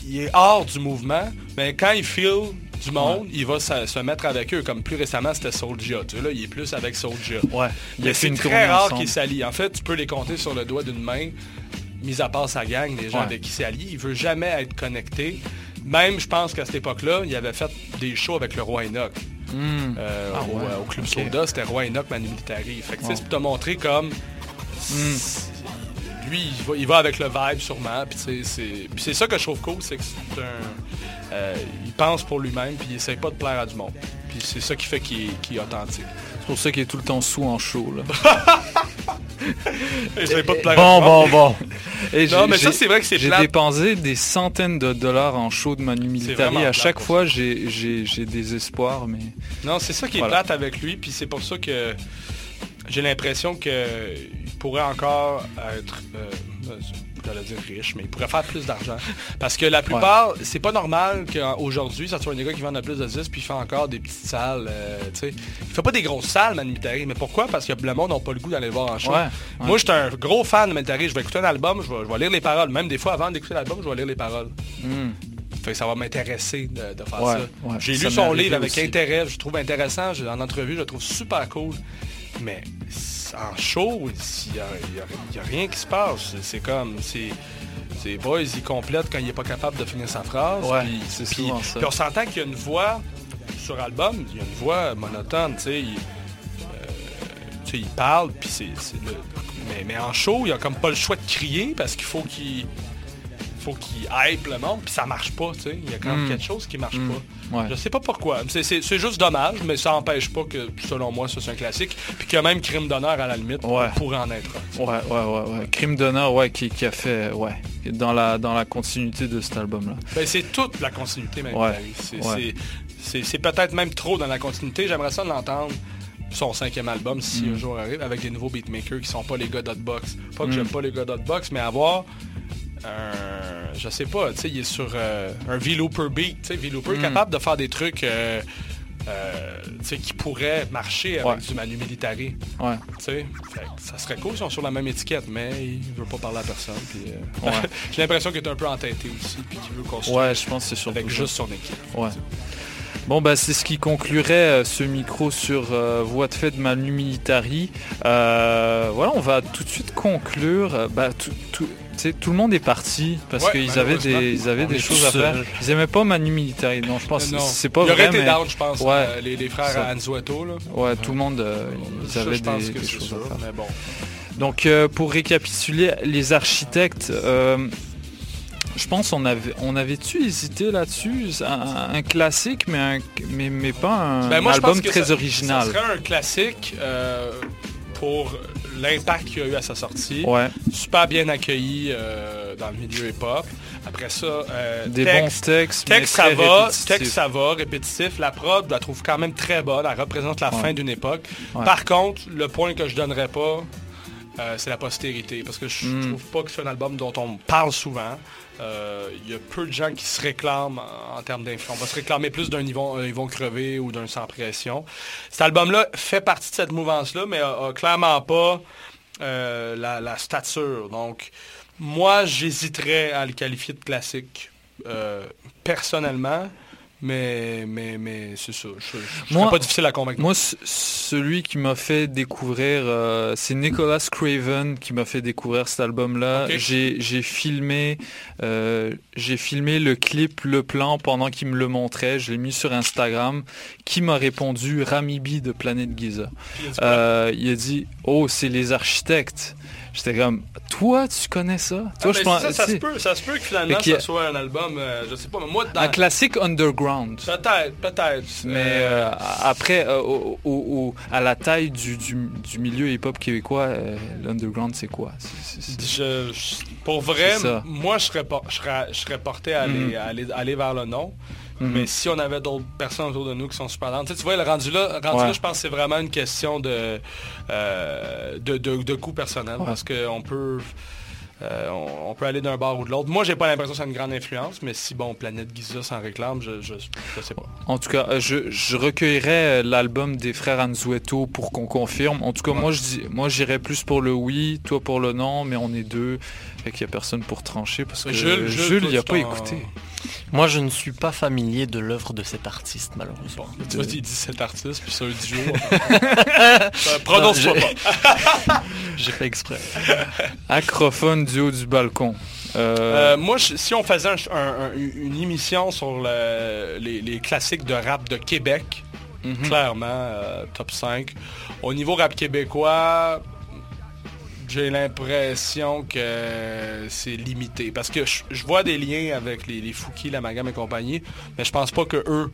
il, est hors du mouvement, mais quand il feel du monde, il va se, mettre avec eux, comme plus récemment c'était Soulja. Tu là, il est plus avec Soulja. Ouais. Mais c'est très rare qu'il s'allie. En fait, tu peux les compter sur le doigt d'une main, mis à part sa gang, les gens avec qui s'est allié. Il veut jamais être connecté. Même, je pense qu'à cette époque-là, il avait fait des shows avec le roi Enoch. Hmm. Euh, ah au, Club Soda, c'était Roy Enoch Manu Militari. Fait que c'est pour te montrer comme hmm. lui, il va, avec le vibe sûrement. Puis c'est ça que je trouve cool, c'est que c'est un. Euh, il pense pour lui-même, puis il essaie pas de plaire à du monde. Puis c'est ça qui fait qu'il est authentique. C'est pour ça qu'il est tout le temps sous en show. Là. pas de bon, bon, bon, non, mais ça, c'est vrai que c'est J'ai dépensé des centaines de dollars en show de Manu Militari. À chaque fois, j'ai des espoirs, mais... Non, c'est ça qui est plate avec lui, puis c'est pour ça que j'ai l'impression qu'il pourrait encore être... Euh, j'allais dire riche, mais il pourrait faire plus d'argent. Parce que la plupart, c'est pas normal qu'aujourd'hui, ça soit un gars qui vend le plus de 10 puis il fait encore des petites salles. Euh, sais. il fait pas des grosses salles, Manu Mais pourquoi? Parce que le monde n'a pas le goût d'aller le voir en show. Moi, j'étais un gros fan de Manitari. Je vais écouter un album, je vais, lire les paroles. Même des fois, avant d'écouter l'album, je vais lire les paroles. Hmm. ça va m'intéresser de, faire ça. J'ai lu son livre avec intérêt, je trouve intéressant. En entrevue, je le trouve super cool. Mais en show, il n'y a, rien qui se passe. C'est comme, c'est... C'est boys, il complète quand il n'est pas capable de finir sa phrase. c'est puis, on s'entend qu'il y a une voix sur album, il y a une voix monotone, tu sais. Il, euh, il parle, puis c'est, mais, mais, en show, il a comme pas le choix de crier parce qu'il faut qu'il faut qu'il hype le monde, puis ça marche pas, tu sais. Il y a quand même hmm. quelque chose qui marche hmm. pas. Je sais pas pourquoi. C'est juste dommage, mais ça empêche pas que, selon moi, ce soit un classique. Puis qu'il y a même Crime d'honneur à la limite ouais. pourrait en être Ouais, ouais, ouais, ouais. Crime d'honneur, ouais, qui, a fait, ouais, dans la, dans la continuité de cet album-là. Ben, c'est toute la continuité, même. C'est peut-être même trop dans la continuité. J'aimerais ça l'entendre son cinquième album, si hmm. un jour arrive, avec des nouveaux beatmakers qui sont pas les gars d'Hotbox. Pas que j'aime pas les gars d'Hotbox, mais avoir un, je sais pas, tu sais, il est sur euh, un V-Looper beat, tu sais, V-Looper mm. capable de faire des trucs euh, euh, qui pourraient marcher avec du Manu Militari. Ouais. ça serait cool si on sur la même étiquette, mais il veut pas parler à personne. J'ai l'impression qu'il est un peu entêté aussi, puis qu'il veut construire ouais, je pense c'est avec juste son équipe. Ouais. Bon, bah, c'est ce qui conclurait ce micro sur Voix de fait de Manu Militari. voilà, on va tout de suite conclure. Bah, tout, tout le monde est parti parce qu'ils avaient des, ils avaient des choses à faire. Ils aimaient pas Manu Militari. Non, je pense. C'est pas vrai. mais... down, je pense. Euh, les, frères Anzueto. Là. Ouais, tout le monde, euh, ils avaient des, choses à faire. Donc, euh, pour récapituler, les architectes. je pense on avait on avait-tu hésité là-dessus un, classique mais un, mais, mais pas un ben, album très original. Ça serait un classique pour l'impact qu'il y a eu à sa sortie. Super bien accueilli euh, dans le milieu hip-hop. Après ça, euh, des bons textes. Texte, ça va. Texte, ça va. Répétitif. La prod, je la trouve quand même très bonne. Elle représente la fin d'une époque. Par contre, le point que je donnerais pas, euh, c'est la postérité. Parce que je, hmm. trouve pas que c'est un album dont on parle souvent. Euh, il y a peu de gens qui se réclament en, termes d'influence. On va se réclamer plus d'un niveau, ils vont crever ou d'un sans pression. Cet album-là fait partie de cette mouvance-là, mais a, clairement pas euh, la, stature. Donc, moi, j'hésiterais à le qualifier de classique. personnellement, mais, mais, mais c'est ça. Je, moi, pas difficile à convaincre. Moi, celui qui m'a fait découvrir, euh, c'est Nicholas Craven qui m'a fait découvrir cet album-là. J'ai filmé, euh, j'ai filmé le clip, le plan pendant qu'il me le montrait. Je l'ai mis sur Instagram. Qui m'a répondu? Rami B de Planète Giza. Euh, il a dit, oh, c'est les architectes. J'étais comme, toi, tu connais ça? Toi, ah, je pense, ça, se peut, ça se peut que finalement, ça soit un album, euh, je sais pas, mais moi... Dans... Un classique underground. Peut-être, peut-être. Mais euh, après, euh, au, à la taille du, du, milieu hip-hop québécois, l'underground, c'est quoi? Je, pour vrai, moi, je serais, je serais, je serais porté à aller, mhm. aller, aller vers le nom. Mhm. Mais si on avait d'autres personnes autour de nous qui sont super lentes, tu, vois, le rendu là, rendu là je pense que c'est vraiment une question de, euh, de, de, coût personnel. Parce qu'on peut. Euh, on, peut aller d'un bar ou de l'autre. Moi, j'ai pas l'impression que c'est une grande influence, mais si bon, Planète Giza s'en réclame, je, je, sais pas. En tout cas, je, je recueillerais l'album des frères Anzueto pour qu'on confirme. En tout cas, moi, je dis, moi, j'irais plus pour le oui, toi pour le non, mais on est deux, qu'il n'y a personne pour trancher parce que Jules, il a pas écouté. Moi, je ne suis pas familier de l'œuvre de cet artiste, malheureusement. tu vois, il dit cet artiste, puis c'est un duo. Prononce-toi pas. J'ai fait exprès. Acrophone du haut du balcon. Euh, euh, moi, si on faisait une émission sur les, classiques de rap de Québec, mhm. clairement, euh, top 5. Au niveau rap québécois, j'ai l'impression que c'est limité. Parce que je, vois des liens avec les, les la Magam et compagnie, mais je pense pas que eux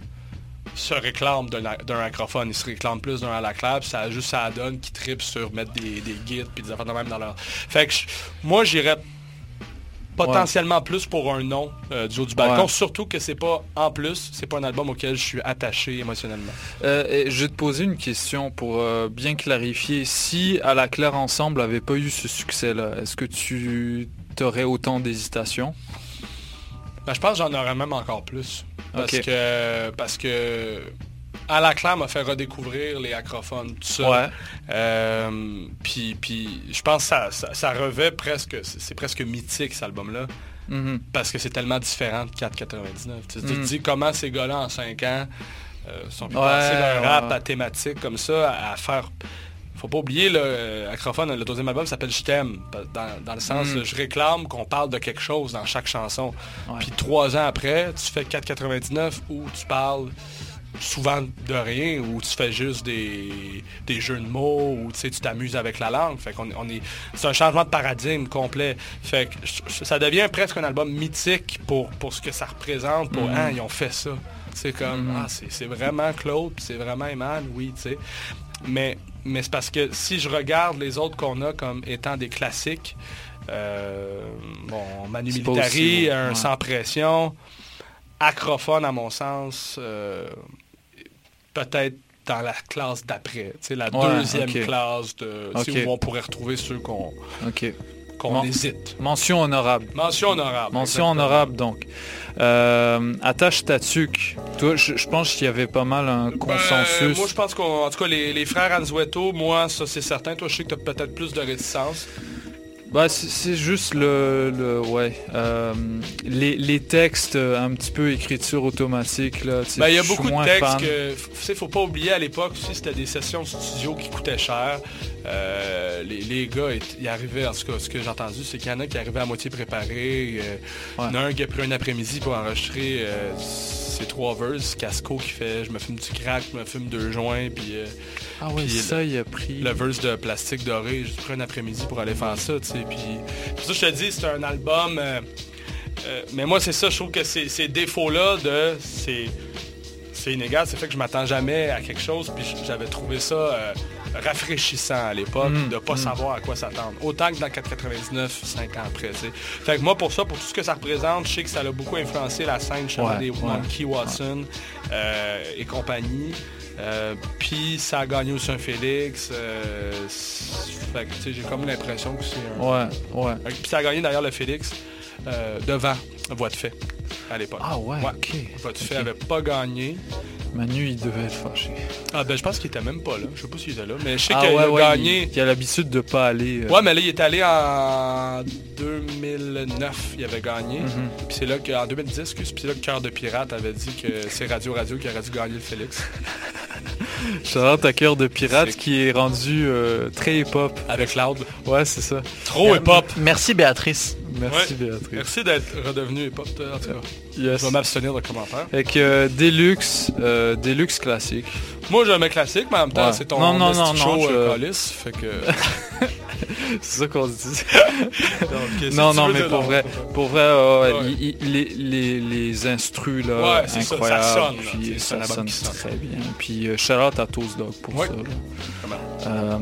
se réclament d'un acrophone. Ils se réclament plus d'un à la clap. Ça juste ça donne qui tripent sur mettre des, des guides puis des affaires de même dans leur. Fait que moi j'irais potentiellement plus pour un nom euh, du haut du balcon, surtout que c'est pas en plus, c'est pas un album auquel je suis attaché émotionnellement. Euh, je vais te poser une question pour euh, bien clarifier. Si à la claire ensemble avait pas eu ce succès-là, est-ce que tu aurais autant d'hésitation ben, je pense que j'en aurais même encore plus. Parce que parce que à la claire m'a fait redécouvrir les acrophones, tout ça. Euh, puis, je pense que ça, revêt presque, c'est presque mythique cet album-là. Mm-hmm. Parce que c'est tellement différent de 4,99. Tu te mm. dis comment ces gars-là en 5 ans euh, sont passés d'un rap à thématique comme ça à, faire faut pas oublier, le Acrophone, le deuxième album s'appelle Je t'aime, dans, le sens, mm. je réclame qu'on parle de quelque chose dans chaque chanson. Puis trois ans après, tu fais 4,99 où tu parles souvent de rien, où tu fais juste des, jeux de mots, où tu t'amuses avec la langue. Fait qu'on on est, c'est un changement de paradigme complet. Fait que ça devient presque un album mythique pour, pour ce que ça représente, pour, mm. hein, ils ont fait ça. C'est comme, mm-hmm. ah, c'est vraiment Claude, c'est vraiment Eman, oui, tu sais. Mais, mais c'est parce que si je regarde les autres qu'on a comme étant des classiques, euh, bon, Manu Militari, un sans pression, acrophone à mon sens, euh, peut-être dans la classe d'après, la deuxième classe de où on pourrait retrouver ceux qu'on qu'on hésite. Mention honorable. Mention honorable. Mention honorable donc. Euh, attache Tatuc. Toi, je, pense qu'il y avait pas mal un ben, consensus. moi, je pense qu'en tout cas, les, les frères Anzueto, moi, ça c'est certain. Toi, je sais que tu as peut-être plus de réticence. Bah, c'est juste le, ouais, euh, les, textes euh, un petit peu écriture automatique là. Ben, il y a beaucoup de textes que, faut pas oublier à l'époque aussi c'était des sessions studio qui coûtaient cher. Euh, les, gars, ils arrivaient, en tout cas, ce que j'ai entendu, c'est qu'il y en a qui arrivaient à moitié préparés. Il y en a un qui a pris un après-midi pour enregistrer ses trois verses. Casco qui fait, je me fume du crack, je me fume deux joints, puis ah oui, ça, il a pris... Le verse de plastique doré, j'ai pris un après-midi pour aller faire ça, tu sais. Puis, pour ça, je te dis, c'est un album... Euh, euh, mais moi, c'est ça, je trouve que ces défauts-là de... C'est inégal, c'est fait que je m'attends jamais à quelque chose, puis j'avais trouvé ça euh, rafraîchissant à l'époque, mm, de pas mm. savoir à quoi s'attendre. Autant que dans 499, 5 ans après. Fait que moi, pour ça, pour tout ce que ça représente, je sais que ça a beaucoup influencé la scène chez des Monkey Watson et compagnie. Euh, puis ça a gagné aussi un Félix. Euh, j'ai comme l'impression que c'est un... Ouais, ouais. Puis ça a gagné d'ailleurs le Félix euh, devant Voix de fait à l'époque. Ah ouais, ok. Voix de fait n'avait pas gagné. Manu, il devait être fâché. Ah ben je pense qu'il était même pas là. Je sais pas s'il était là, mais je sais ah qu'il a gagné. Il, a l'habitude de pas aller. Ouais, mais là il est allé en 2009, il avait gagné. Mhm. Puis c'est là qu'en 2010, puis c'est là que Cœur de Pirate avait dit que c'est Radio Radio qui aurait dû gagner le Félix. Charlotte à cœur de pirate qui est rendu euh, très hip-hop. Avec Loud. Ouais, c'est ça. Trop hip-hop. Merci Béatrice. Merci Béatrice. Merci d'être redevenu hip-hop, en tout cas. Je vais m'abstenir de commentaires. Avec euh, Deluxe, euh, Deluxe classique. Moi, j'ai un classique, mais en même temps, c'est ton non, non, non, show je... fait que... c'est ça qu'on se dit. non, non, mais pour vrai, pour vrai, les, les, les instrus, là, incroyables. Ça, sonne, puis ça, sonne très bien. Puis euh, Charlotte à Toast Dog pour ça. Euh,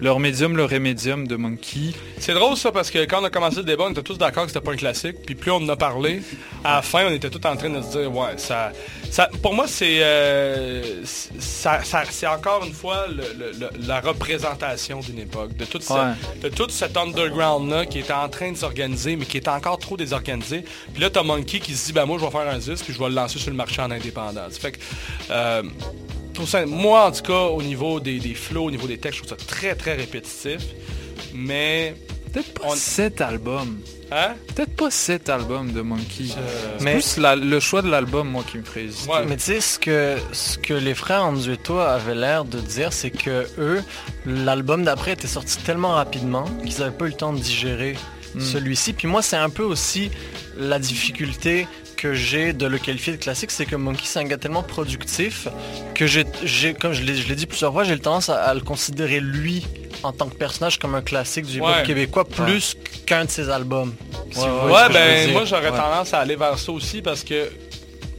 leur médium, leur rémédium de Monkey. C'est drôle ça parce que quand on a commencé le débat, on était tous d'accord que c'était pas un classique. Puis plus on en a parlé, à la fin, on était tous en train de se dire ouais, ça. ça pour moi, c'est euh, ça, c'est encore une fois la représentation d'une époque, de toute, cette, de tout cet underground-là qui était en train de s'organiser, mais qui était encore trop désorganisé. Puis là, t'as Monkey qui se dit ben moi je vais faire un disque puis je vais le lancer sur le marché en indépendance. Fait que euh, moi, en tout cas, au niveau des, des flows, au niveau des textes, je trouve ça très, très répétitif. Mais... Peut-être pas cet album. Hein? Peut-être pas cet album de Monkey. C'est mais... plus le choix de l'album, moi, qui me ferait Mais tu sais, ce que, ce que les frères Andueto avaient l'air de dire, c'est que eux, l'album d'après était sorti tellement rapidement qu'ils n'avaient pas eu le temps de digérer hmm. celui-ci. Puis moi, c'est un peu aussi la difficulté que j'ai de le qualifier de classique, c'est que Monkey, c'est un gars tellement productif que j'ai, comme je l'ai, dit plusieurs fois, j'ai le tendance à, le considérer lui en tant que personnage comme un classique du hip québécois plus qu'un de ses albums. ouais, ben moi j'aurais tendance à aller vers ça aussi parce que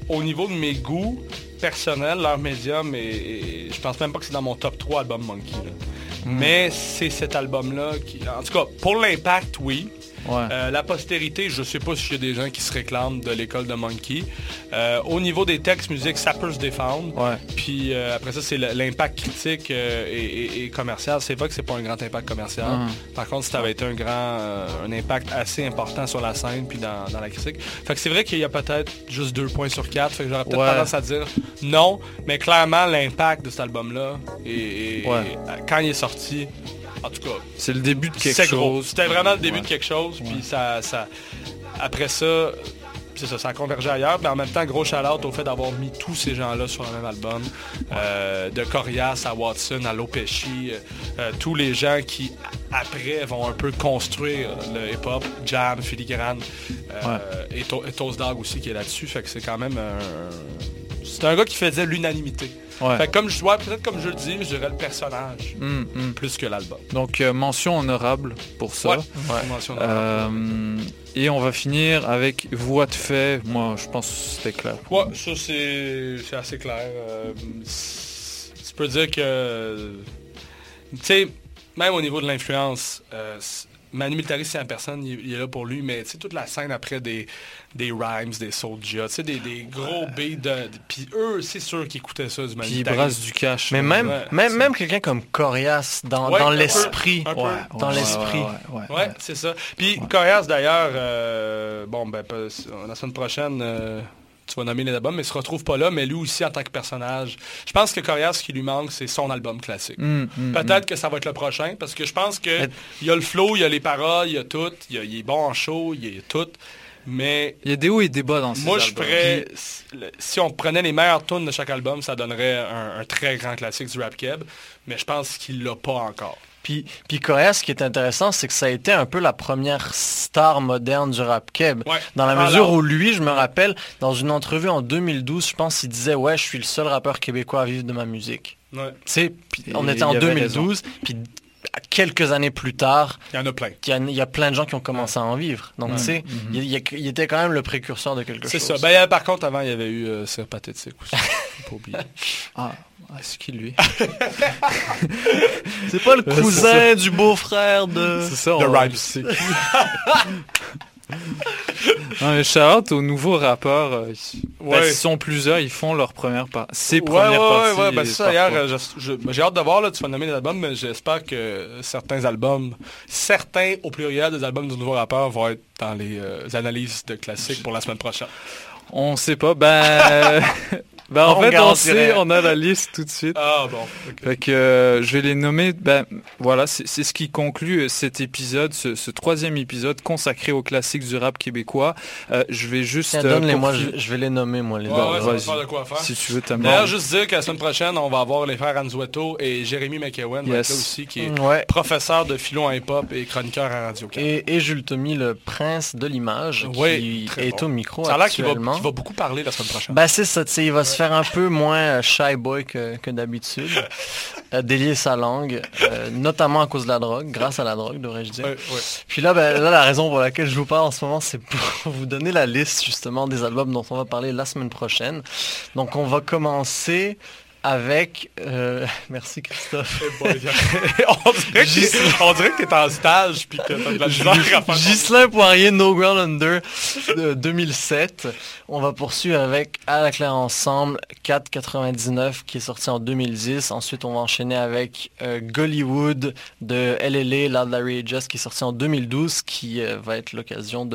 au niveau de mes goûts personnels, leur médium et, je pense même pas que c'est dans mon top 3 album Monkey. Mm. Mais c'est cet album-là qui. En tout cas, pour l'impact, oui. Euh, la postérité, je sais pas y a des gens qui se réclament de l'école de Monkey. Euh, au niveau des textes, musique, ça peut se défendre. Puis euh, après ça, c'est l'impact critique et, commercial. C'est vrai que c'est pas un grand impact commercial. Uh-huh. Par contre, ça avait été un grand, un impact assez important sur la scène puis dans, la critique. Fait que c'est vrai qu'il y a peut-être juste deux points sur quatre. Fait que j'aurais peut-être tendance à dire non, mais clairement l'impact de cet album-là et, quand il est sorti, en tout cas, c'est le début de quelque chose. C'était vraiment le début de quelque chose. Puis ça, ça, après ça, c'est ça, ça a convergé ailleurs, mais en même temps, gros shout-out au fait d'avoir mis tous ces gens-là sur le même album. Euh, de Corias à Watson, à Lopechi, tous les gens qui, après, vont un peu construire le hip-hop, Jam, Filigrane, et, Toast Dog aussi qui est là-dessus. Fait que c'est quand même un... C'est un gars qui faisait l'unanimité. comme je vois, peut-être comme je le dis, je dirais le personnage hum, hum. plus que l'album. Donc mention honorable pour ça. Et on va finir avec voix de fait. Moi, je pense que c'était clair. Ouais, ça c'est assez clair. Euh, tu peux dire que, tu sais, même au niveau de l'influence, euh, Manu Militari, c'est une personne, il, est là pour lui, mais toute la scène après des, des Rhymes, des Soulja, des, des gros beats. De, puis eux, c'est sûr qu'ils écoutaient ça du Manu Puis ils brassent du cash. Mais même, même, même quelqu'un comme Corias, dans, dans l'esprit. Dans l'esprit. Ouais, c'est ça. Puis Corias, d'ailleurs, euh, bon, ben, la semaine prochaine... Euh, tu vas nommer les albums, mais il se retrouve pas là, mais lui aussi en tant que personnage. Je pense que Corias, ce qui lui manque, c'est son album classique. Mm, mm, Peut-être mm. que ça va être le prochain, parce que je pense qu'il y a le flow, il y a les paroles, il y a tout, il, est bon en show, il y a tout. Mais il y a des hauts et des bas dans ce Moi, je ferais, si on prenait les meilleures tunes de chaque album, ça donnerait un, très grand classique du rap keb, mais je pense qu'il l'a pas encore. Puis, puis ce qui est intéressant, c'est que ça a été un peu la première star moderne du rap keb. Dans la mesure où lui, je me rappelle, dans une entrevue en 2012, je pense qu'il disait « Ouais, je suis le seul rappeur québécois à vivre de ma musique. Ouais. Tu sais, on était en 2012, puis quelques années plus tard, il y en a plein. Il y a, plein de gens qui ont commencé à en vivre. Donc, tu sais, mm-hmm. il, était quand même le précurseur de quelque chose. C'est ça. Ben, par contre, avant, il y avait eu euh, Sir Pathétique aussi. pas oublier. Ah, c'est qui lui? C'est pas le cousin du beau-frère de... C'est ça, de Rhymes. non, mais shout aux nouveaux rappeurs. Euh, ben, ils sont plusieurs, ils font leur première part. Ses premières parties. Ouais, ben, ça, hier, j'ai hâte de voir, là, tu vas nommer les albums, mais j'espère que certains albums, certains au pluriel des albums de nouveaux rappeurs vont être dans les euh, analyses de classiques pour la semaine prochaine. On sait pas. Ben, Ben, en fait, on sait, on a la liste tout de suite. Ah bon. Fait que euh, je vais les nommer. Ben voilà, c'est ce qui conclut euh, cet épisode, ce, troisième épisode consacré aux classiques du rap québécois. Euh, je vais juste. donne-les moi, je, vais les nommer moi les ouais, de quoi faire. Si tu veux D'ailleurs, juste dire que la semaine prochaine, on va avoir les frères Anzueto et Jérémy McEwen yes. là aussi, qui est professeur de philo hip-hop et chroniqueur à Radio et, et, Jules Tommy, le prince de l'image, qui est au micro ça a qu'il va, va, beaucoup parler la semaine prochaine. Ben c'est ça, il va se faire un peu moins euh, shy boy que, d'habitude, euh, délier sa langue, euh, notamment à cause de la drogue, grâce à la drogue, devrais-je dire. Puis là, ben, là, la raison pour laquelle je vous parle en ce moment, c'est pour vous donner la liste justement des albums dont on va parler la semaine prochaine. Donc on va commencer avec... Euh, merci Christophe. Eh on dirait que t'es en stage puis que t'as de la Ghislain Poirier, No Ground Under 2007. On va poursuivre avec À la claire ensemble 4,99 qui est sorti en 2010. Ensuite, on va enchaîner avec euh, Gollywood de LLA, Loud Larry Just qui est sorti en 2012 qui euh, va être l'occasion de